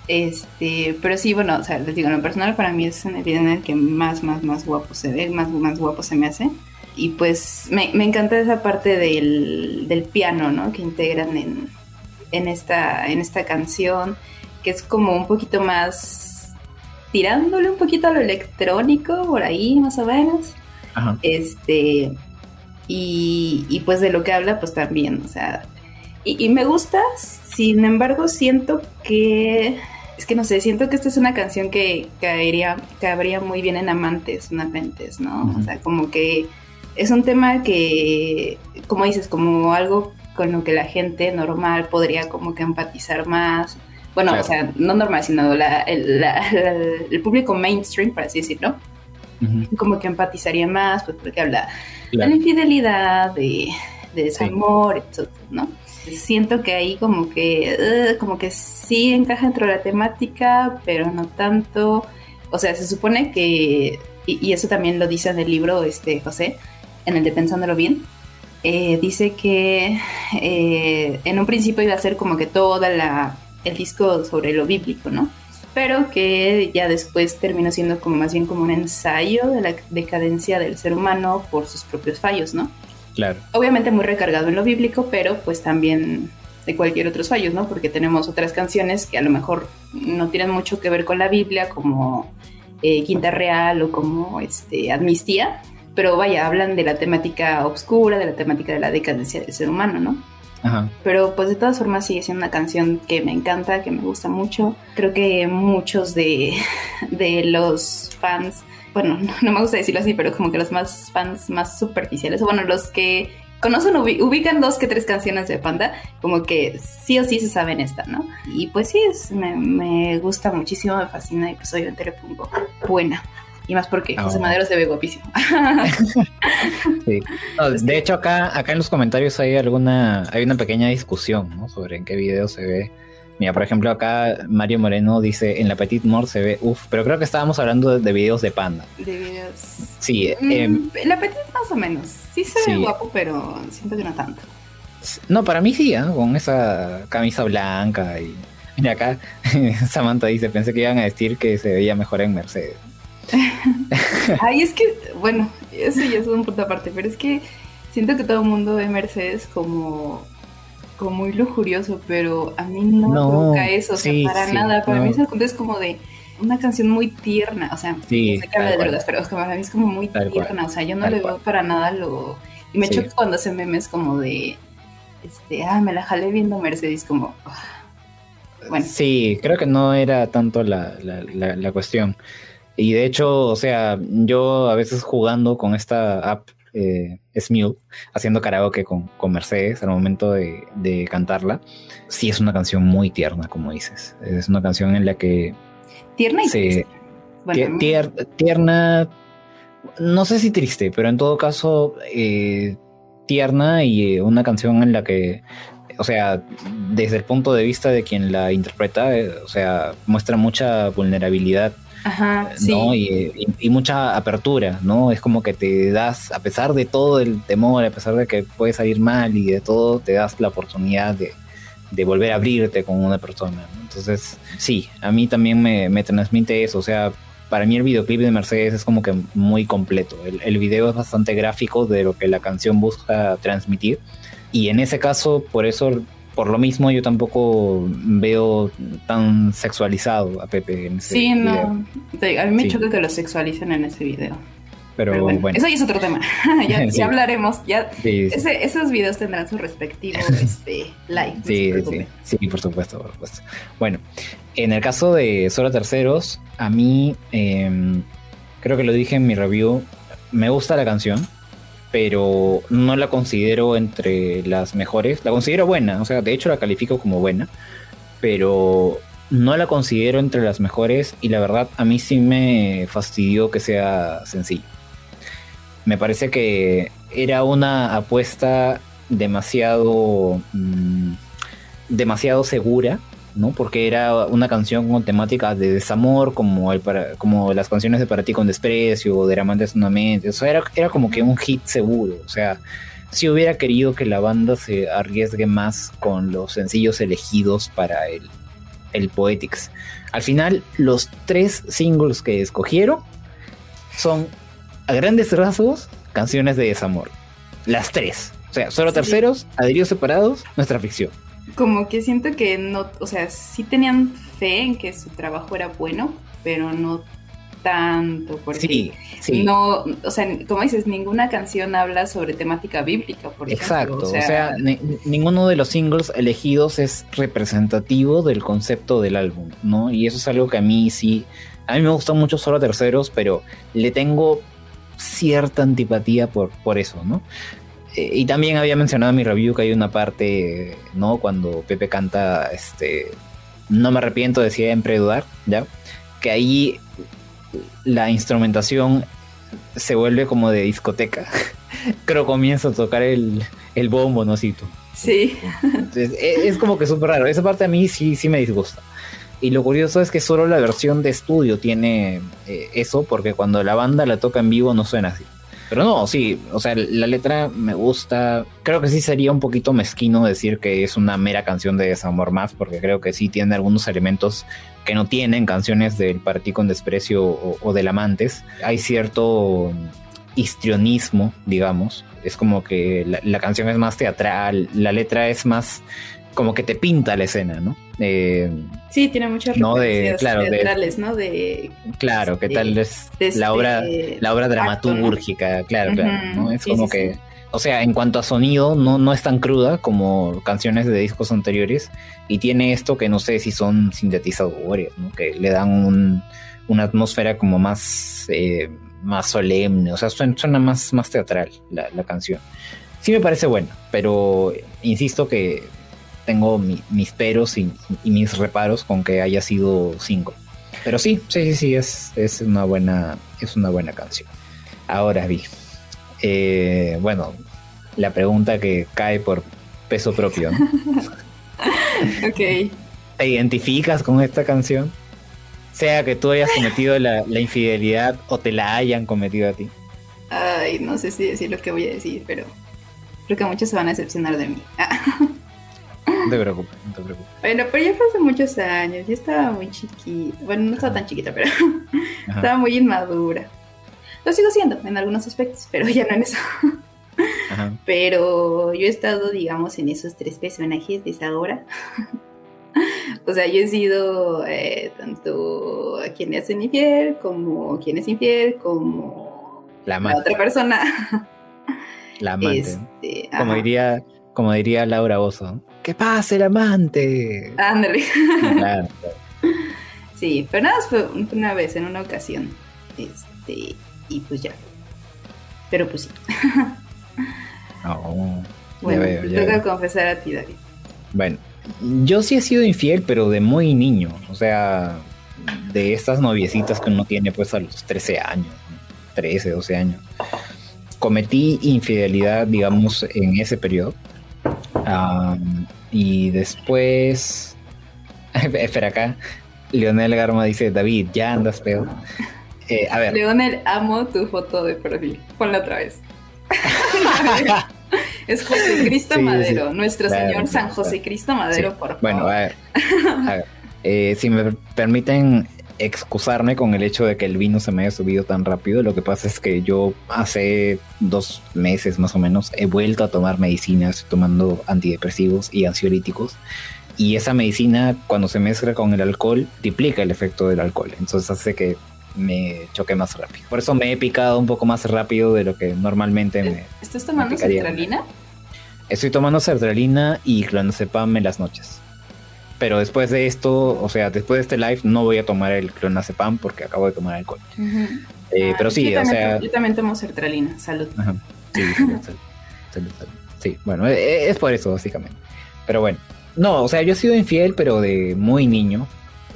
Este, pero sí, bueno, o sea, les digo, en lo personal para mí es en el video en el que más, más, más guapo se ve, más, más guapo se me hace. Y pues me, me encanta esa parte del, del, piano, ¿no? Que integran en, en, esta, en esta canción, que es como un poquito más tirándole un poquito a lo electrónico, por ahí más o menos. Este, y, pues de lo que habla, pues también, o sea, y, me gusta, sin embargo, siento que, es que no sé, siento que esta es una canción que caería, cabría muy bien en amantes, en amantes, ¿no? O sea, como que es un tema que, como dices, como algo con lo que la gente normal podría como que empatizar más bueno, o sea, no normal, sino el, público mainstream, por así decirlo, como que empatizaría más, pues porque habla de la infidelidad, de, de desamor, etc., ¿no? Siento que ahí como que, como que sí encaja dentro de la temática, pero no tanto. O sea, se supone que, y, eso también lo dice en el libro este José, en el de Pensándolo Bien, eh, dice que eh, en un principio iba a ser como que toda la el disco sobre lo bíblico, ¿no? Pero que ya después terminó siendo como más bien como un ensayo de la decadencia del ser humano por sus propios fallos, ¿no? Claro. Obviamente muy recargado en lo bíblico, pero pues también de cualquier otros fallos, ¿no? Porque tenemos otras canciones que a lo mejor no tienen mucho que ver con la Biblia, como eh, Quinta Real o como este, Amnistía, pero vaya, hablan de la temática oscura, de la temática de la decadencia del ser humano, ¿no? Ajá. Pero pues de todas formas sigue siendo una canción que me encanta, que me gusta mucho. Creo que muchos de, de los fans, bueno, no me gusta decirlo así, pero como que los más fans más superficiales, o bueno, los que conocen, ubican dos que tres canciones de Panda, como que sí o sí se saben esta, ¿no? Y pues sí, es, me, gusta muchísimo, me fascina y pues obviamente le pongo buena. Y más porque José ah, Madero se ve guapísimo. sí. de hecho, acá, acá en los comentarios hay alguna, hay una pequeña discusión, ¿no? Sobre en qué video se ve Mira, por ejemplo, acá Mario Moreno dice en la Petit Mort se ve uff, pero creo que estábamos hablando de, videos de panda. De videos. Sí. Mm, em, en la Petit más o menos. Sí se ve guapo, pero siento que no tanto. No, para mí sí, ¿eh? con esa camisa blanca y. Mira, acá Samantha dice: Pensé que iban a decir que se veía mejor en Mercedes. Ay, es que, bueno, eso ya es un punto aparte, pero es que siento que todo el mundo ve Mercedes como como muy lujurioso, pero a mí no, me provoca eso, o sea, para nada. Para mí es como de una canción muy tierna, o sea, sí, se habla de drogas, pero para mí es como muy tierna, o sea, yo no le veo para nada lo... Y me choca cuando hace memes como de, este, ah, me la jalé viendo Mercedes, como... Ah, bueno. Sí, creo que no era tanto la, la, la cuestión. Y de hecho, o sea, yo a veces jugando con esta app eh, Smule haciendo karaoke con, con, Mercedes al momento de, cantarla. Sí, es una canción muy tierna, como dices. Es una canción en la que. Tierna y triste. tierna. No sé si triste, pero en todo caso, eh, tierna y eh, una canción en la que o sea, desde el punto de vista de quien la interpreta, eh, o sea, muestra mucha vulnerabilidad Ajá, ¿no? Y, mucha apertura, ¿no? Es como que te das, a pesar de todo el temor, a pesar de que puede salir mal y de todo, te das la oportunidad de, volver a abrirte con una persona. Entonces, sí, a mí también me, transmite eso. O sea, para mí el videoclip de Mercedes es como que muy completo. El, el video es bastante gráfico de lo que la canción busca transmitir. Y en ese caso, por eso por lo mismo yo tampoco veo tan sexualizado a Pepe en ese Sí, no. A mí me choca que lo sexualicen en ese video. Pero, bueno, Eso ya es otro tema. ya, hablaremos. Ya, esos videos tendrán su respectivo este, live. Sí, sí, sí, por supuesto, por supuesto. Bueno, en el caso de Solo Terceros, a mí, em, creo que lo dije en mi review, me gusta la canción pero no la considero entre las mejores. La considero buena, o sea, de hecho la califico como buena, pero no la considero entre las mejores y la verdad a mí sí me fastidió que sea sencillo. Me parece que era una apuesta demasiado mm, demasiado segura ¿no? Porque era una canción con temática de desamor, como, el como las canciones de Para ti con desprecio, o de Amantes una mente. O era, era como que un hit seguro. O sea, si hubiera querido que la banda se arriesgue más con los sencillos elegidos para el, el Poetics. Al final, los tres singles que escogieron son, a grandes rasgos, canciones de desamor. Las tres. O sea, solo terceros, adheridos separados, nuestra ficción como que siento que no, o sea, sí tenían fe en que su trabajo era bueno, pero no tanto, porque sí, sí. no, o sea, como dices, ninguna canción habla sobre temática bíblica, por Exacto, o sea, ninguno de los singles elegidos es representativo del concepto del álbum, ¿no? Y eso es algo que a mí sí, a mí me gusta mucho solo terceros, pero le tengo cierta antipatía por, por eso, ¿no? Y también había mencionado en mi review que hay una parte, ¿no? Cuando Pepe canta, este, no me arrepiento de siempre dudar, ¿ya? Que ahí la instrumentación se vuelve como de discoteca. Creo comienza a tocar el, el bombo, ¿no? Sí, Sí. E, es, como que súper raro. Esa parte a mí sí, sí me disgusta. Y lo curioso es que solo la versión de estudio tiene eh, eso, porque cuando la banda la toca en vivo no suena así. Pero no, sí, o sea, la letra me gusta. Creo que sí sería un poquito mezquino decir que es una mera canción de desamor más, porque creo que sí tiene algunos elementos que no tienen canciones del Partí con Desprecio o, del Amantes. Hay cierto histrionismo, digamos. Es como que la, canción es más teatral, la letra es más como que te pinta la escena, ¿no? Eh, sí, tiene muchas no de, claro, teatrales, ¿no? De, claro, ¿qué tal es la obra, la obra dramatúrgica? Claro, claro, ¿no? Es como que, o sea, en cuanto a sonido, no, no es tan cruda como canciones de discos anteriores y tiene esto que no sé si son sintetizadores, ¿no? Que le dan una atmósfera como más, eh, más solemne, o sea, suena, más, más teatral la, la canción. Sí me parece buena, pero insisto que tengo mis peros y, mis reparos con que haya sido cinco. Pero sí, sí, sí, sí, es, es, una, buena, es una buena canción. Ahora vi. Eh, bueno, la pregunta que cae por peso propio. ok. ¿Te identificas con esta canción? Sea que tú hayas cometido la, la, infidelidad o te la hayan cometido a ti. Ay, no sé si decir lo que voy a decir, pero creo que muchos se van a decepcionar de mí. No te preocupes, no te preocupes. Bueno, pero ya fue hace muchos años, yo estaba muy chiquita. Bueno, no estaba tan chiquita, pero estaba muy inmadura. Lo sigo siendo en algunos aspectos, pero ya no en eso. Pero yo he estado, digamos, en esos tres personajes de esa hora. o sea, yo he sido eh, tanto a quien es infiel, como quien es infiel, como la, otra persona. La amante. Este, como diría como diría Laura Oso, ¡que pase el amante! Ándale. Sí, pero nada, fue una vez, en una ocasión. Este, y pues ya. Pero pues sí. Oh, bueno, te toca confesar a ti, David. Bueno, yo sí he sido infiel, pero de muy niño. O sea, de estas noviecitas que uno tiene pues a los 13 años, 13, 12 años. Cometí infidelidad, digamos, en ese periodo y después. Espera acá. Leonel Garma dice: David, ya andas peor. Eh, a ver. Leonel, amo tu foto de perfil. Ponla otra vez. es José Cristo Madero, nuestro señor San José Cristo Madero, por favor. Bueno, a ver. A ver. Eh, si me permiten excusarme con el hecho de que el vino se me haya subido tan rápido. Lo que pasa es que yo hace dos meses más o menos he vuelto a tomar medicinas, tomando antidepresivos y ansiolíticos. Y esa medicina, cuando se mezcla con el alcohol, duplica el efecto del alcohol. Entonces hace que me choque más rápido. Por eso me he picado un poco más rápido de lo que normalmente me. ¿Estás tomando sertralina? Estoy tomando sertralina y clonazepam en las noches. Pero después de esto, o sea, después de este live, no voy a tomar el clonazepam porque acabo de tomar alcohol. Eh, ah, pero sí, o sea. Yo también tomo sertralina, salud. Sí, salud, salud, sí, bueno, e, e, es por eso, básicamente. Pero bueno, no, o sea, yo he sido infiel, pero de muy niño,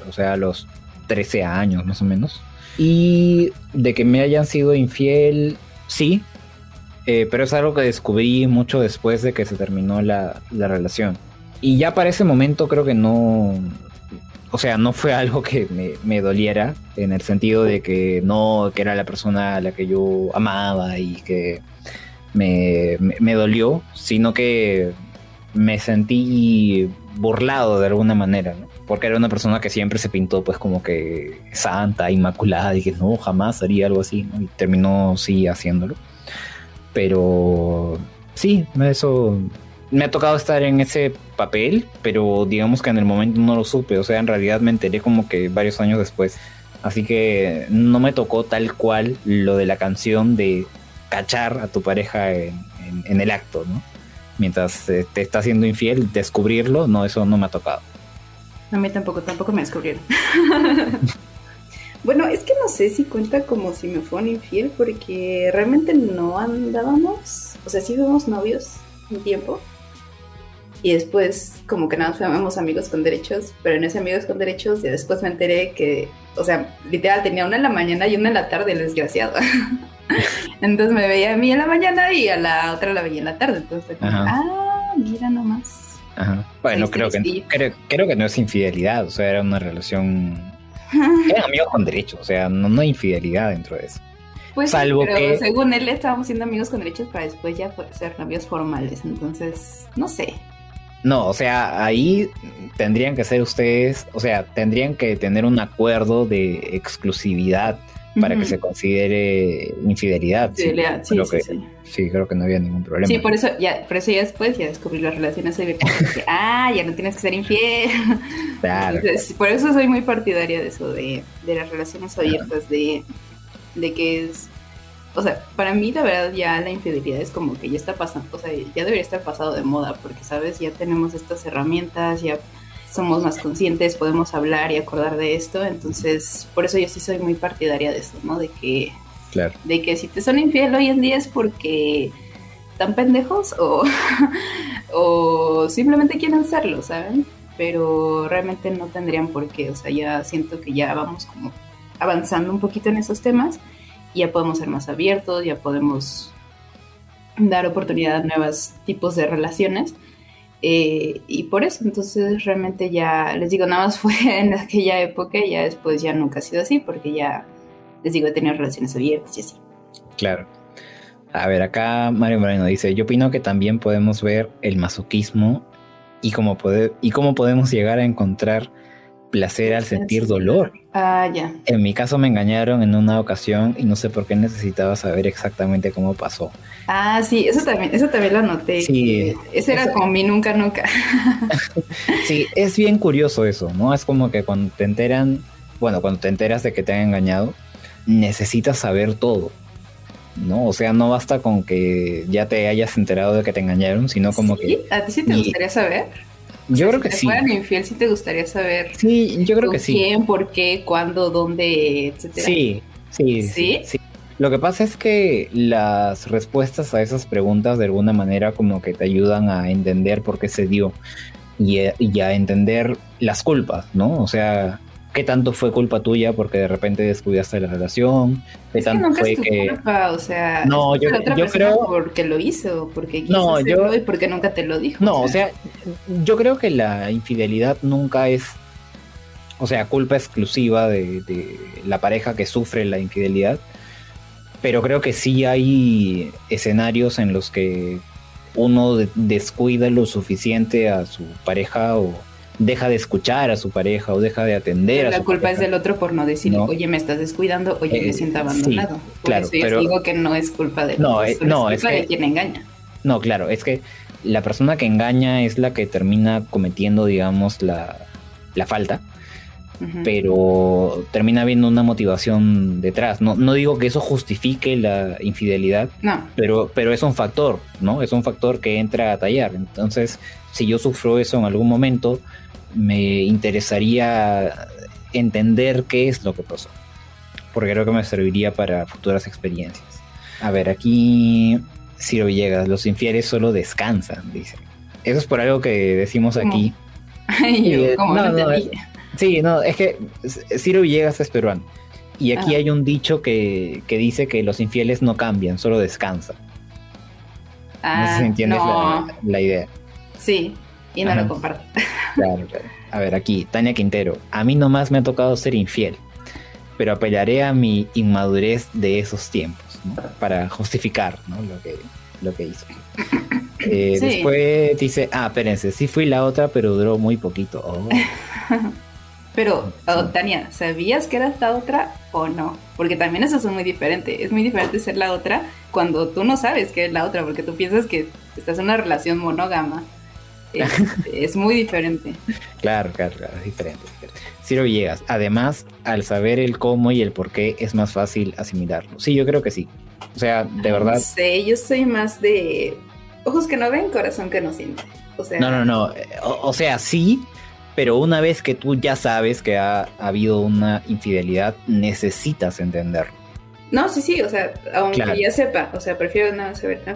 o sea, a los 13 años más o menos. Y de que me hayan sido infiel, sí, eh, pero es algo que descubrí mucho después de que se terminó la, la relación. Y ya para ese momento creo que no, o sea, no fue algo que me, doliera, en el sentido de que no, que era la persona a la que yo amaba y que me, dolió, sino que me sentí burlado de alguna manera, ¿no? Porque era una persona que siempre se pintó pues como que santa, inmaculada, y que no, jamás haría algo así, ¿no? Y terminó sí haciéndolo. Pero sí, eso me ha tocado estar en ese papel, pero digamos que en el momento no lo supe, o sea, en realidad me enteré como que varios años después. Así que no me tocó tal cual lo de la canción de cachar a tu pareja en, el acto, ¿no? Mientras eh, te está haciendo infiel, descubrirlo, no, eso no me ha tocado. A mí tampoco, tampoco me descubrieron. bueno, es que no sé si cuenta como si me fueron infiel, porque realmente no andábamos, o sea, sí fuimos novios un tiempo, y después como que nada, fuimos amigos con derechos, pero en ese amigos con derechos y después me enteré que, o sea, literal tenía una en la mañana y una en la tarde, el desgraciado. Entonces me veía a mí en la mañana y a la otra la veía en la tarde. Entonces como, ah, mira nomás. Ajá. Bueno, creo que, creo, que no es infidelidad, o sea, era una relación... Eran amigos con derechos, o sea, no, no hay infidelidad dentro de eso. Pues Salvo pero que... según él estábamos siendo amigos con derechos para después ya ser novios formales, entonces, no sé. No, o sea, ahí tendrían que ser ustedes, o sea, tendrían que tener un acuerdo de exclusividad para que se considere infidelidad. Sí, sí, sí, sí, sí, creo que no había ningún problema. Sí, por eso ya, por eso ya después ya descubrí las relaciones abiertas. ah, ya no tienes que ser infiel. Claro. por eso soy muy partidaria de eso, de, de las relaciones abiertas, de, de que es o sea, para mí la verdad ya la infidelidad es como que ya está pasando, o sea, ya debería estar pasado de moda, porque, ¿sabes? Ya tenemos estas herramientas, ya somos más conscientes, podemos hablar y acordar de esto, entonces por eso yo sí soy muy partidaria de eso, ¿no? De que, claro. de que si te son infiel hoy en día es porque están pendejos o, o simplemente quieren serlo, ¿saben? Pero realmente no tendrían por qué, o sea, ya siento que ya vamos como avanzando un poquito en esos temas ya podemos ser más abiertos, ya podemos dar oportunidad a nuevos tipos de relaciones. Eh, y por eso, entonces realmente ya, les digo, nada más fue en aquella época ya después ya nunca ha sido así, porque ya, les digo, he tenido relaciones abiertas y así. Claro. A ver, acá Mario Moreno dice, yo opino que también podemos ver el masoquismo y cómo, puede, y cómo podemos llegar a encontrar placer al sentir dolor. Ah, ya. En mi caso me engañaron en una ocasión y no sé por qué necesitaba saber exactamente cómo pasó. Ah, sí, eso también, eso también lo noté. Sí. Ese era como mi nunca, nunca. sí, es bien curioso eso, ¿no? Es como que cuando te enteran, bueno, cuando te enteras de que te han engañado, necesitas saber todo. ¿no? O sea, no basta con que ya te hayas enterado de que te engañaron, sino como que... ¿A ti sí te gustaría saber? Yo creo que sí. fueran infiel, sí te gustaría saber. Sí, yo creo que sí. ¿Quién, por qué, cuándo, dónde, etcétera? Sí, sí, sí, sí. Lo que pasa es que las respuestas a esas preguntas de alguna manera como que te ayudan a entender por qué se dio y, y a entender las culpas, ¿no? O sea, qué tanto fue culpa tuya porque de repente descuidaste la relación, qué tanto nunca fue es tu que culpa, o sea, no, yo, otra yo creo porque lo hizo, porque quiso No, hacerlo yo- y porque nunca te lo dijo. no, o sea, yo creo que la infidelidad nunca es, o sea, culpa exclusiva de, de la pareja que sufre la infidelidad, pero creo que sí hay escenarios en los que uno de- descuida lo suficiente a su pareja o deja de escuchar a su pareja o deja de atender a la su culpa pareja. es del otro por no decir, No. oye, me estás descuidando, oye, Eh, me siento sí, abandonado. Por claro, eso yo pero- digo que no es culpa de No, eh, no, es es culpa de que- quien engaña. No, claro, es que la persona que engaña es la que termina cometiendo, digamos, la, la falta, pero termina habiendo una motivación detrás. No, no digo que eso justifique la infidelidad, No, pero, pero es un factor, ¿no? Es un factor que entra a tallar. Entonces, si yo sufro eso en algún momento, me interesaría entender qué es lo que pasó, porque creo que me serviría para futuras experiencias. A ver, aquí Ciro Villegas, los infieles solo descansan, dice. Eso es por algo que decimos ¿Cómo? aquí. Yo, Eh, como no, no, no, entendí. Sí, no, es que Ciro Villegas es peruano. Y aquí Ah. hay un dicho que, que dice que los infieles no cambian, solo descansan. No sé Ah, si entiendes no, la, la idea. sí, y no Ajá. lo comparto. Claro, claro. A ver, aquí, Tania Quintero. A mí nomás me ha tocado ser infiel, pero apelaré a mi inmadurez de esos tiempos, ¿no? Para justificar, ¿no? Lo que, lo que hizo. Eh, Sí. Después dice, ah, espérense, sí fui la otra, pero duró muy poquito. Oh. Pero, oh, Tania, ¿sabías que eras la otra o no? Porque también eso es muy diferente. Es muy diferente ser la otra cuando tú no sabes que es la otra, porque tú piensas que estás en una relación monógama. Es, es muy diferente. Claro, claro, claro, es diferente. es diferente. Ciro Villegas, además, al saber el cómo y el por qué, es más fácil asimilarlo. Sí, yo creo que sí. O sea, de verdad. No sé, yo soy más de ojos que no ven, corazón que no siente. O sea, No, no, no. eh, O, o sea, sí, pero una vez que tú ya sabes que ha, habido una infidelidad, necesitas entenderlo. No, sí, sí, o sea, aunque Claro. ya sepa, o sea, prefiero nada saber. ¿Ah?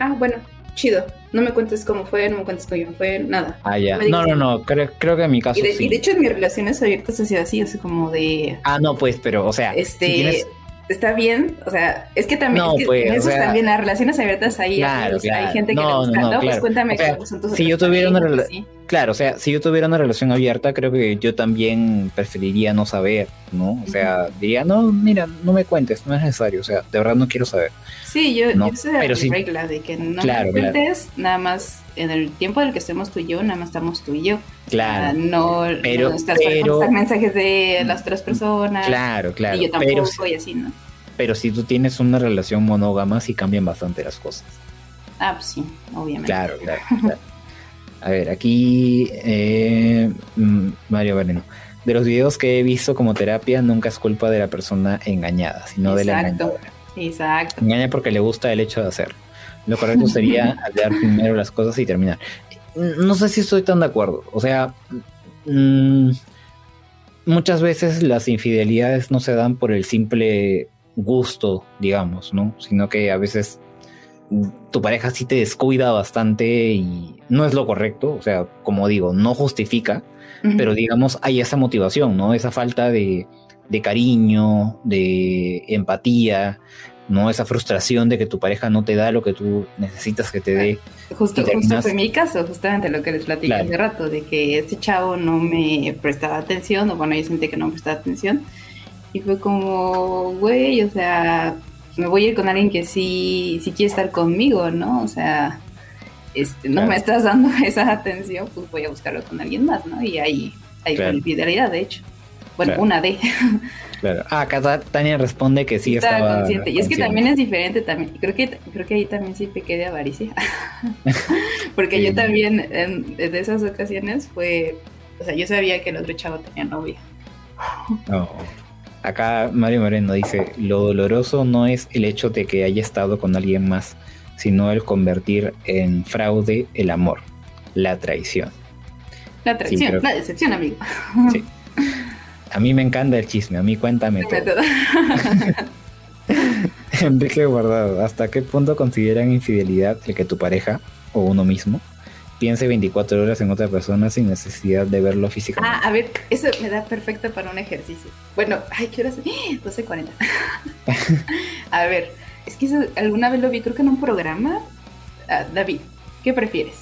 Ah, bueno, chido. No me cuentes cómo fue, no me cuentes cómo fue, nada. Ah, ya. No, no, no. Creo, creo que en mi caso Y de, sí. y de hecho en mis relaciones abiertas ha sido así, así como de, Ah, no, pues, pero, o sea, este, si tienes- está bien, o sea, es que también, No, es que pues, en o eso sea, también, las relaciones abiertas ahí Claro, o claro. hay gente que No, le gusta, no, no, pues claro. cuéntame O sea, cómo son tus si yo tuviera una parejas, rela- sí. Claro, o sea, si yo tuviera una relación abierta, creo que yo también preferiría no saber, ¿no? O sea, diría, no, mira, no me cuentes, no es necesario, o sea, de verdad no quiero saber. Sí, yo, no, yo sé pero la regla de que no me cuentes, nada más en el tiempo en el que estemos tú y yo, nada más estamos tú y yo. Claro. no, pero, no estás pero, mensajes de las otras personas. Claro, claro. Y yo tampoco, y así, ¿no? Pero si tú tienes una relación monógama, sí cambian bastante las cosas. Ah, pues sí, obviamente. Claro, claro. claro. A ver, aquí eh, mm, Mario Bareno. De los videos que he visto como terapia, nunca es culpa de la persona engañada, sino de la engañadora. Exacto. Engaña porque le gusta el hecho de hacer. Lo correcto sería hablar primero las cosas y terminar. No sé si estoy tan de acuerdo. O sea, mm, muchas veces las infidelidades no se dan por el simple gusto, digamos, ¿no? Sino que a veces tu pareja sí te descuida bastante y no es lo correcto, o sea, como digo, no justifica, pero digamos hay esa motivación, ¿no? Esa falta de, cariño, de empatía, ¿no? Esa frustración de que tu pareja no te da lo que tú necesitas que te dé. Justo, justo fue mi caso, justamente lo que les platicé hace rato, de que este chavo no me prestaba atención, o bueno, yo sentí que no me prestaba atención, y fue como, güey, o sea, me voy a ir con alguien que sí, sí quiere estar conmigo, ¿no? O sea, este, no me estás dando esa atención, pues voy a buscarlo con alguien más, ¿no? Y ahí hay claro. fidelidad, de hecho. Bueno, una de. Claro. Ah, acá Tania responde que sí estaba, estaba consciente. Y es que también es diferente también. Creo que creo que ahí también sí pequé de avaricia. Porque yo también en, de esas ocasiones fue, o sea, yo sabía que el otro chavo tenía novia. No. Acá Mario Moreno dice, lo doloroso no es el hecho de que haya estado con alguien más, sino el convertir en fraude el amor, la traición. La traición, la decepción, amigo. Sí. A mí me encanta el chisme, a mí cuéntame todo. Enrique Guardado, ¿hasta qué punto consideran infidelidad el que tu pareja o uno mismo piense 24 horas en otra persona sin necesidad de verlo físicamente. Ah, a ver, eso me da perfecto para un ejercicio. Bueno, ay, ¿qué hora es? 12.40. a ver, es que alguna vez lo vi, creo que en un programa. Ah, David, ¿qué prefieres?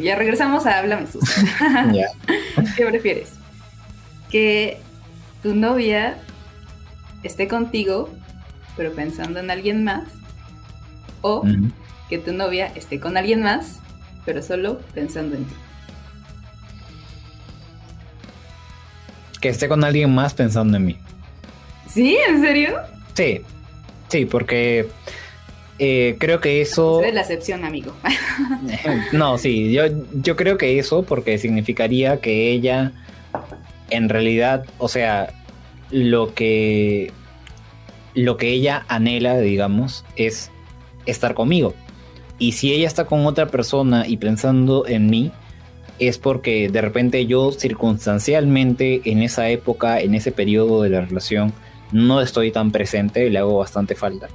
Ya regresamos a Háblame Sus. ¿Qué prefieres? Que tu novia esté contigo, pero pensando en alguien más, o que tu novia esté con alguien más, pero solo pensando en ti. Que esté con alguien más pensando en mí. ¿Sí? ¿En serio? Sí, sí, porque eh, creo que eso... Es la excepción, amigo. no, sí, yo, yo creo que eso porque significaría que ella, en realidad, o sea, lo que, lo que ella anhela, digamos, es estar conmigo. Y si ella está con otra persona y pensando en mí, es porque de repente yo circunstancialmente en esa época, en ese periodo de la relación, no estoy tan presente, le hago bastante falta.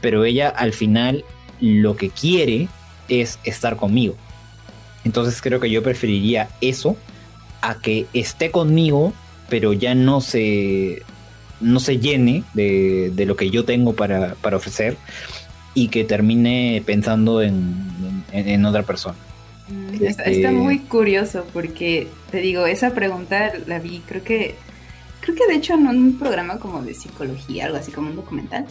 Pero ella al final lo que quiere es estar conmigo. Entonces creo que yo preferiría eso a que esté conmigo, pero ya no se, no se llene de, de lo que yo tengo para, para ofrecer y que termine pensando en, otra persona. Mm, está, este, muy curioso porque te digo, esa pregunta la vi, creo que, creo que de hecho en un programa como de psicología, algo así como un documental.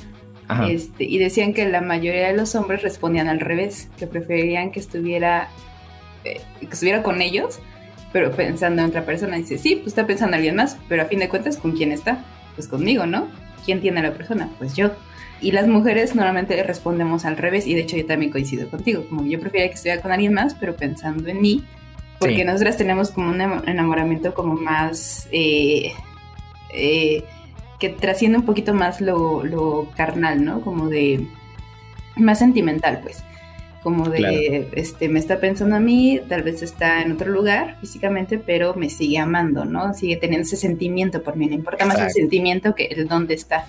Este, y decían que la mayoría de los hombres respondían al revés, que preferían que estuviera, eh, que estuviera con ellos, pero pensando en otra persona. Dice, sí, pues está pensando en alguien más, pero a fin de cuentas, ¿con quién está? Pues conmigo, ¿no? ¿Quién tiene a la persona? Pues yo. Y las mujeres normalmente respondemos al revés, y de hecho yo también coincido contigo, como yo prefiero que estuviera con alguien más, pero pensando en mí, porque nosotras tenemos como un enamoramiento como más... Eh, eh, que trasciende un poquito más lo, carnal, ¿no? Como de... más sentimental, pues. Como de, este, me está pensando a mí, tal vez está en otro lugar físicamente, pero me sigue amando, ¿no? Sigue teniendo ese sentimiento por mí. Le importa más el sentimiento que el dónde está.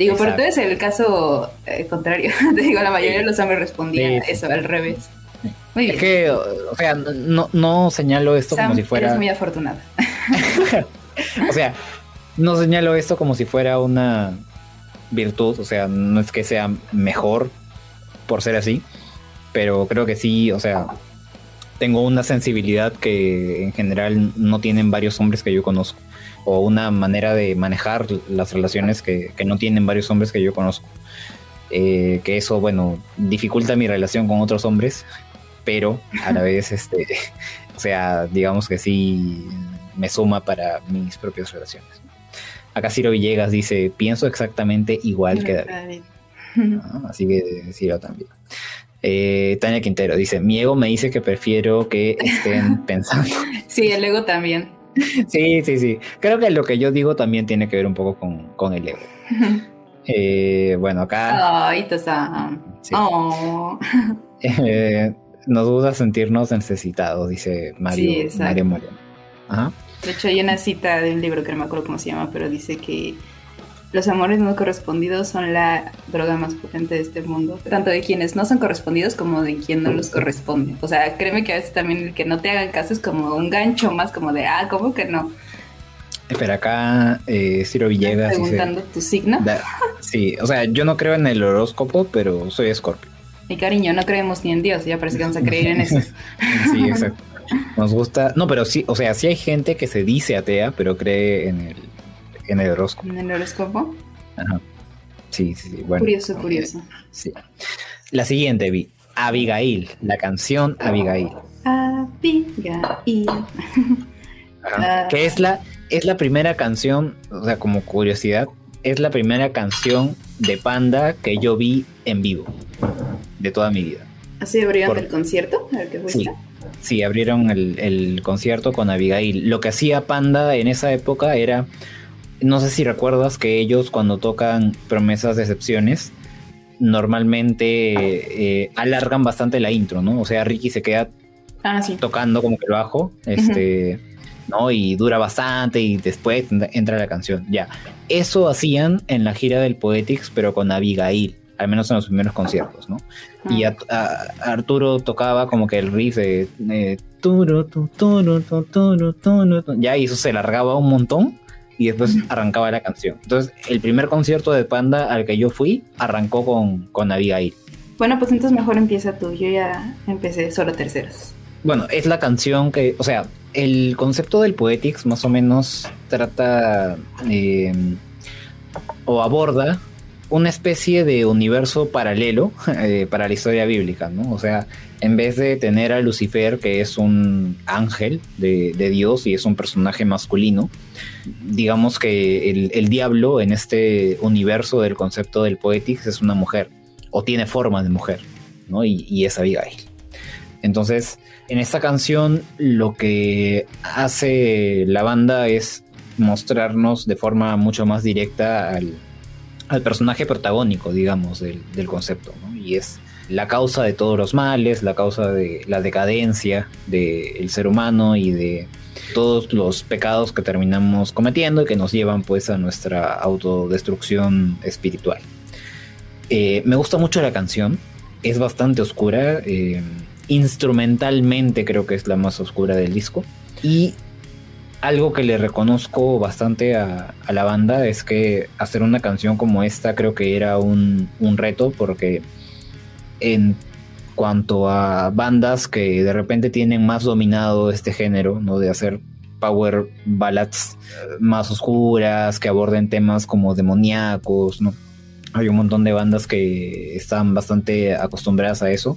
Digo, pero tú eres el caso eh, contrario. Te digo, la mayoría de los hombres respondían eso, al revés. Muy bien. Es que, o sea, no, no señalo esto como si fuera. Eres muy afortunada. o sea, no señalo esto como si fuera una virtud. O sea, no es que sea mejor por ser así. Pero creo que sí, o sea, tengo una sensibilidad que en general no tienen varios hombres que yo conozco, o una manera de manejar las relaciones que, no tienen varios hombres que yo conozco. Eh, que eso, bueno, dificulta mi relación con otros hombres, pero a la vez, este, o sea, digamos que sí me suma para mis propias relaciones. Acá Ciro Villegas dice, pienso exactamente igual que David. Ah, así que Ciro también. Eh, Tania Quintero dice, mi ego me dice que prefiero que estén pensando. Sí, el ego también. Sí, sí, sí. Creo que lo que yo digo también tiene que ver un poco con, el ego. Eh, bueno, acá... Ay, sí. oh. eh, nos gusta sentirnos necesitados, dice Mario, Mario Moreno. De hecho, hay una cita de un libro que no me acuerdo cómo se llama, pero dice que los amores no correspondidos son la droga más potente de este mundo, tanto de quienes no son correspondidos como de quien no los corresponde. O sea, créeme que a veces también el que no te hagan caso es como un gancho más como de, ah, ¿cómo que no? Espera, acá eh, Ciro Villegas. Preguntando tu signo. sí, o sea, yo no creo en el horóscopo, pero soy escorpio. Mi cariño, no creemos ni en Dios, ya parece que vamos a creer en eso. sí, exacto. Nos gusta, no, pero sí, o sea, sí hay gente que se dice atea, pero cree en el en el horóscopo. ¿En el horóscopo? Ajá. Sí, sí, sí. Bueno, curioso, curioso. Sí. La siguiente, Vi. Abigail, la canción Abigail. Abigail. Ajá. Que es la, es la primera canción, o sea, como curiosidad, es la primera canción de Panda que yo vi en vivo de toda mi vida. ¿Así abrieron el concierto? A ver qué sí, sí, abrieron el, el concierto con Abigail. Lo que hacía Panda en esa época era no sé si recuerdas que ellos cuando tocan promesas de excepciones, normalmente eh, alargan bastante la intro, ¿no? O sea, Ricky se queda ah, tocando como que el bajo, este, ¿no? Y dura bastante y después entra la canción. Ya, eso hacían en la gira del Poetics, pero con Abigail, al menos en los primeros conciertos, ¿no? Y ah. Arturo tocaba como que el riff de... ya, y eso se largaba un montón y después arrancaba la canción. Entonces, el primer concierto de Panda al que yo fui arrancó con, con Abigail. Bueno, pues entonces mejor empieza tú. Yo ya empecé solo terceros. Bueno, es la canción que, o sea, el concepto del Poetics más o menos trata eh, o aborda una especie de universo paralelo eh, para la historia bíblica, ¿no? O sea, en vez de tener a Lucifer, que es un ángel de, Dios y es un personaje masculino, digamos que el, diablo en este universo del concepto del Poetics es una mujer, o tiene forma de mujer, ¿no? Y, es Abigail. Entonces, en esta canción lo que hace la banda es mostrarnos de forma mucho más directa al, personaje protagónico, digamos, del, del concepto. Y es la causa de todos los males, la causa de la decadencia del ser humano y de todos los pecados que terminamos cometiendo y que nos llevan pues a nuestra autodestrucción espiritual. Eh, me gusta mucho la canción, es bastante oscura, eh, instrumentalmente creo que es la más oscura del disco y algo que le reconozco bastante a, la banda es que hacer una canción como esta creo que era un, reto porque en cuanto a bandas que de repente tienen más dominado este género, ¿no? De hacer power ballads más oscuras, que aborden temas como demoníacos, ¿no? Hay un montón de bandas que están bastante acostumbradas a eso,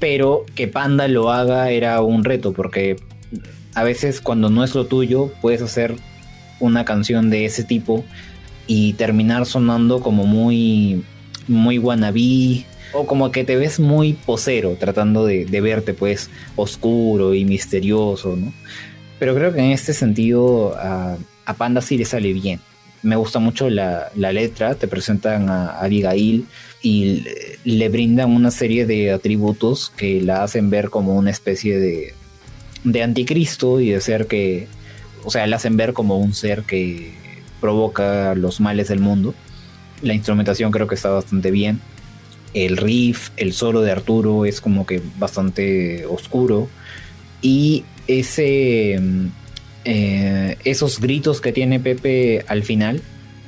pero que Panda lo haga era un reto, porque a veces cuando no es lo tuyo, puedes hacer una canción de ese tipo y terminar sonando como muy, muy wannabe, o como que te ves muy posero, tratando de, verte pues oscuro y misterioso, ¿no? Pero creo que en este sentido a, Panda sí le sale bien. Me gusta mucho la, letra, te presentan a, Abigail y le, brindan una serie de atributos que la hacen ver como una especie de, de anticristo y de ser que, o sea, la hacen ver como un ser que provoca los males del mundo. La instrumentación creo que está bastante bien el riff, el solo de Arturo es como que bastante oscuro. Y ese, mm, eh, esos gritos que tiene Pepe al final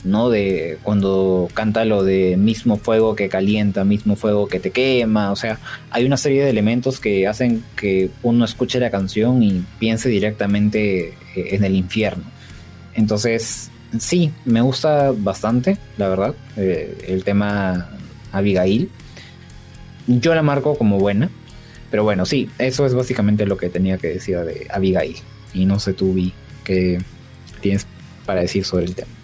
¿no? De cuando canta lo de mismo fuego que calienta, mismo fuego que te quema, o sea, hay una serie de elementos que hacen que uno escuche la canción y piense directamente eh, en el infierno. Entonces, sí, me gusta bastante, la verdad, eh, el tema Abigail. Yo la marco como buena, pero bueno, sí, eso es básicamente lo que tenía que decir de Abigail. Y no sé tú, Vi, qué tienes para decir sobre el tema.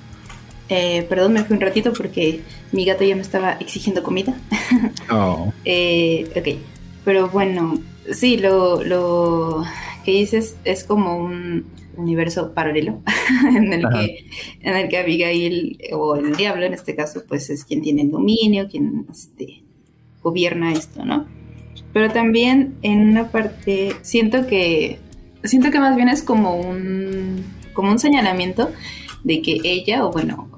Eh, perdón, me fui un ratito porque mi gato ya me estaba exigiendo comida. Oh. eh, ok, pero bueno, sí, lo, lo que dices es como un universo paralelo en, el que, en el que Abigail, o el diablo en este caso, pues es quien tiene el dominio, quien este, gobierna esto, ¿no? Pero también en una parte siento que siento que más bien es como un como un señalamiento de que ella o bueno,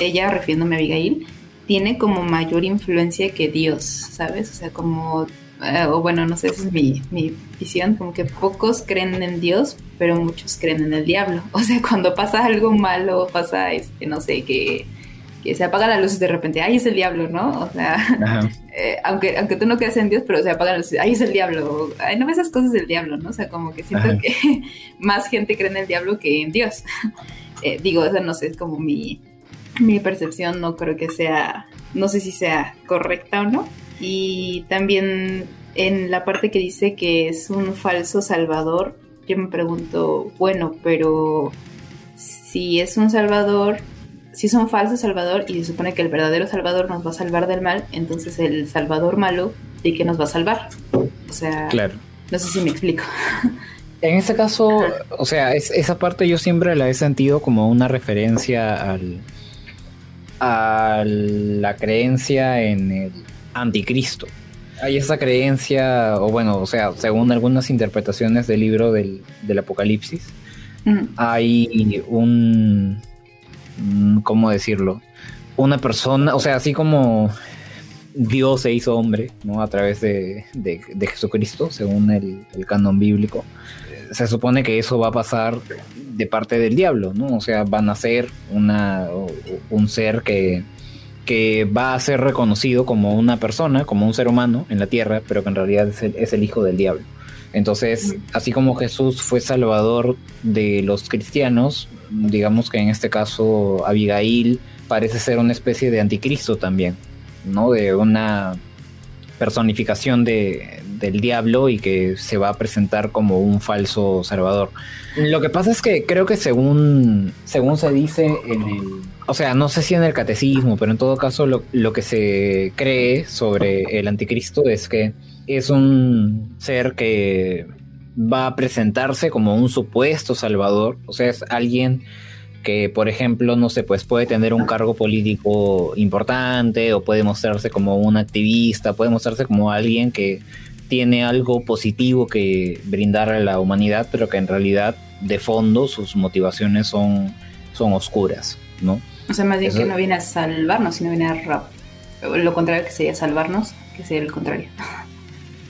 ella refiriéndome a Abigail tiene como mayor influencia que Dios, ¿sabes? O sea, como eh, o bueno, no sé, esa es mi, mi, visión, como que pocos creen en Dios, pero muchos creen en el diablo. O sea, cuando pasa algo malo, pasa, este, no sé, que que se apaga la luz de repente, ay, es el diablo, ¿no? O sea, eh, aunque, aunque tú no creas en Dios, pero se apaga la luz, ay, es el diablo, ay, no ves esas cosas del diablo, ¿no? O sea, como que siento que más gente cree en el diablo que en Dios. Eh, digo, esa no sé, es como mi, mi percepción, no creo que sea, no sé si sea correcta o no. Y también en la parte que dice que es un falso salvador, yo me pregunto, bueno, pero si es un salvador, si es un falso salvador y se supone que el verdadero salvador nos va a salvar del mal, entonces el salvador malo ¿de qué nos va a salvar? O sea, claro. no sé si me explico. En este caso, o sea, esa parte yo siempre la he sentido como una referencia al, a la creencia en el anticristo. Hay esa creencia, o bueno, o sea, según algunas interpretaciones del libro del, Apocalipsis, hay un, Mm, ¿cómo decirlo? Una persona, o sea, así como Dios se hizo hombre, ¿no? A través de, Jesucristo, según el, canon bíblico. Se supone que eso va a pasar de parte del diablo, ¿no? O sea, van a ser una, un ser que, que va a ser reconocido como una persona, como un ser humano en la tierra, pero que en realidad es el, es el hijo del diablo. Entonces, así como Jesús fue salvador de los cristianos, digamos que en este caso Abigail parece ser una especie de anticristo también, ¿no? De una personificación de, del diablo y que se va a presentar como un falso salvador. Lo que pasa es que creo que según, según se dice en el... O sea, no sé si en el catecismo, pero en todo caso lo, lo que se cree sobre el anticristo es que es un ser que va a presentarse como un supuesto salvador, o sea, es alguien que, por ejemplo, no sé, pues puede tener un cargo político importante o puede mostrarse como un activista, puede mostrarse como alguien que tiene algo positivo que brindar a la humanidad, pero que en realidad de fondo sus motivaciones son, son oscuras, ¿no? O sea, más bien que no viene a salvarnos, sino viene a lo contrario que sería salvarnos, que sería el contrario.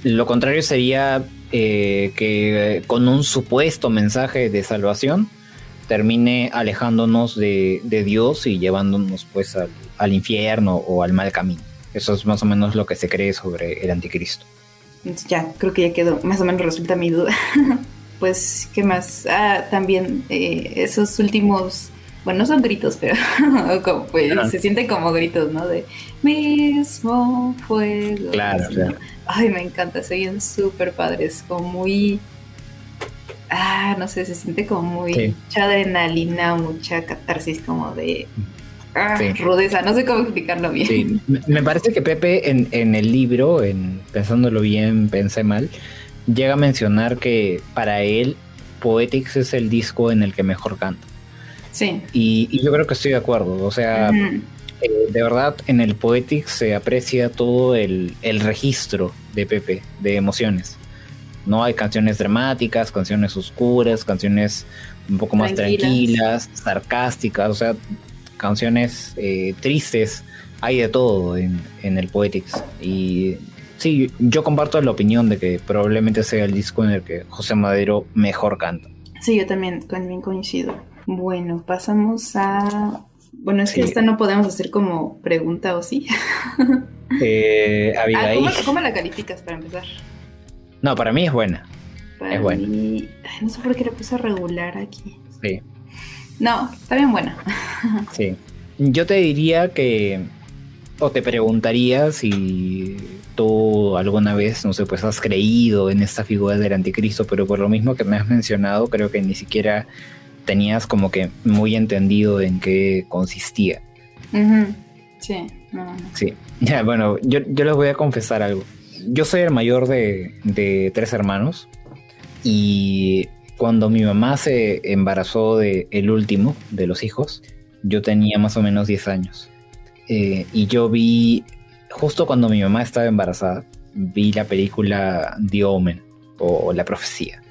Lo contrario sería eh, que con un supuesto mensaje de salvación termine alejándonos de, Dios y llevándonos pues al, infierno o al mal camino. Eso es más o menos lo que se cree sobre el anticristo. Ya, creo que ya quedó, más o menos resulta mi duda. pues, ¿qué más? Ah, también eh, esos últimos, bueno, no son gritos, pero pues, se sienten como gritos, ¿no? De mismo fuego. Claro, claro. Ay, me encanta, se oyen súper padres, como muy... Ah, no sé, se siente como muy mucha adrenalina, mucha catarsis como de... Ah, rudeza, no sé cómo explicarlo bien. Sí. Me parece que Pepe en, en el libro, en pensándolo bien, pensé mal, llega a mencionar que para él Poetics es el disco en el que mejor canta. Sí. Y, yo creo que estoy de acuerdo. O sea, eh, de verdad en el Poetics se aprecia todo el, registro de Pepe, de emociones. No hay canciones dramáticas, canciones oscuras, canciones un poco más tranquilas, sarcásticas, o sea, canciones eh, tristes. Hay de todo en, el Poetics. Y sí, yo comparto la opinión de que probablemente sea el disco en el que José Madero mejor canta. Sí, yo también, también coincido. Bueno, pasamos a Bueno, es que esta no podemos hacer como pregunta o sí. Eh, ah, ¿cómo, la calificas para empezar? No, para mí es buena. es buena. no sé por qué le puse regular aquí. Sí. No, está bien buena. sí. Yo te diría que. O te preguntaría si tú alguna vez, no sé, pues has creído en esta figura del anticristo, pero por lo mismo que me has mencionado, creo que ni siquiera tenías como que muy entendido en qué consistía. Sí, Sí, ya, bueno, yo, yo les voy a confesar algo. Yo soy el mayor de, de tres hermanos y cuando mi mamá se embarazó de el último de los hijos, yo tenía más o menos 10 años. Eh, y yo vi, justo cuando mi mamá estaba embarazada, vi la película The Omen o, La Profecía,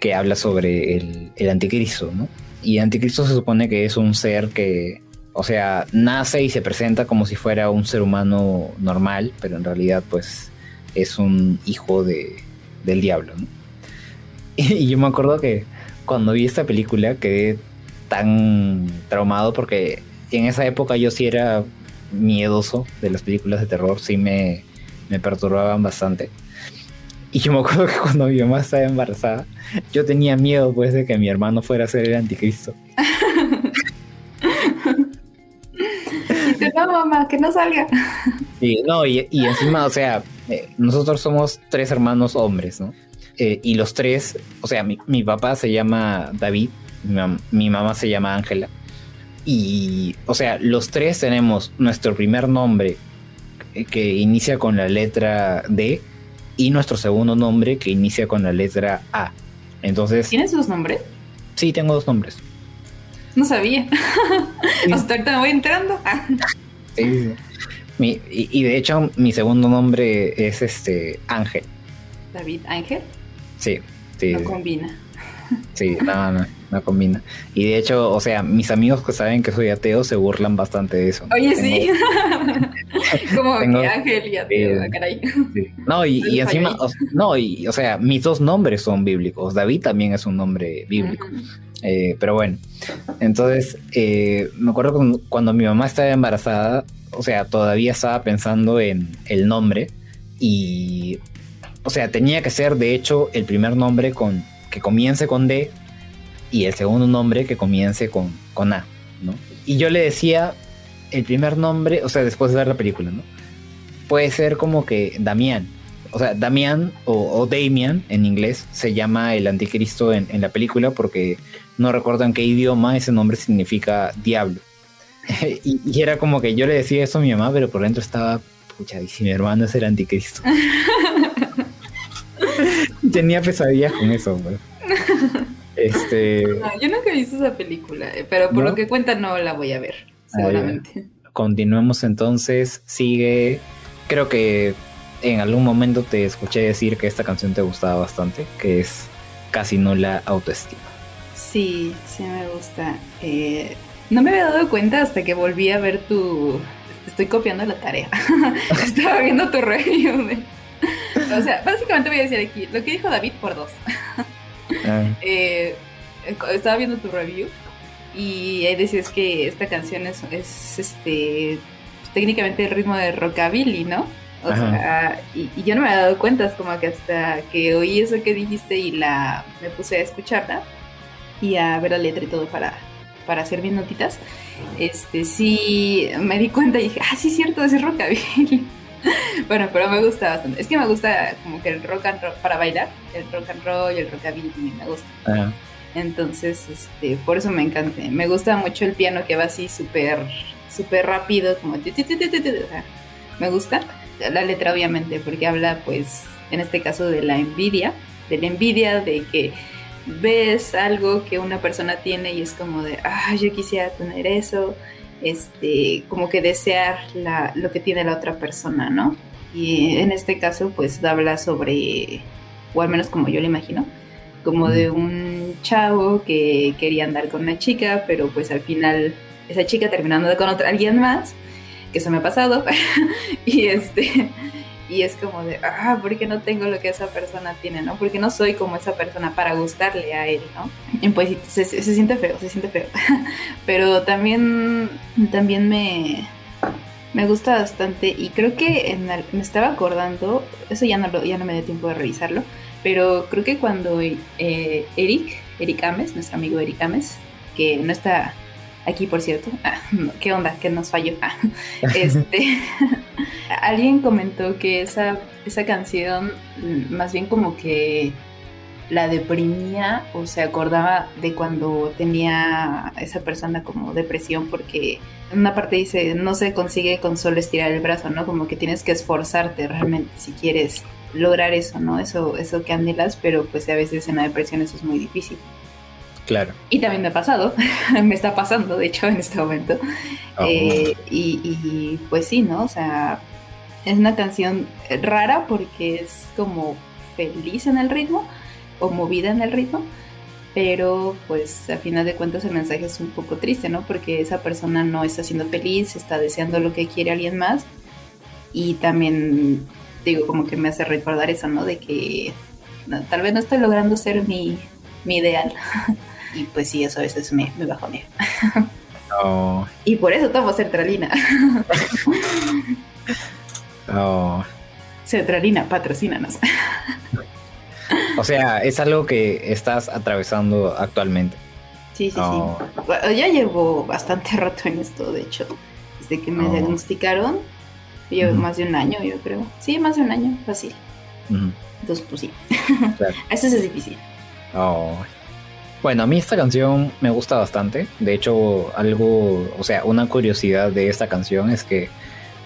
que habla sobre el, el anticristo, ¿no? Y el anticristo se supone que es un ser que o sea, nace y se presenta como si fuera un ser humano normal, pero en realidad pues es un hijo de, del diablo, ¿no? Y yo me acuerdo que cuando vi esta película quedé tan traumado porque en esa época yo sí era miedoso de las películas de terror, sí me, me perturbaban bastante. Y yo me acuerdo que cuando mi mamá estaba embarazada, yo tenía miedo pues de que mi hermano fuera a ser el anticristo. no, mamá, que no salga. Sí, no, y, encima, o sea, eh, nosotros somos tres hermanos hombres, ¿no? Eh, y los tres, o sea, mi, papá se llama David, mi, mamá se llama Ángela. Y, o sea, los tres tenemos nuestro primer nombre eh, que inicia con la letra D y nuestro segundo nombre que inicia con la letra A. Entonces. ¿Tienes dos nombres? Sí, tengo dos nombres. No sabía. Hasta ahorita me voy entrando. sí, Mi, y, de hecho, mi segundo nombre es este Ángel. ¿David Ángel? Sí, sí. No combina. Sí, no, no, no combina. Y de hecho, o sea, mis amigos que saben que soy ateo se burlan bastante de eso. Oye, sí. Como que Ángel y ateo, ah, caray. No, y, y encima, no, y, o sea, mis dos nombres son bíblicos. David también es un nombre bíblico. Eh, pero bueno, entonces eh, me acuerdo cuando, mi mamá estaba embarazada, o sea, todavía estaba pensando en el nombre y, o sea, tenía que ser de hecho el primer nombre con que comience con D y el segundo nombre que comience con, con A, ¿no? Y yo le decía el primer nombre, o sea, después de ver la película, ¿no? Puede ser como que Damián, o sea, Damián o, Damian en inglés se llama el anticristo en, la película porque no recuerdo en qué idioma ese nombre significa diablo. y, era como que yo le decía eso a mi mamá, pero por dentro estaba, pucha, y si mi hermano es el anticristo. Tenía pesadillas con eso, pues. Este. yo nunca he visto esa película, eh, pero por lo que cuenta no la voy a ver, seguramente. continuemos entonces. Sigue. Creo que en algún momento te escuché decir que esta canción te gustaba bastante, que es Casi no la autoestima. Sí, sí me gusta. Eh, no me había dado cuenta hasta que volví a ver tu... estoy copiando la tarea. Estaba viendo tu review. O sea, básicamente voy a decir aquí lo que dijo David por dos. Ah. Eh, estaba viendo tu review y ahí decías que esta canción es, es este técnicamente el ritmo de rockabilly, ¿no? O sea, y, yo no me había dado cuenta, es como que hasta que oí eso que dijiste y la me puse a escucharla y a ver la letra y todo para, para hacer bien notitas, este sí me di cuenta y dije, ah, sí, cierto, es rockabilly. bueno, pero me gusta bastante. Es que me gusta como que el rock and roll para bailar, el rock and roll y el rockabilly me gusta. Entonces, este, por eso me encanta. Me gusta mucho el piano que va así súper, súper rápido, como... Me gusta la letra obviamente, porque habla pues en este caso de la envidia, de la envidia de que ves algo que una persona tiene y es como de, ah, yo quisiera tener eso, este, como que desear la, lo que tiene la otra persona, ¿no? Y en este caso pues habla sobre, o al menos como yo lo imagino, como de un chavo que quería andar con una chica, pero pues al final esa chica terminando con otra, alguien más que eso me ha pasado. y este y es como de, ah, ¿por qué no tengo lo que esa persona tiene, no? Porque no soy como esa persona para gustarle a él, ¿no? Y pues se, se siente feo, se siente feo. Pero también, también me, me gusta bastante y creo que me estaba acordando, eso ya no, lo, ya no me dio tiempo de revisarlo, pero creo que cuando eh, Eric, Eric Ames, nuestro amigo Eric Ames, que no está aquí por cierto, ah, ¿qué onda? Que nos falló. Ah, este, alguien comentó que esa, esa canción más bien como que la deprimía o se acordaba de cuando tenía esa persona como depresión porque en una parte dice no se consigue con solo estirar el brazo, ¿no? Como que tienes que esforzarte realmente si quieres lograr eso, ¿no? Eso, eso que anhelas, pero pues a veces en la depresión eso es muy difícil. Claro. Y también me ha pasado, me está pasando, de hecho, en este momento. Oh. Eh, y, y, pues sí, ¿no? O sea, es una canción rara porque es como feliz en el ritmo, o movida en el ritmo, pero pues a final de cuentas el mensaje es un poco triste, ¿no? Porque esa persona no está siendo feliz, está deseando lo que quiere alguien más y también digo como que me hace recordar eso, ¿no? De que tal vez no estoy logrando ser mi, mi ideal y pues sí, eso a veces me, me bajonea. Oh. Y por eso tomo sertralina. oh. Sertralina, patrocínanos. O sea, es algo que estás atravesando actualmente. Sí, sí, sí. Oh. ya llevo bastante rato en esto, de hecho. Desde que me oh. diagnosticaron, llevo más de un año, yo creo. Sí, más de un año, fácil. Entonces, pues sí. Eso es difícil. Oh. Bueno, a mí esta canción me gusta bastante. De hecho, algo, o sea, una curiosidad de esta canción es que,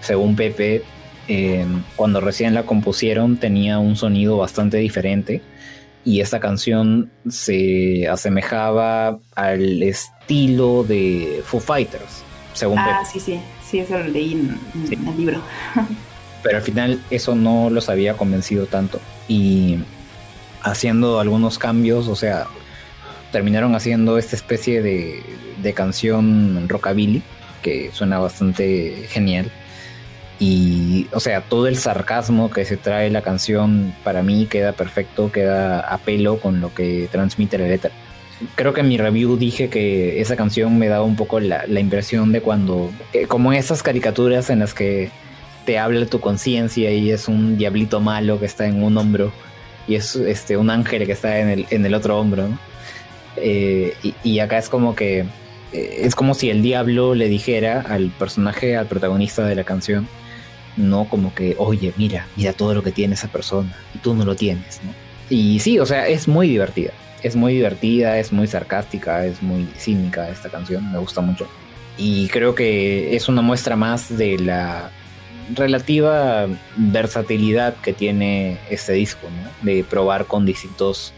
según Pepe, eh, cuando recién la compusieron tenía un sonido bastante diferente y esta canción se asemejaba al estilo de Foo Fighters, según ah, sí, sí, sí, eso lo leí en, el libro. Pero al final eso no los había convencido tanto y haciendo algunos cambios, o sea, terminaron haciendo esta especie de, de canción rockabilly que suena bastante genial y, o sea, todo el sarcasmo que se trae la canción para mí queda perfecto, queda a pelo con lo que transmite la letra. Creo que en mi review dije que esa canción me daba un poco la, impresión de cuando, eh, como esas caricaturas en las que te habla tu conciencia y es un diablito malo que está en un hombro y es este, un ángel que está en el, en el otro hombro. Eh, y, acá es como que eh, es como si el diablo le dijera al personaje, al protagonista de la canción, no como que, oye, mira, mira todo lo que tiene esa persona y tú no lo tienes. Y sí, o sea, es muy divertida, es muy divertida, es muy sarcástica, es muy cínica esta canción, me gusta mucho. Y creo que es una muestra más de la relativa versatilidad que tiene este disco. De probar con distintos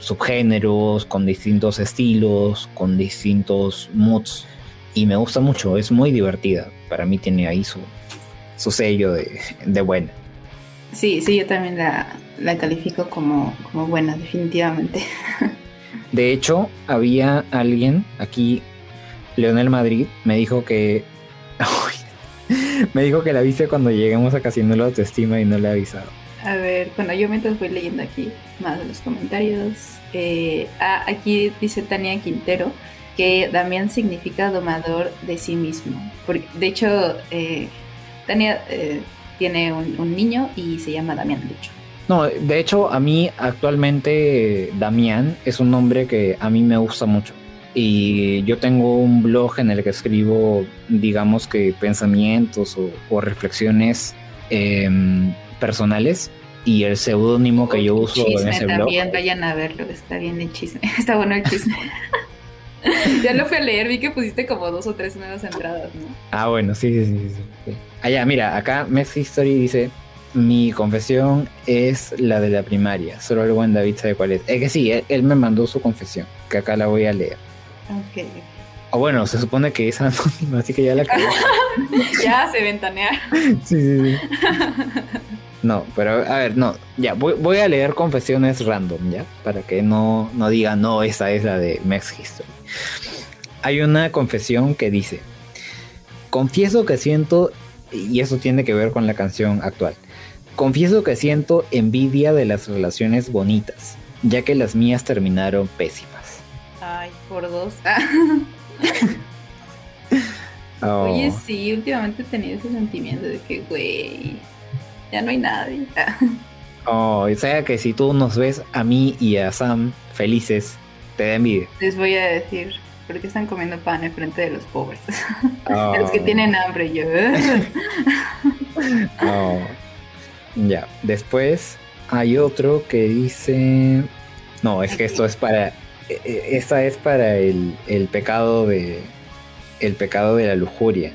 subgéneros, con distintos estilos, con distintos moods. Y me gusta mucho, es muy divertida. Para mí tiene ahí su, su sello de, de buena. Sí, sí, yo también la, califico como, como buena, definitivamente. De hecho, había alguien aquí, Leonel Madrid, me dijo que. me dijo que la viste cuando lleguemos a Casi no la autoestima y no le ha avisado. A ver, bueno, yo mientras voy leyendo aquí más de los comentarios. Eh, ah, aquí dice Tania Quintero que Damián significa domador de sí mismo. Porque, de hecho, eh, Tania eh, tiene un, niño y se llama Damián, de hecho. No, de hecho, a mí actualmente Damián es un nombre que a mí me gusta mucho. Y yo tengo un blog en el que escribo, digamos que pensamientos o, reflexiones em, personales. Y el seudónimo que yo uso en ese blog. También vayan a verlo, está bien el chisme. Está bueno el chisme. ya lo fui a leer, vi que pusiste como dos o tres nuevas entradas, ¿no? Ah, bueno, sí, sí, sí. sí. Allá, mira, acá Messi History dice: Mi confesión es la de la primaria. Solo el buen David sabe cuál es. Es que sí, él, me mandó su confesión, que acá la voy a leer. Ok. O bueno, se supone que es anónima, así que ya la acabé. ya se ventanea. sí, sí, sí. No, pero a ver, no, ya, voy, a leer confesiones random, ¿ya? Para que no, no diga, no, esa es la de Mex History. Hay una confesión que dice, confieso que siento, y eso tiene que ver con la canción actual, confieso que siento envidia de las relaciones bonitas, ya que las mías terminaron pésimas. Ay, por dos. Oh. Oye, sí, últimamente he tenido ese sentimiento de que, güey, ya no hay nadie. Oh, o sea que si tú nos ves a mí y a Sam felices, te da envidia. Les voy a decir, ¿por qué están comiendo pan en frente de los pobres? Oh. De los que tienen hambre, yo. Oh. Ya, después hay otro que dice... No, es que esto es para... e- e- Esta es para el, el pecado de... El pecado de la lujuria.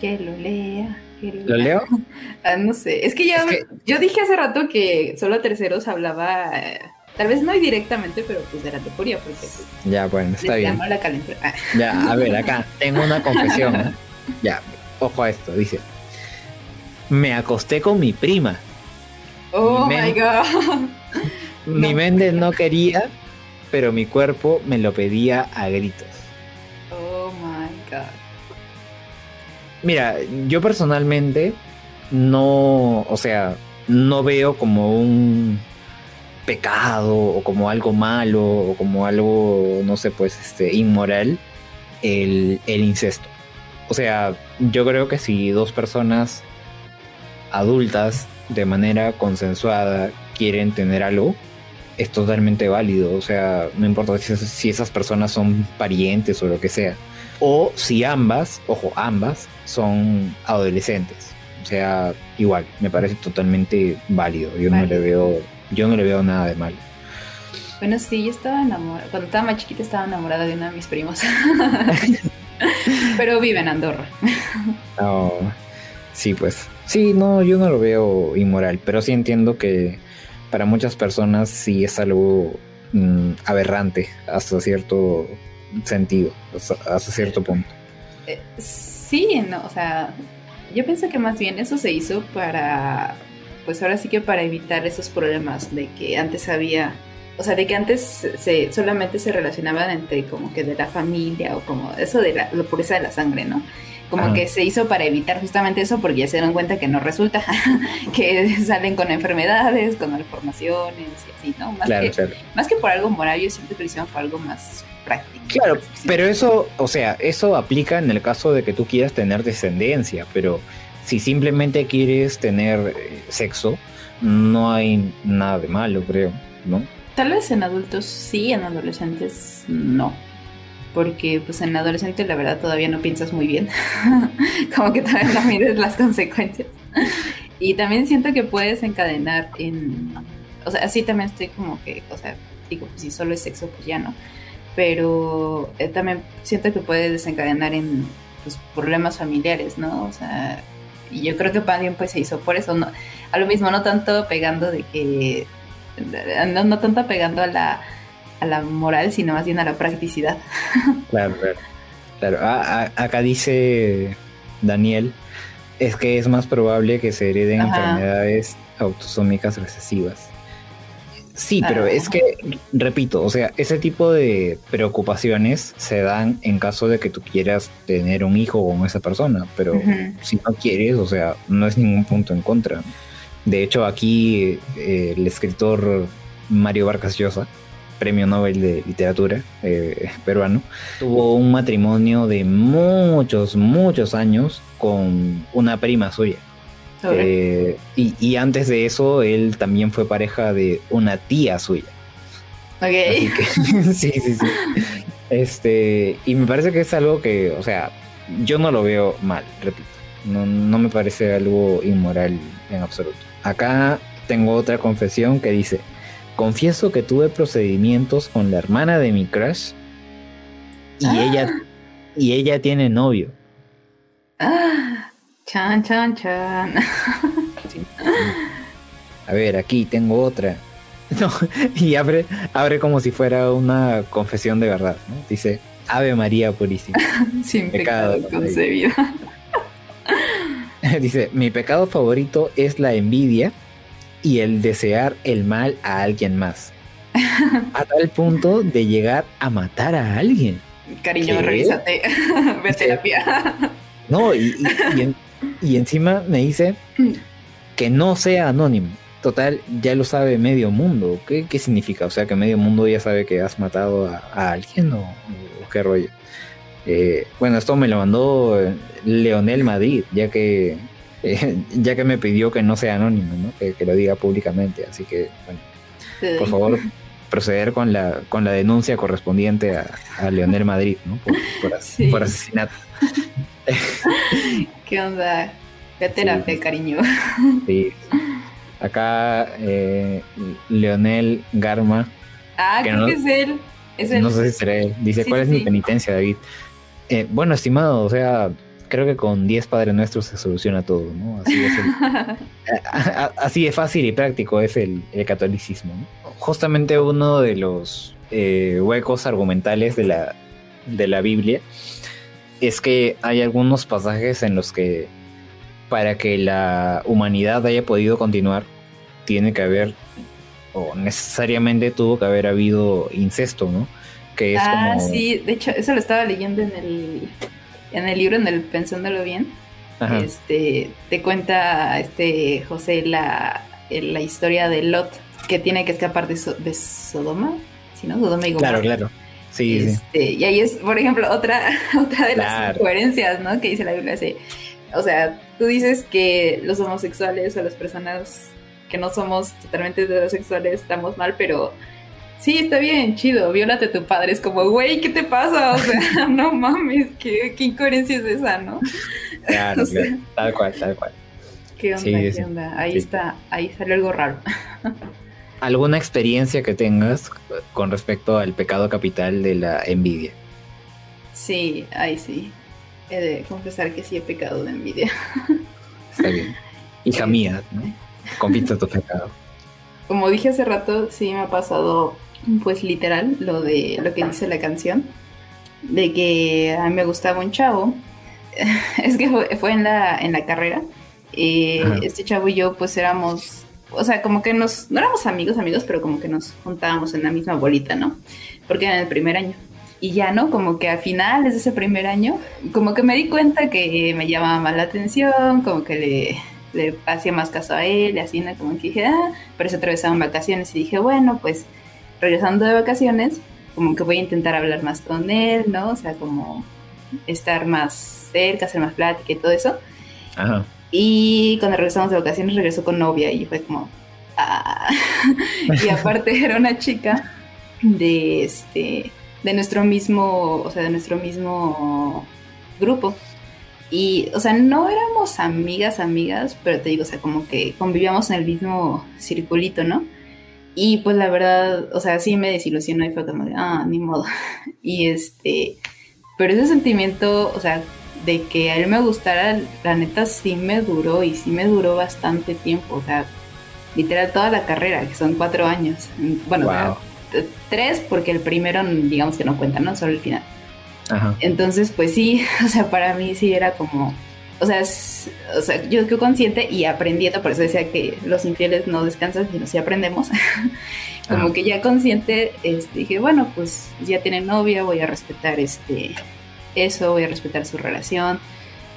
que lo lea. ¿Lo leo? Ah, no sé, es que ya Es que- yo dije hace rato que solo terceros hablaba, eh, tal vez no directamente, pero pues de la lujuria, porque pues, Ya, bueno, está bien. llama la calentura. Ah, Ya, a ver, acá tengo una confesión. ¿eh? Ya, ojo a esto, dice. Me acosté con mi prima. Oh Mi my god. Mi No. mente no quería, pero mi cuerpo me lo pedía a gritos. Mira, yo personalmente no, o sea, no veo como un pecado o como algo malo o como algo, no sé, pues, este, inmoral el, incesto. O sea, yo creo que si dos personas adultas de manera consensuada quieren tener algo, es totalmente válido. O sea, no importa si esas personas son parientes o lo que sea. O si ambas, ojo, ambas son adolescentes. O sea, igual, me parece totalmente válido. Yo no le veo, yo no le veo nada de malo. Bueno, sí, yo estaba enamorada, cuando estaba más chiquita estaba enamorada de uno de mis primos. pero vive en Andorra. No, sí, pues. Sí, no, yo no lo veo inmoral, pero sí entiendo que para muchas personas sí es algo mm, aberrante hasta cierto sentido, hasta, cierto punto. Eh, sí, no, o sea, yo pienso que más bien eso se hizo para, pues ahora sí que para evitar esos problemas de que antes había, o sea, de que antes se solamente se relacionaban entre como que de la familia o como eso de la, la pureza de la sangre, ¿no? Como que se hizo para evitar justamente eso porque ya se dieron cuenta que no resulta, que salen con enfermedades, con malformaciones y así, ¿no? Más, Claro, que, claro. más que por algo moral, yo que lo hicieron por algo más práctico. Claro, pero eso, o sea, eso aplica en el caso de que tú quieras tener descendencia, pero si simplemente quieres tener eh, sexo, no hay nada de malo, creo, ¿no? Tal vez en adultos sí, en adolescentes no. Porque pues en adolescente la verdad todavía no piensas muy bien. como que todavía no mides las consecuencias. y también siento que puedes encadenar en... O sea, sí también estoy como que, o sea, digo, pues, si solo es sexo, pues ya no. Pero eh, también siento que puede desencadenar en pues, problemas familiares, ¿no? O sea, y yo creo que también pues se hizo por eso, ¿no? A lo mismo, no tanto pegando de que no, no tanto pegando a la, a la moral, sino más bien a la practicidad. Claro, claro. Claro, a- a- acá dice Daniel, es que es más probable que se hereden Ajá. enfermedades autosómicas recesivas. Sí, pero es que, repito, o sea, ese tipo de preocupaciones se dan en caso de que tú quieras tener un hijo con esa persona, pero si no quieres, o sea, no es ningún punto en contra. De hecho, aquí eh, el escritor Mario Vargas Llosa, premio Nobel de Literatura eh, peruano, tuvo un matrimonio de muchos, muchos años con una prima suya. Eh, y, y antes de eso, él también fue pareja de una tía suya. Así ok. que, sí, sí, sí. Este, y me parece que es algo que, o sea, yo no lo veo mal, repito. No, no me parece algo inmoral en absoluto. Acá tengo otra confesión que dice: Confieso que tuve procedimientos con la hermana de mi crush y Ah. ella y ella tiene novio. Ah, chan, chan, chan. A ver, aquí tengo otra. No, y abre, abre como si fuera una confesión de verdad. ¿no? Dice: Ave María Purísima. Sin Pecado, pecado concebido. Dice, mi pecado favorito es la envidia y el desear el mal a alguien más. A tal punto de llegar a matar a alguien. Cariño, revísate. Ve a terapia. No, y, y- y y encima me dice que no sea anónimo. Total, ya lo sabe medio mundo. ¿Qué, qué significa? O sea, que medio mundo ya sabe que has matado a, alguien o, qué rollo. Eh, bueno, esto me lo mandó eh, Leonel Madrid, ya que eh, ya que me pidió que no sea anónimo, ¿no? Que, lo diga públicamente. Así que, bueno, por favor, proceder con la, con la denuncia correspondiente a, Leonel Madrid, ¿no? Por, asesinato. ¿Qué onda? ¿Qué terapia, cariño? Sí. Acá, eh, Leonel Garma. Ah, creo que es él. Es No sé si será él. Dice, ¿cuál es mi penitencia, David? Eh, bueno, estimado, o sea, creo que con 10 Padres Nuestros se soluciona todo, ¿no? Así, es así de fácil y práctico es el, catolicismo. ¿no? Justamente uno de los eh, huecos argumentales de la, de la Biblia es que hay algunos pasajes en los que para que la humanidad haya podido continuar, tiene que haber, o necesariamente tuvo que haber habido incesto, ¿no? Que es ah, sí, de hecho, eso lo estaba leyendo en el en el libro, en el Pensándolo Bien, este, te cuenta este José la, la historia de Lot, que tiene que escapar de, de Sodoma, ¿sí, no? Sodoma y Gomorra. Claro, claro. Sí, este, Y ahí es, por ejemplo, otra, otra de las incoherencias, ¿no? Que dice la Biblia. Así, o sea, tú dices que los homosexuales o las personas que no somos totalmente heterosexuales estamos mal, pero sí, está bien, chido, viólate a tu padre. Es como, güey, ¿qué te pasa? O sea, no mames, ¿qué, incoherencia es esa, no? Claro, tal cual, tal cual. ¿Qué onda? ¿Qué onda? Ahí está, ahí salió algo raro. ¿Alguna experiencia que tengas con respecto al pecado capital de la envidia? Sí, ahí sí. He de confesar que sí he pecado de envidia. Está bien. Hija mía, ¿no? Compita tu pecado. Como dije hace rato, sí me ha pasado pues literal, lo de lo que dice la canción, de que a mí me gustaba un chavo, es que fue, en, la, en la carrera, este chavo y yo pues éramos, o sea, como que nos, no éramos amigos, amigos, pero como que nos juntábamos en la misma bolita, ¿no? Porque era en el primer año. Y ya, ¿no? Como que a finales de ese primer año, como que me di cuenta que me llamaba más la atención, como que le, le hacía más caso a él, así, ¿no? Como que dije, ah, pero se atravesaban vacaciones y dije, bueno, pues regresando de vacaciones, como que voy a intentar hablar más con él, ¿no? O sea, como estar más cerca, hacer más plática y todo eso. Ajá. Y cuando regresamos de vacaciones, regresó con novia y fue como... Ah". y aparte era una chica de este de nuestro mismo, o sea, de nuestro mismo grupo. Y, o sea, no éramos amigas, amigas, pero te digo, o sea, como que convivíamos en el mismo circulito, ¿no? Y pues la verdad, o sea, sí me desilusionó y fue como de, ah, ni modo. Y este, pero ese sentimiento, o sea, de que a él me gustara, la neta sí me duró y sí me duró bastante tiempo, o sea, literal toda la carrera, que son cuatro años. Bueno, tres porque el primero digamos que no cuenta, ¿no? Solo el final. Ajá. Entonces, pues sí, o sea, para mí sí era como o sea, o sea, yo quedo consciente y aprendiendo, por eso decía que los infieles no descansan, sino si aprendemos. Como que ya consciente, este, dije, bueno, pues ya tiene novia, voy a respetar este eso, voy a respetar su relación,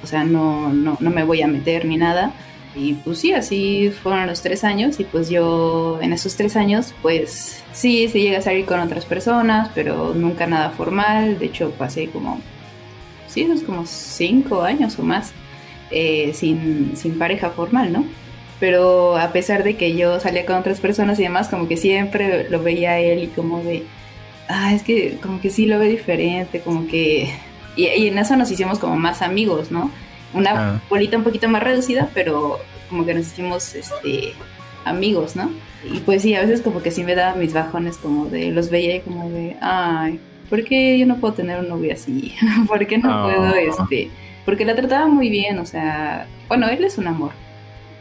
o sea, no, no, no me voy a meter ni nada. Y pues sí, así fueron los tres años y pues yo en esos tres años pues sí, sí llegué a salir con otras personas, pero nunca nada formal. De hecho pasé como, sí, esos como cinco años o más eh, sin, pareja formal, ¿no? Pero a pesar de que yo salía con otras personas y demás, como que siempre lo veía él y como de, ah, es que como que sí lo ve diferente, como que... Y, en eso nos hicimos como más amigos, ¿no? Una ah. bolita un poquito más reducida, pero como que nos hicimos este, amigos, ¿no? Y pues sí, a veces como que sí me daba mis bajones como de, los veía y como de, ay, ¿por qué yo no puedo tener un novio así? ¿Por qué no puedo, ah. este porque la trataba muy bien, o sea, bueno, él es un amor.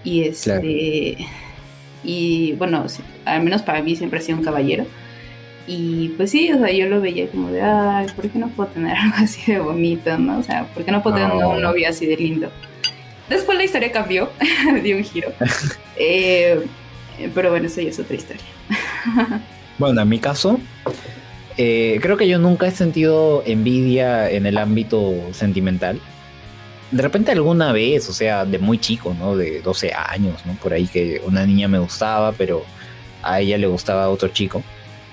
Y este. Y bueno, al menos para mí siempre ha sido un caballero. Y pues sí, o sea, yo lo veía como de, ay, ¿por qué no puedo tener algo así de bonito, no? O sea, ¿por qué no puedo tener un novio así de lindo? Después la historia cambió, dio un giro. Eh, pero bueno, eso ya es otra historia. bueno, en mi caso, eh, creo que yo nunca he sentido envidia en el ámbito sentimental. de repente alguna vez, o sea, de muy chico, ¿no? De 12 años, ¿no? Por ahí que una niña me gustaba, pero a ella le gustaba otro chico.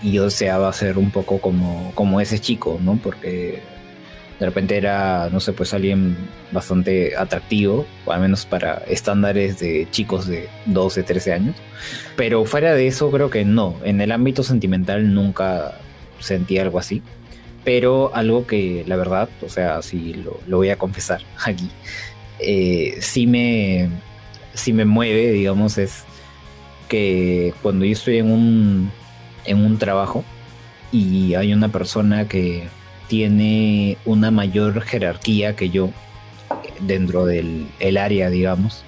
Y yo deseaba ser un poco como, como ese chico, ¿no? Porque de repente era, no sé, pues alguien bastante atractivo, o al menos para estándares de chicos de 12, 13 años. Pero fuera de eso, creo que no. En el ámbito sentimental nunca sentí algo así. Pero algo que, la verdad, o sea, sí lo, voy a confesar aquí, eh, sí, me, sí me mueve, digamos, es que cuando yo estoy en un, en un trabajo y hay una persona que tiene una mayor jerarquía que yo dentro del el área, digamos,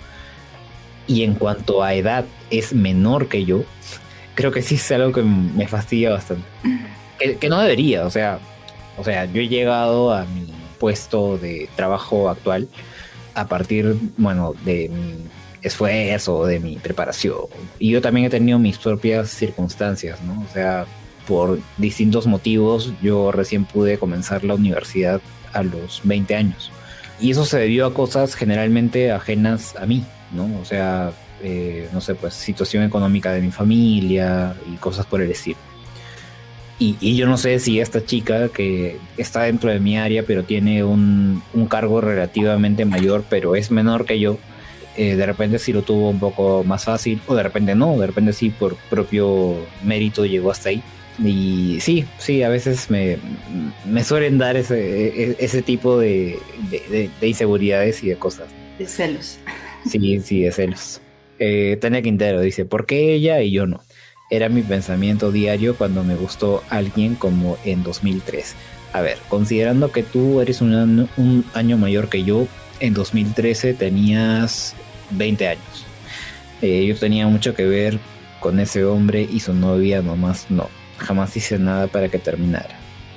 y en cuanto a edad es menor que yo, creo que sí es algo que me fastidia bastante. Que, no debería, o sea, o sea, yo he llegado a mi puesto de trabajo actual a partir, bueno, de mi esfuerzo, de mi preparación. Y yo también he tenido mis propias circunstancias, ¿no? O sea, por distintos motivos, yo recién pude comenzar la universidad a los 20 años. Y eso se debió a cosas generalmente ajenas a mí, ¿no? O sea, eh, no sé, pues situación económica de mi familia y cosas por el estilo. Y, yo no sé si esta chica que está dentro de mi área, pero tiene un, un cargo relativamente mayor, pero es menor que yo, eh, de repente sí lo tuvo un poco más fácil, o de repente no, de repente sí por propio mérito llegó hasta ahí. Y sí, sí, a veces me, me suelen dar ese, e, ese tipo de, de, inseguridades y de cosas. De celos. Sí, sí, de celos. Eh, Tania Quintero dice, ¿por qué ella y yo no? Era mi pensamiento diario cuando me gustó alguien como en 2003. A ver, considerando que tú eres un año, un año mayor que yo, en 2013 tenías 20 años. Eh, yo tenía mucho que ver con ese hombre y su novia nomás no jamás hice nada para que terminara.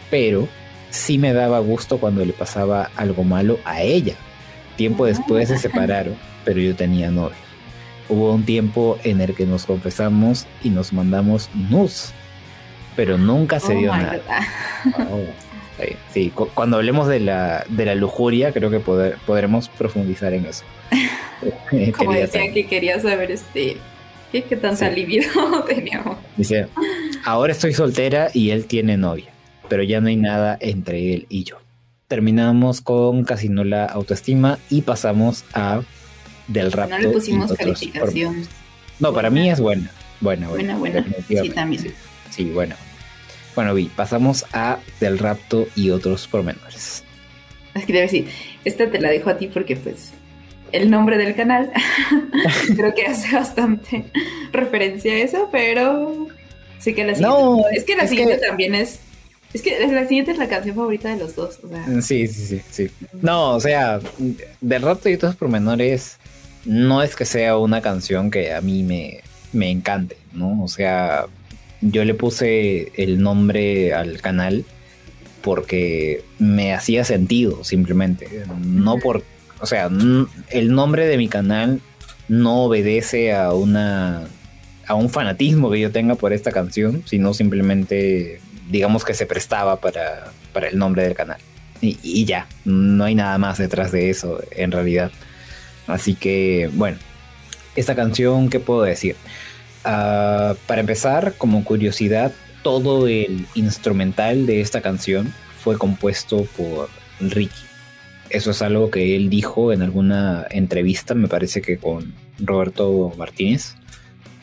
Pero sí me daba gusto cuando le pasaba algo malo a ella. Tiempo después se separaron, pero yo tenía novio. Hubo un tiempo en el que nos confesamos y nos mandamos nus, pero nunca se oh dio nada. Oh, sí, cuando hablemos de la, de la lujuria, creo que podremos profundizar en eso. Como decía que quería saber este ¿Qué, qué tanta sí. teníamos? Dice, ahora estoy soltera y él tiene novia, pero ya no hay nada entre él y yo. Terminamos con casi nula autoestima y pasamos a del rapto. No le pusimos calificación. No, para mí es buena. Buena, buena. Buena, buena. Sí, también. Sí, bueno. Bueno, Vi, pasamos a del rapto y otros pormenores. Es que debe decir, esta te la dejo a ti porque pues el nombre del canal. Creo que hace bastante referencia a eso, pero sí que la siguiente. es que la siguiente también es. Es que la siguiente es la canción favorita de los dos. Sí, sí, sí, sí. No, o sea, del rato y otros pormenores, no es que sea una canción que a mí me, me encante, ¿no? O sea, yo le puse el nombre al canal porque me hacía sentido, simplemente. No por o sea, el nombre de mi canal no obedece a una a un fanatismo que yo tenga por esta canción, sino simplemente digamos que se prestaba para, para el nombre del canal. Y, ya, no hay nada más detrás de eso en realidad. Así que, bueno, esta canción, ¿qué puedo decir? Ah, para empezar, como curiosidad, todo el instrumental de esta canción fue compuesto por Ricky. Eso es algo que él dijo en alguna entrevista, me parece que con Roberto Martínez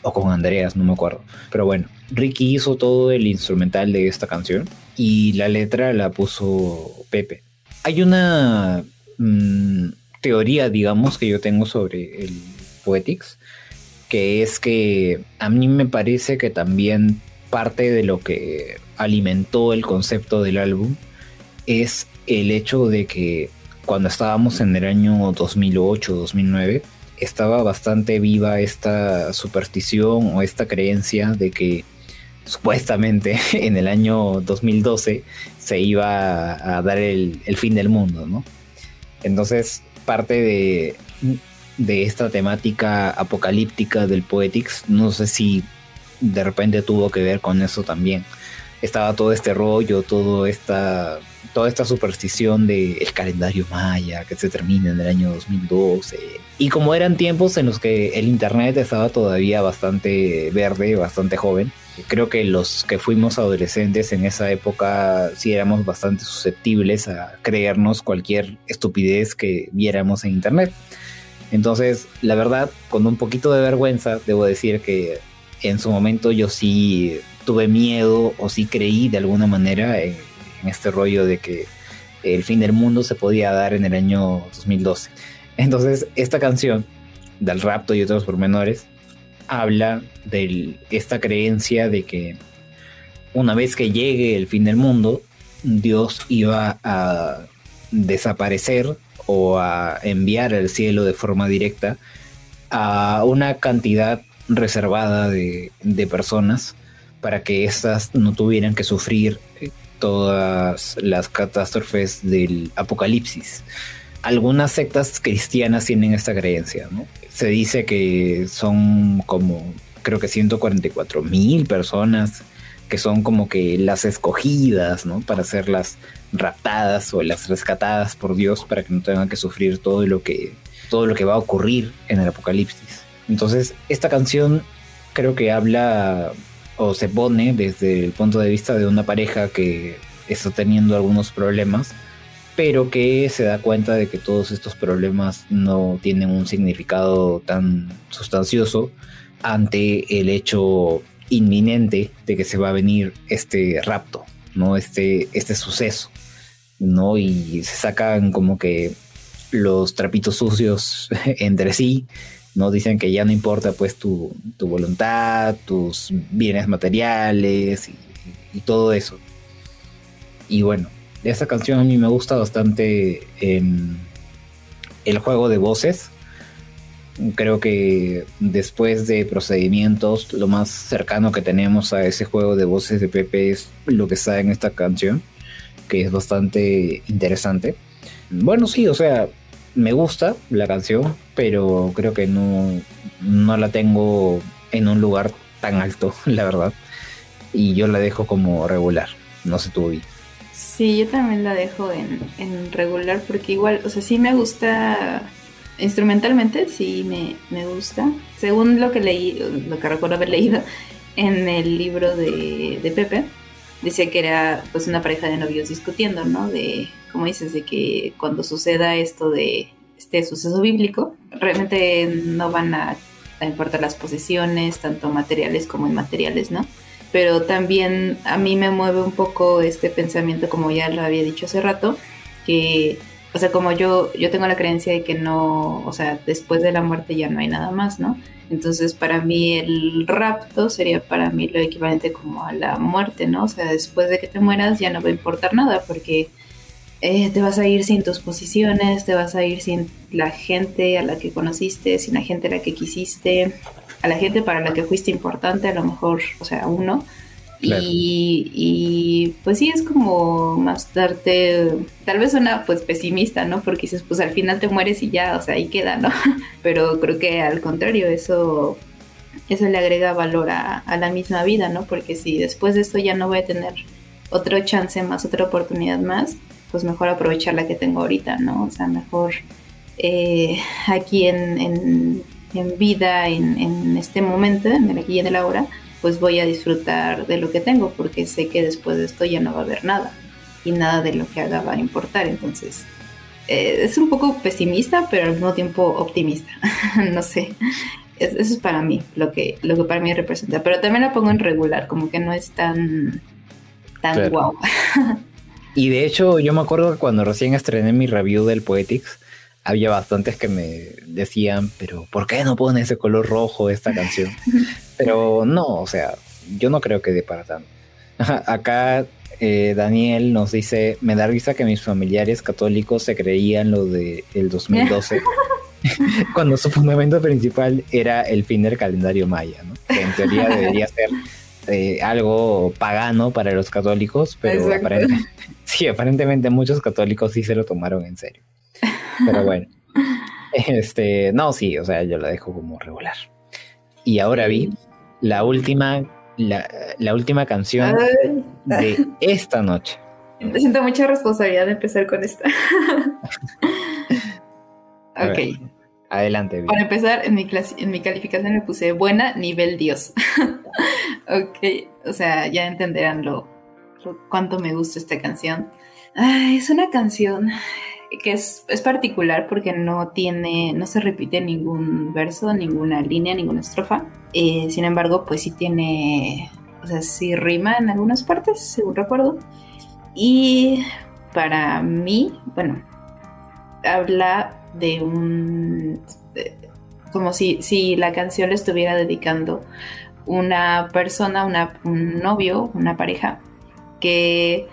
o con Andreas, no me acuerdo. Pero bueno, Ricky hizo todo el instrumental de esta canción y la letra la puso Pepe. Hay una mm, teoría, digamos, que yo tengo sobre el Poetics, que es que a mí me parece que también parte de lo que alimentó el concepto del álbum es el hecho de que cuando estábamos en el año 2008-2009, estaba bastante viva esta superstición o esta creencia de que supuestamente en el año 2012 se iba a dar el, fin del mundo, ¿no? Entonces, parte de, de esta temática apocalíptica del Poetics, no sé si de repente tuvo que ver con eso también. Estaba todo este rollo, todo esta toda esta superstición del el calendario maya que se termina en el año 2012. Y como eran tiempos en los que el internet estaba todavía bastante verde, bastante joven, creo que los que fuimos adolescentes en esa época sí éramos bastante susceptibles a creernos cualquier estupidez que viéramos en internet. Entonces, la verdad, con un poquito de vergüenza, debo decir que en su momento yo sí tuve miedo o sí creí de alguna manera en, este rollo de que el fin del mundo se podía dar en el año 2012. Entonces, esta canción del rapto y otros pormenores habla de esta creencia de que una vez que llegue el fin del mundo, Dios iba a desaparecer o a enviar al cielo de forma directa a una cantidad reservada de, personas para que éstas no tuvieran que sufrir todas las catástrofes del apocalipsis. Algunas sectas cristianas tienen esta creencia, ¿no? Se dice que son como, creo que 144 mil personas que son como que las escogidas, ¿no? Para ser las raptadas o las rescatadas por Dios para que no tengan que sufrir todo lo que, todo lo que va a ocurrir en el apocalipsis. Entonces, esta canción creo que habla o se pone desde el punto de vista de una pareja que está teniendo algunos problemas, pero que se da cuenta de que todos estos problemas no tienen un significado tan sustancioso ante el hecho inminente de que se va a venir este rapto, ¿no? Este, este suceso, ¿no? Y se sacan como que los trapitos sucios entre sí ¿no? Dicen que ya no importa pues tu, voluntad, tus bienes materiales y, todo eso. Y bueno, esta canción a mí me gusta bastante el juego de voces. Creo que después de procedimientos, lo más cercano que tenemos a ese juego de voces de Pepe es lo que está en esta canción, que es bastante interesante. Bueno, sí, o sea, me gusta la canción, pero creo que no, no la tengo en un lugar tan alto, la verdad. Y yo la dejo como regular. No sé tú, Sí, yo también la dejo en, en, regular porque igual, o sea, sí me gusta instrumentalmente, sí me, me gusta. Según lo que leí, lo que recuerdo haber leído en el libro de, de Pepe, decía que era pues una pareja de novios discutiendo, ¿no? De como dices, de que cuando suceda esto de este suceso bíblico, realmente no van a, importar las posesiones, tanto materiales como inmateriales, ¿no? Pero también a mí me mueve un poco este pensamiento, como ya lo había dicho hace rato, que, o sea, como yo, yo tengo la creencia de que no, o sea, después de la muerte ya no hay nada más, ¿no? Entonces, para mí el rapto sería para mí lo equivalente como a la muerte, ¿no? O sea, después de que te mueras ya no va a importar nada porque eh, te vas a ir sin tus posiciones, te vas a ir sin la gente a la que conociste, sin la gente a la que quisiste, a la gente para la que fuiste importante, a lo mejor, o sea, uno. Y, pues sí, es como más darte, tal vez una pues pesimista, ¿no? Porque dices, pues al final te mueres y ya, o sea, ahí queda, ¿no? Pero creo que al contrario, eso, eso le agrega valor a, a la misma vida, ¿no? Porque si después de esto ya no voy a tener otro chance más, otra oportunidad más, pues mejor aprovechar la que tengo ahorita, ¿no? O sea, mejor eh, aquí en, vida, en, este momento, en el aquí y en el ahora, pues voy a disfrutar de lo que tengo, porque sé que después de esto ya no va a haber nada, y nada de lo que haga va a importar, entonces... Eh, es un poco pesimista, pero al mismo tiempo optimista. no sé. eso es para mí, lo que, lo que para mí representa. Pero también la pongo en regular, como que no es tan, tan guau. Y de hecho, yo me acuerdo que cuando recién estrené mi review del Poetics, había bastantes que me decían, pero ¿por qué no pone ese color rojo esta canción? pero no, o sea, yo no creo que dé para tanto. Acá eh, Daniel nos dice, me da risa que mis familiares católicos se creían lo del el 2012, cuando su fundamento principal era el fin del calendario maya, ¿no? que en teoría debería ser eh, algo pagano para los católicos, pero aparentemente, sí, aparentemente muchos católicos sí se lo tomaron en serio. Pero bueno, este, no, sí, o sea, yo la dejo como regular. Y ahora vi la última, la, última canción de esta noche. Me siento mucha responsabilidad de empezar con esta. ok. adelante. Para empezar, en mi, en mi calificación le puse buena, nivel Dios. ok, o sea, ya entenderán lo, cuánto me gusta esta canción. es una canción que es, particular porque no tiene, no se repite ningún verso, ninguna línea, ninguna estrofa. Eh, sin embargo, pues sí tiene, o sea, sí rima en algunas partes, según recuerdo. Y para mí, bueno, habla de un... como si, si la canción le estuviera dedicando una persona, un novio, una pareja que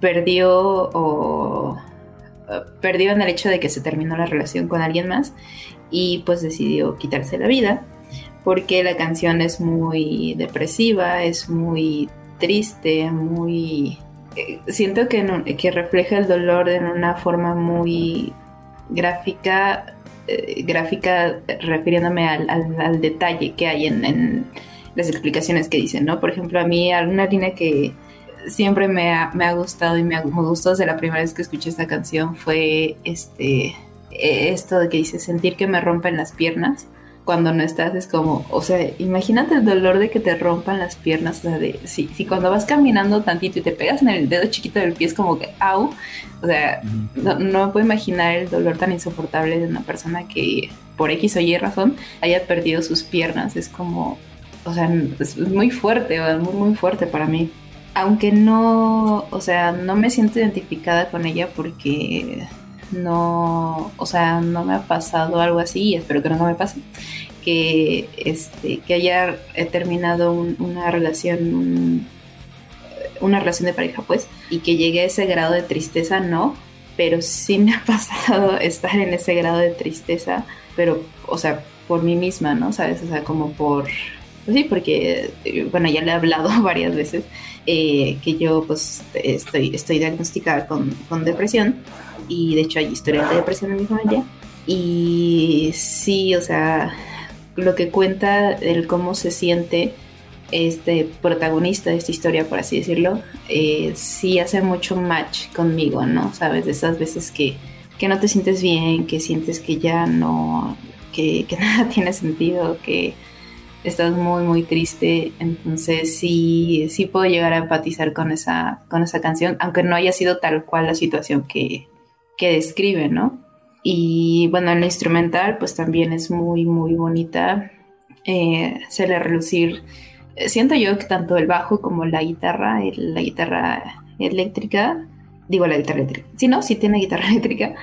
perdió o perdió en el hecho de que se terminó la relación con alguien más y pues decidió quitarse la vida porque la canción es muy depresiva, es muy triste, muy... Eh, siento que, que refleja el dolor en una forma muy gráfica, eh, gráfica refiriéndome al, detalle que hay en, en, las explicaciones que dicen, ¿no? Por ejemplo, a mí alguna línea que siempre me ha, me ha gustado y me, gustó desde la primera vez que escuché esta canción fue este eh, esto de que dice sentir que me rompen las piernas cuando no estás es como, o sea, imagínate el dolor de que te rompan las piernas, o sea, de, si, si cuando vas caminando tantito y te pegas en el dedo chiquito del pie es como que, au, o sea, no, no me puedo imaginar el dolor tan insoportable de una persona que por X o Y razón haya perdido sus piernas, es como, o sea, es muy fuerte, muy, muy fuerte para mí aunque no, o sea, no me siento identificada con ella porque no, o sea, no me ha pasado algo así y espero que no me pase, que, este, que haya terminado una relación, una relación de pareja, pues, y que llegue a ese grado de tristeza, no, pero sí me ha pasado estar en ese grado de tristeza, pero, o sea, por mí misma, ¿no? ¿Sabes? O sea, como por, pues sí, porque, bueno, ya le he hablado varias veces eh, que yo pues estoy, estoy diagnosticada con, con, depresión y de hecho hay historias de depresión en mi familia. Y sí, o sea, lo que cuenta el cómo se siente este protagonista de esta historia, por así decirlo, eh, sí hace mucho match conmigo, ¿no? Sabes, de esas veces que, que no te sientes bien, que sientes que ya no, que, que nada tiene sentido, que estás muy, muy triste. Entonces sí, sí puedo llegar a empatizar con esa, con esa canción, aunque no haya sido tal cual la situación que, que describe, ¿no? Y bueno, en la instrumental pues también es muy, muy bonita. Eh, se le relucir, eh, siento yo que tanto el bajo como la guitarra, la guitarra eléctrica, digo la guitarra eléctrica, sí, no, sí tiene guitarra eléctrica,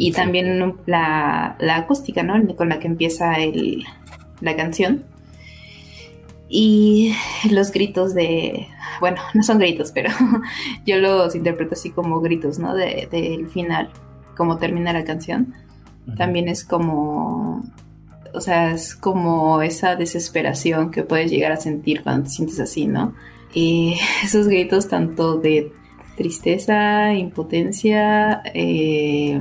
y también la, la, acústica, ¿no? Con la que empieza el, la canción y los gritos de, bueno, no son gritos, pero yo los interpreto así como gritos, ¿no? Del de, final, como termina la canción. También es como, o sea, es como esa desesperación que puedes llegar a sentir cuando te sientes así, ¿no? Y esos gritos tanto de tristeza, impotencia, eh,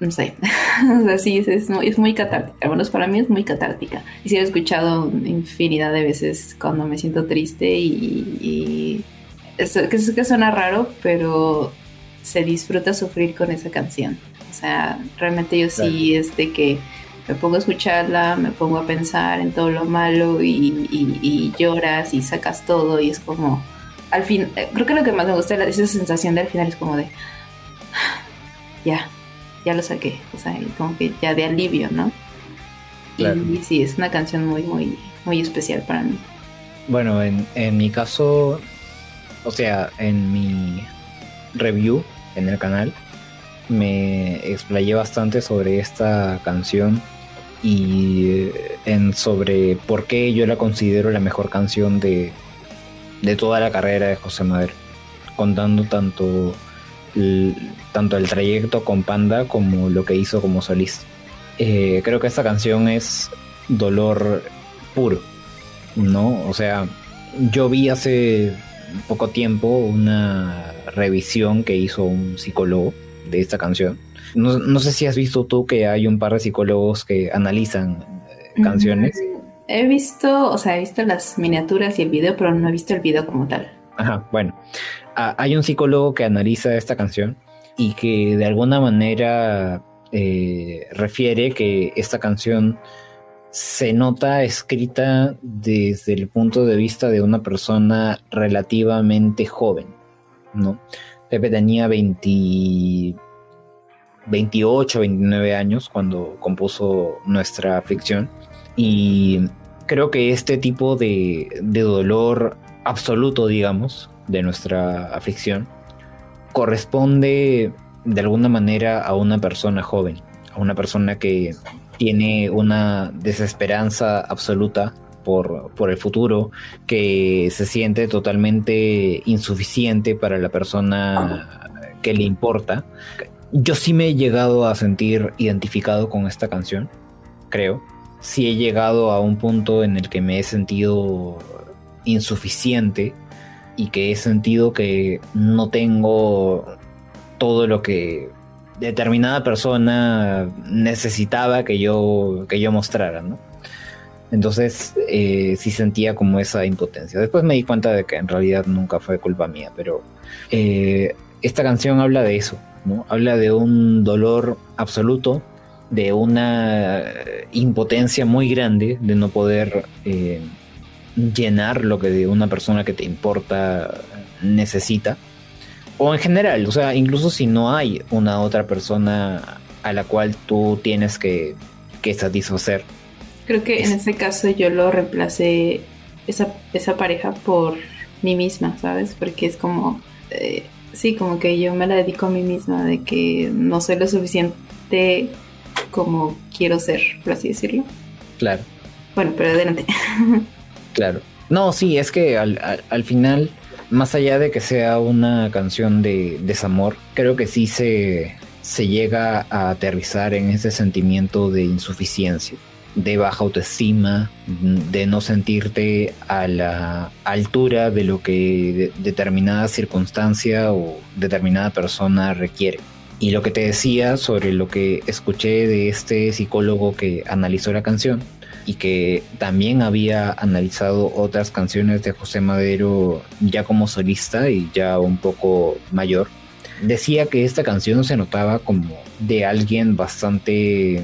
no sé, o sea, sí, es, es, muy catártica, al menos para mí es muy catártica. Y sí he escuchado infinidad de veces cuando me siento triste y, es, que, es que suena raro, pero se disfruta sufrir con esa canción. O sea, realmente yo sí, es de que me pongo a escucharla, me pongo a pensar en todo lo malo y, y, lloras y sacas todo y es como, al fin, creo que lo que más me gusta es esa sensación del final es como de, ya, ya lo saqué, o sea, como que ya de alivio, ¿no? Y, sí, es una canción muy, muy, muy especial para mí. Bueno, en, en mi caso, o sea, en mi review en el canal, me explayé bastante sobre esta canción y en sobre por qué yo la considero la mejor canción de, de toda la carrera de José Madero, contando tanto tanto el trayecto con Panda como lo que hizo como solista. Eh, creo que esta canción es dolor puro, ¿no? O sea, yo vi hace poco tiempo una revisión que hizo un psicólogo de esta canción. No, sé si has visto tú que hay un par de psicólogos que analizan eh, canciones. He visto, o sea, he visto las miniaturas y el video, pero no he visto el video como tal. Ajá, bueno hay un psicólogo que analiza esta canción y que de alguna manera eh, refiere que esta canción se nota escrita desde el punto de vista de una persona relativamente joven, ¿no? Pepe tenía 20, 28, 29 años cuando compuso nuestra ficción y creo que este tipo de, de dolor absoluto, digamos, de nuestra aflicción, corresponde de alguna manera a una persona joven, a una persona que tiene una desesperanza absoluta por, por, el futuro, que se siente totalmente insuficiente para la persona que le importa. Yo sí me he llegado a sentir identificado con esta canción, creo. Sí he llegado a un punto en el que me he sentido insuficiente y que he sentido que no tengo todo lo que determinada persona necesitaba que yo, que yo mostrara, ¿no? Entonces eh, sí sentía como esa impotencia. Después me di cuenta de que en realidad nunca fue culpa mía, pero eh, esta canción habla de eso, ¿no? Habla de un dolor absoluto, de una impotencia muy grande de no poder eh, llenar lo que una persona que te importa necesita o en general, o sea, incluso si no hay una otra persona a la cual tú tienes que, satisfacer. Creo que en ese caso yo lo reemplacé esa, esa pareja por mí misma, ¿sabes? Porque es como, eh, sí, como que yo me la dedico a mí misma, de que no soy lo suficiente como quiero ser, por así decirlo. Claro. Bueno, pero adelante. claro. No, sí, es que al, al final más allá de que sea una canción de desamor, creo que sí se, se llega a aterrizar en ese sentimiento de insuficiencia, de baja autoestima, de no sentirte a la altura de lo que determinada circunstancia o determinada persona requiere. Y lo que te decía sobre lo que escuché de este psicólogo que analizó la canción, y que también había analizado otras canciones de José Madero ya como solista y ya un poco mayor, decía que esta canción se notaba como de alguien bastante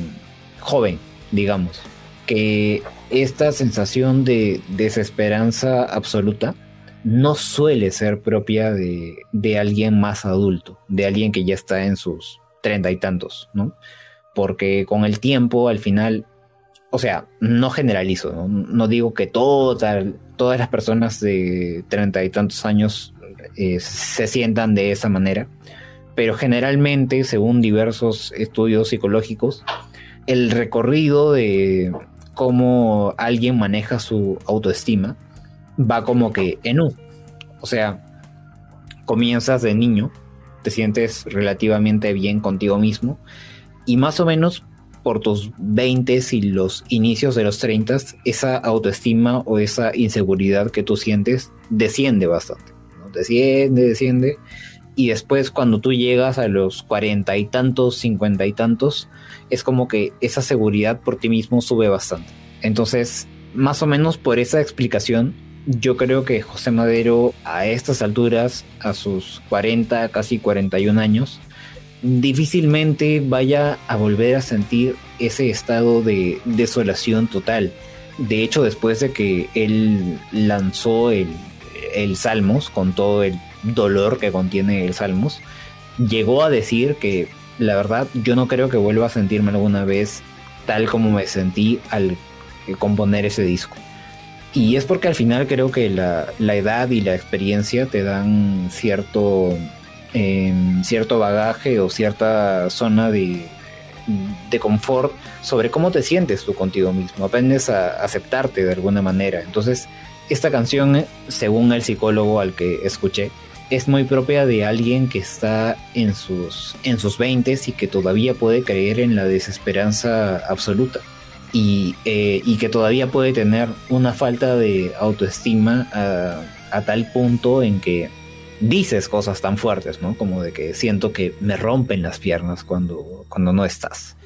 joven, digamos, que esta sensación de desesperanza absoluta no suele ser propia de, de alguien más adulto, de alguien que ya está en sus treinta y tantos, ¿no? Porque con el tiempo, al final, o sea, no generalizo, no, digo que todas las personas de treinta y tantos años eh, se sientan de esa manera, pero generalmente, según diversos estudios psicológicos, el recorrido de cómo alguien maneja su autoestima va como que en U. O sea, comienzas de niño, te sientes relativamente bien contigo mismo y más o menos por tus 20 y los inicios de los 30, esa autoestima o esa inseguridad que tú sientes desciende bastante. Desciende, desciende. Y después cuando tú llegas a los 40 y tantos, 50 y tantos, es como que esa seguridad por ti mismo sube bastante. Entonces, más o menos por esa explicación, yo creo que José Madero a estas alturas, a sus 40, casi 41 años, difícilmente vaya a volver a sentir ese estado de desolación total. De hecho, después de que él lanzó el, Salmos, con todo el dolor que contiene el Salmos, llegó a decir que la verdad yo no creo que vuelva a sentirme alguna vez tal como me sentí al componer ese disco. Y es porque al final creo que la, edad y la experiencia te dan cierto cierto bagaje o cierta zona de, de confort sobre cómo te sientes tú contigo mismo, aprendes a aceptarte de alguna manera. Entonces, esta canción, según el psicólogo al que escuché, es muy propia de alguien que está en sus, en sus 20 y que todavía puede creer en la desesperanza absoluta. Y, eh, y que todavía puede tener una falta de autoestima a tal punto en que dices cosas tan fuertes, ¿no? Como de que siento que me rompen las piernas cuando, cuando no estás.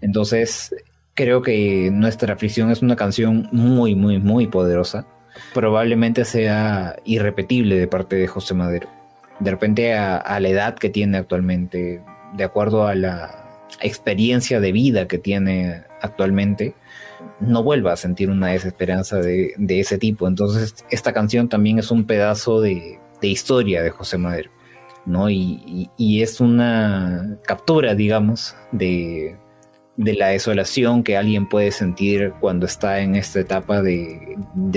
Entonces, creo que Nuestra aflicción es una canción muy, muy, muy poderosa. Probablemente sea irrepetible de parte de José Madero. de repente a, la edad que tiene actualmente, de acuerdo a la experiencia de vida que tiene actualmente, no vuelva a sentir una desesperanza de, ese tipo. Entonces, esta canción también es un pedazo de, historia de José Madero, ¿no? Y, es una captura, digamos, de, la desolación que alguien puede sentir cuando está en esta etapa de,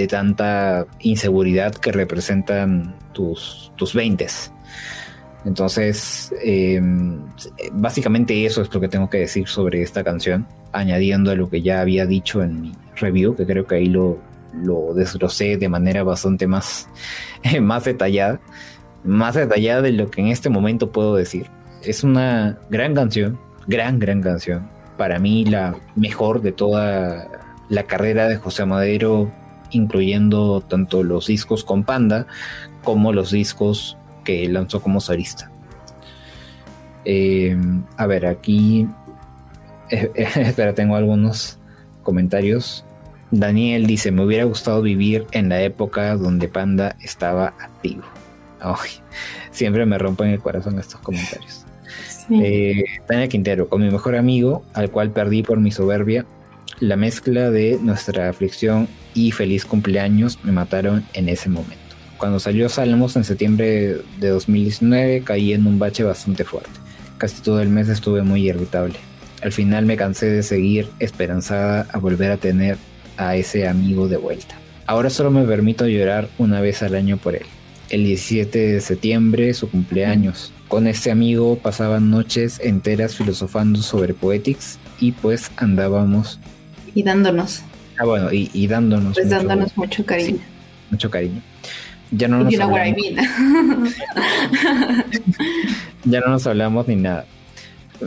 tanta inseguridad que representan tus, tus 20 entonces, em, básicamente eso es lo que tengo que decir sobre esta canción, añadiendo a lo que ya había dicho en mi review, que creo que ahí lo, lo desglosé de manera bastante más, más detallada, más detallada de lo que en este momento puedo decir. Es una gran canción, gran, gran canción. Para mí la mejor de toda la carrera de José Madero, incluyendo tanto los discos con Panda como los discos que lanzó como solista. Eh, a ver, aquí. Espera, tengo algunos comentarios. Daniel dice: Me hubiera gustado vivir en la época donde Panda estaba activo. siempre me rompen el corazón estos comentarios. Eh, Tania Quintero, con mi mejor amigo, al cual perdí por mi soberbia, la mezcla de nuestra aflicción y feliz cumpleaños me mataron en ese momento. Cuando salió Salmos en septiembre de 2019 caí en un bache bastante fuerte. Casi todo el mes estuve muy irritable. Al final me cansé de seguir esperanzada a volver a tener a ese amigo de vuelta. Ahora solo me permito llorar una vez al año por él. El 17 de septiembre, su cumpleaños. Con este amigo pasaban noches enteras filosofando sobre Poetics y pues andábamos. Y dándonos. Ah, bueno, y, dándonos. Pues dándonos mucho cariño. mucho cariño. Ya no nos hablamos. ya no nos hablamos ni nada.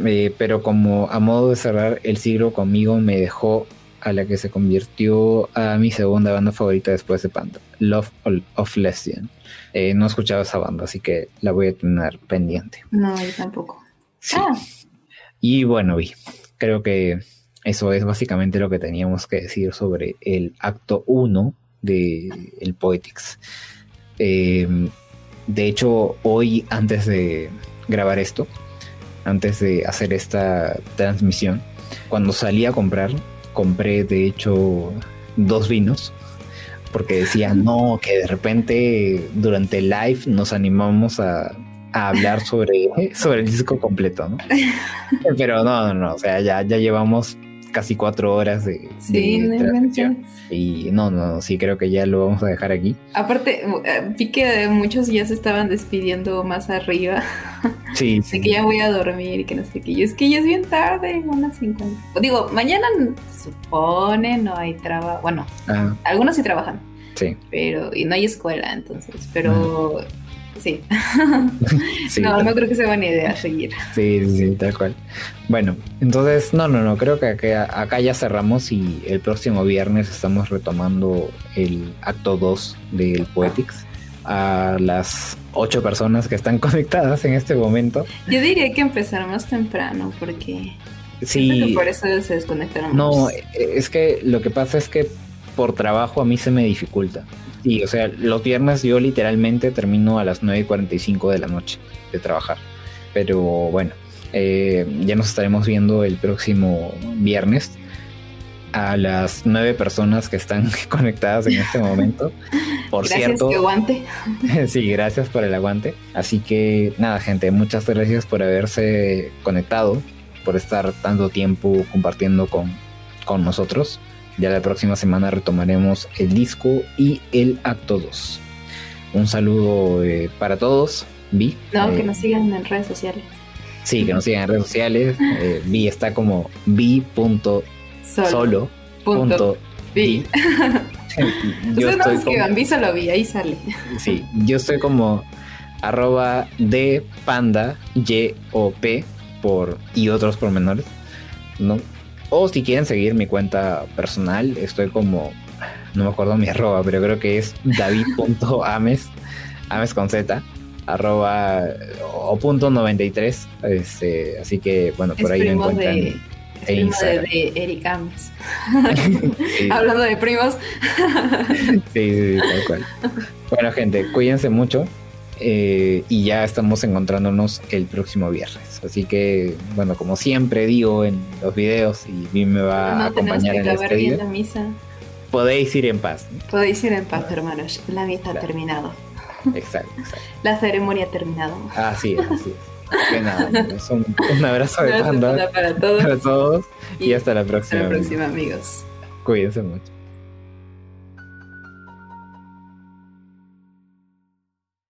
Eh, pero como a modo de cerrar el siglo conmigo me dejó a la que se convirtió a mi segunda banda favorita después de Panda, Love of Lesbian. Eh, no he escuchado esa banda, así que la voy a tener pendiente. No, yo tampoco. Ah. Y bueno, vi, creo que eso es básicamente lo que teníamos que decir sobre el acto 1 de el Poetics. Eh, de hecho, hoy antes de grabar esto, antes de hacer esta transmisión, cuando salí a comprar, compré de hecho dos vinos, porque decía, no, que de repente durante el live nos animamos a, hablar sobre, sobre el disco completo, ¿no? Pero no, no, no, o sea, ya, ya llevamos casi cuatro horas de, sí, Y no, no, sí creo que ya lo vamos a dejar aquí. Aparte, eh, vi que muchos ya se estaban despidiendo más arriba. Sí, sí. que ya voy a dormir y que no sé qué. Y es que ya es bien tarde, unas 50. Digo, mañana supone no hay trabajo. Bueno, algunos sí trabajan. Sí. Pero, y no hay escuela, entonces. Pero sí. no, no creo que sea buena idea seguir. Sí, sí, tal cual. Bueno, entonces, no, no, no, creo que acá, ya cerramos y el próximo viernes estamos retomando el acto 2 del Poetics a las ocho personas que están conectadas en este momento. Yo diría que empezar más temprano porque... Sí. por eso se desconectaron. No, es que lo que pasa es que por trabajo a mí se me dificulta. Sí, o sea, los viernes yo literalmente termino a las 9 y 45 de la noche de trabajar. Pero bueno, eh, ya nos estaremos viendo el próximo viernes a las nueve personas que están conectadas en este momento. Por gracias, cierto. Que aguante. sí, gracias por el aguante. Así que nada, gente, muchas gracias por haberse conectado, por estar tanto tiempo compartiendo con, con nosotros. Ya la próxima semana retomaremos el disco y el acto 2. Un saludo eh, para todos. Vi. No, que eh, nos sigan en redes sociales. Sí, que nos sigan en redes sociales. Eh, Vi está como vi.solo. Punto. Vi. yo Ustedes no escriban, Vi solo Vi, ahí sale. Sí, yo estoy como arroba de panda y o p por y otros pormenores. ¿no? O si quieren seguir mi cuenta personal, estoy como, no me acuerdo mi arroba, pero creo que es david.ames, ames con z, arroba o punto 93. Este, así que, bueno, por ahí me encuentran. De, de, Eric Ames. Hablando de primos. sí, sí, tal cual. Bueno, gente, cuídense mucho. Eh, y ya estamos encontrándonos el próximo viernes. Así que, bueno, como siempre digo en los videos, y mí me va a acompañar en la despedida. misa. Podéis ir en paz. Podéis ir en paz, hermanos. La misa ha terminado. Exacto, exacto. La ceremonia ha terminado. Así es, así es. nada, un, abrazo de panda para todos. Para todos y, hasta la próxima. Hasta la próxima, amigos. Cuídense mucho.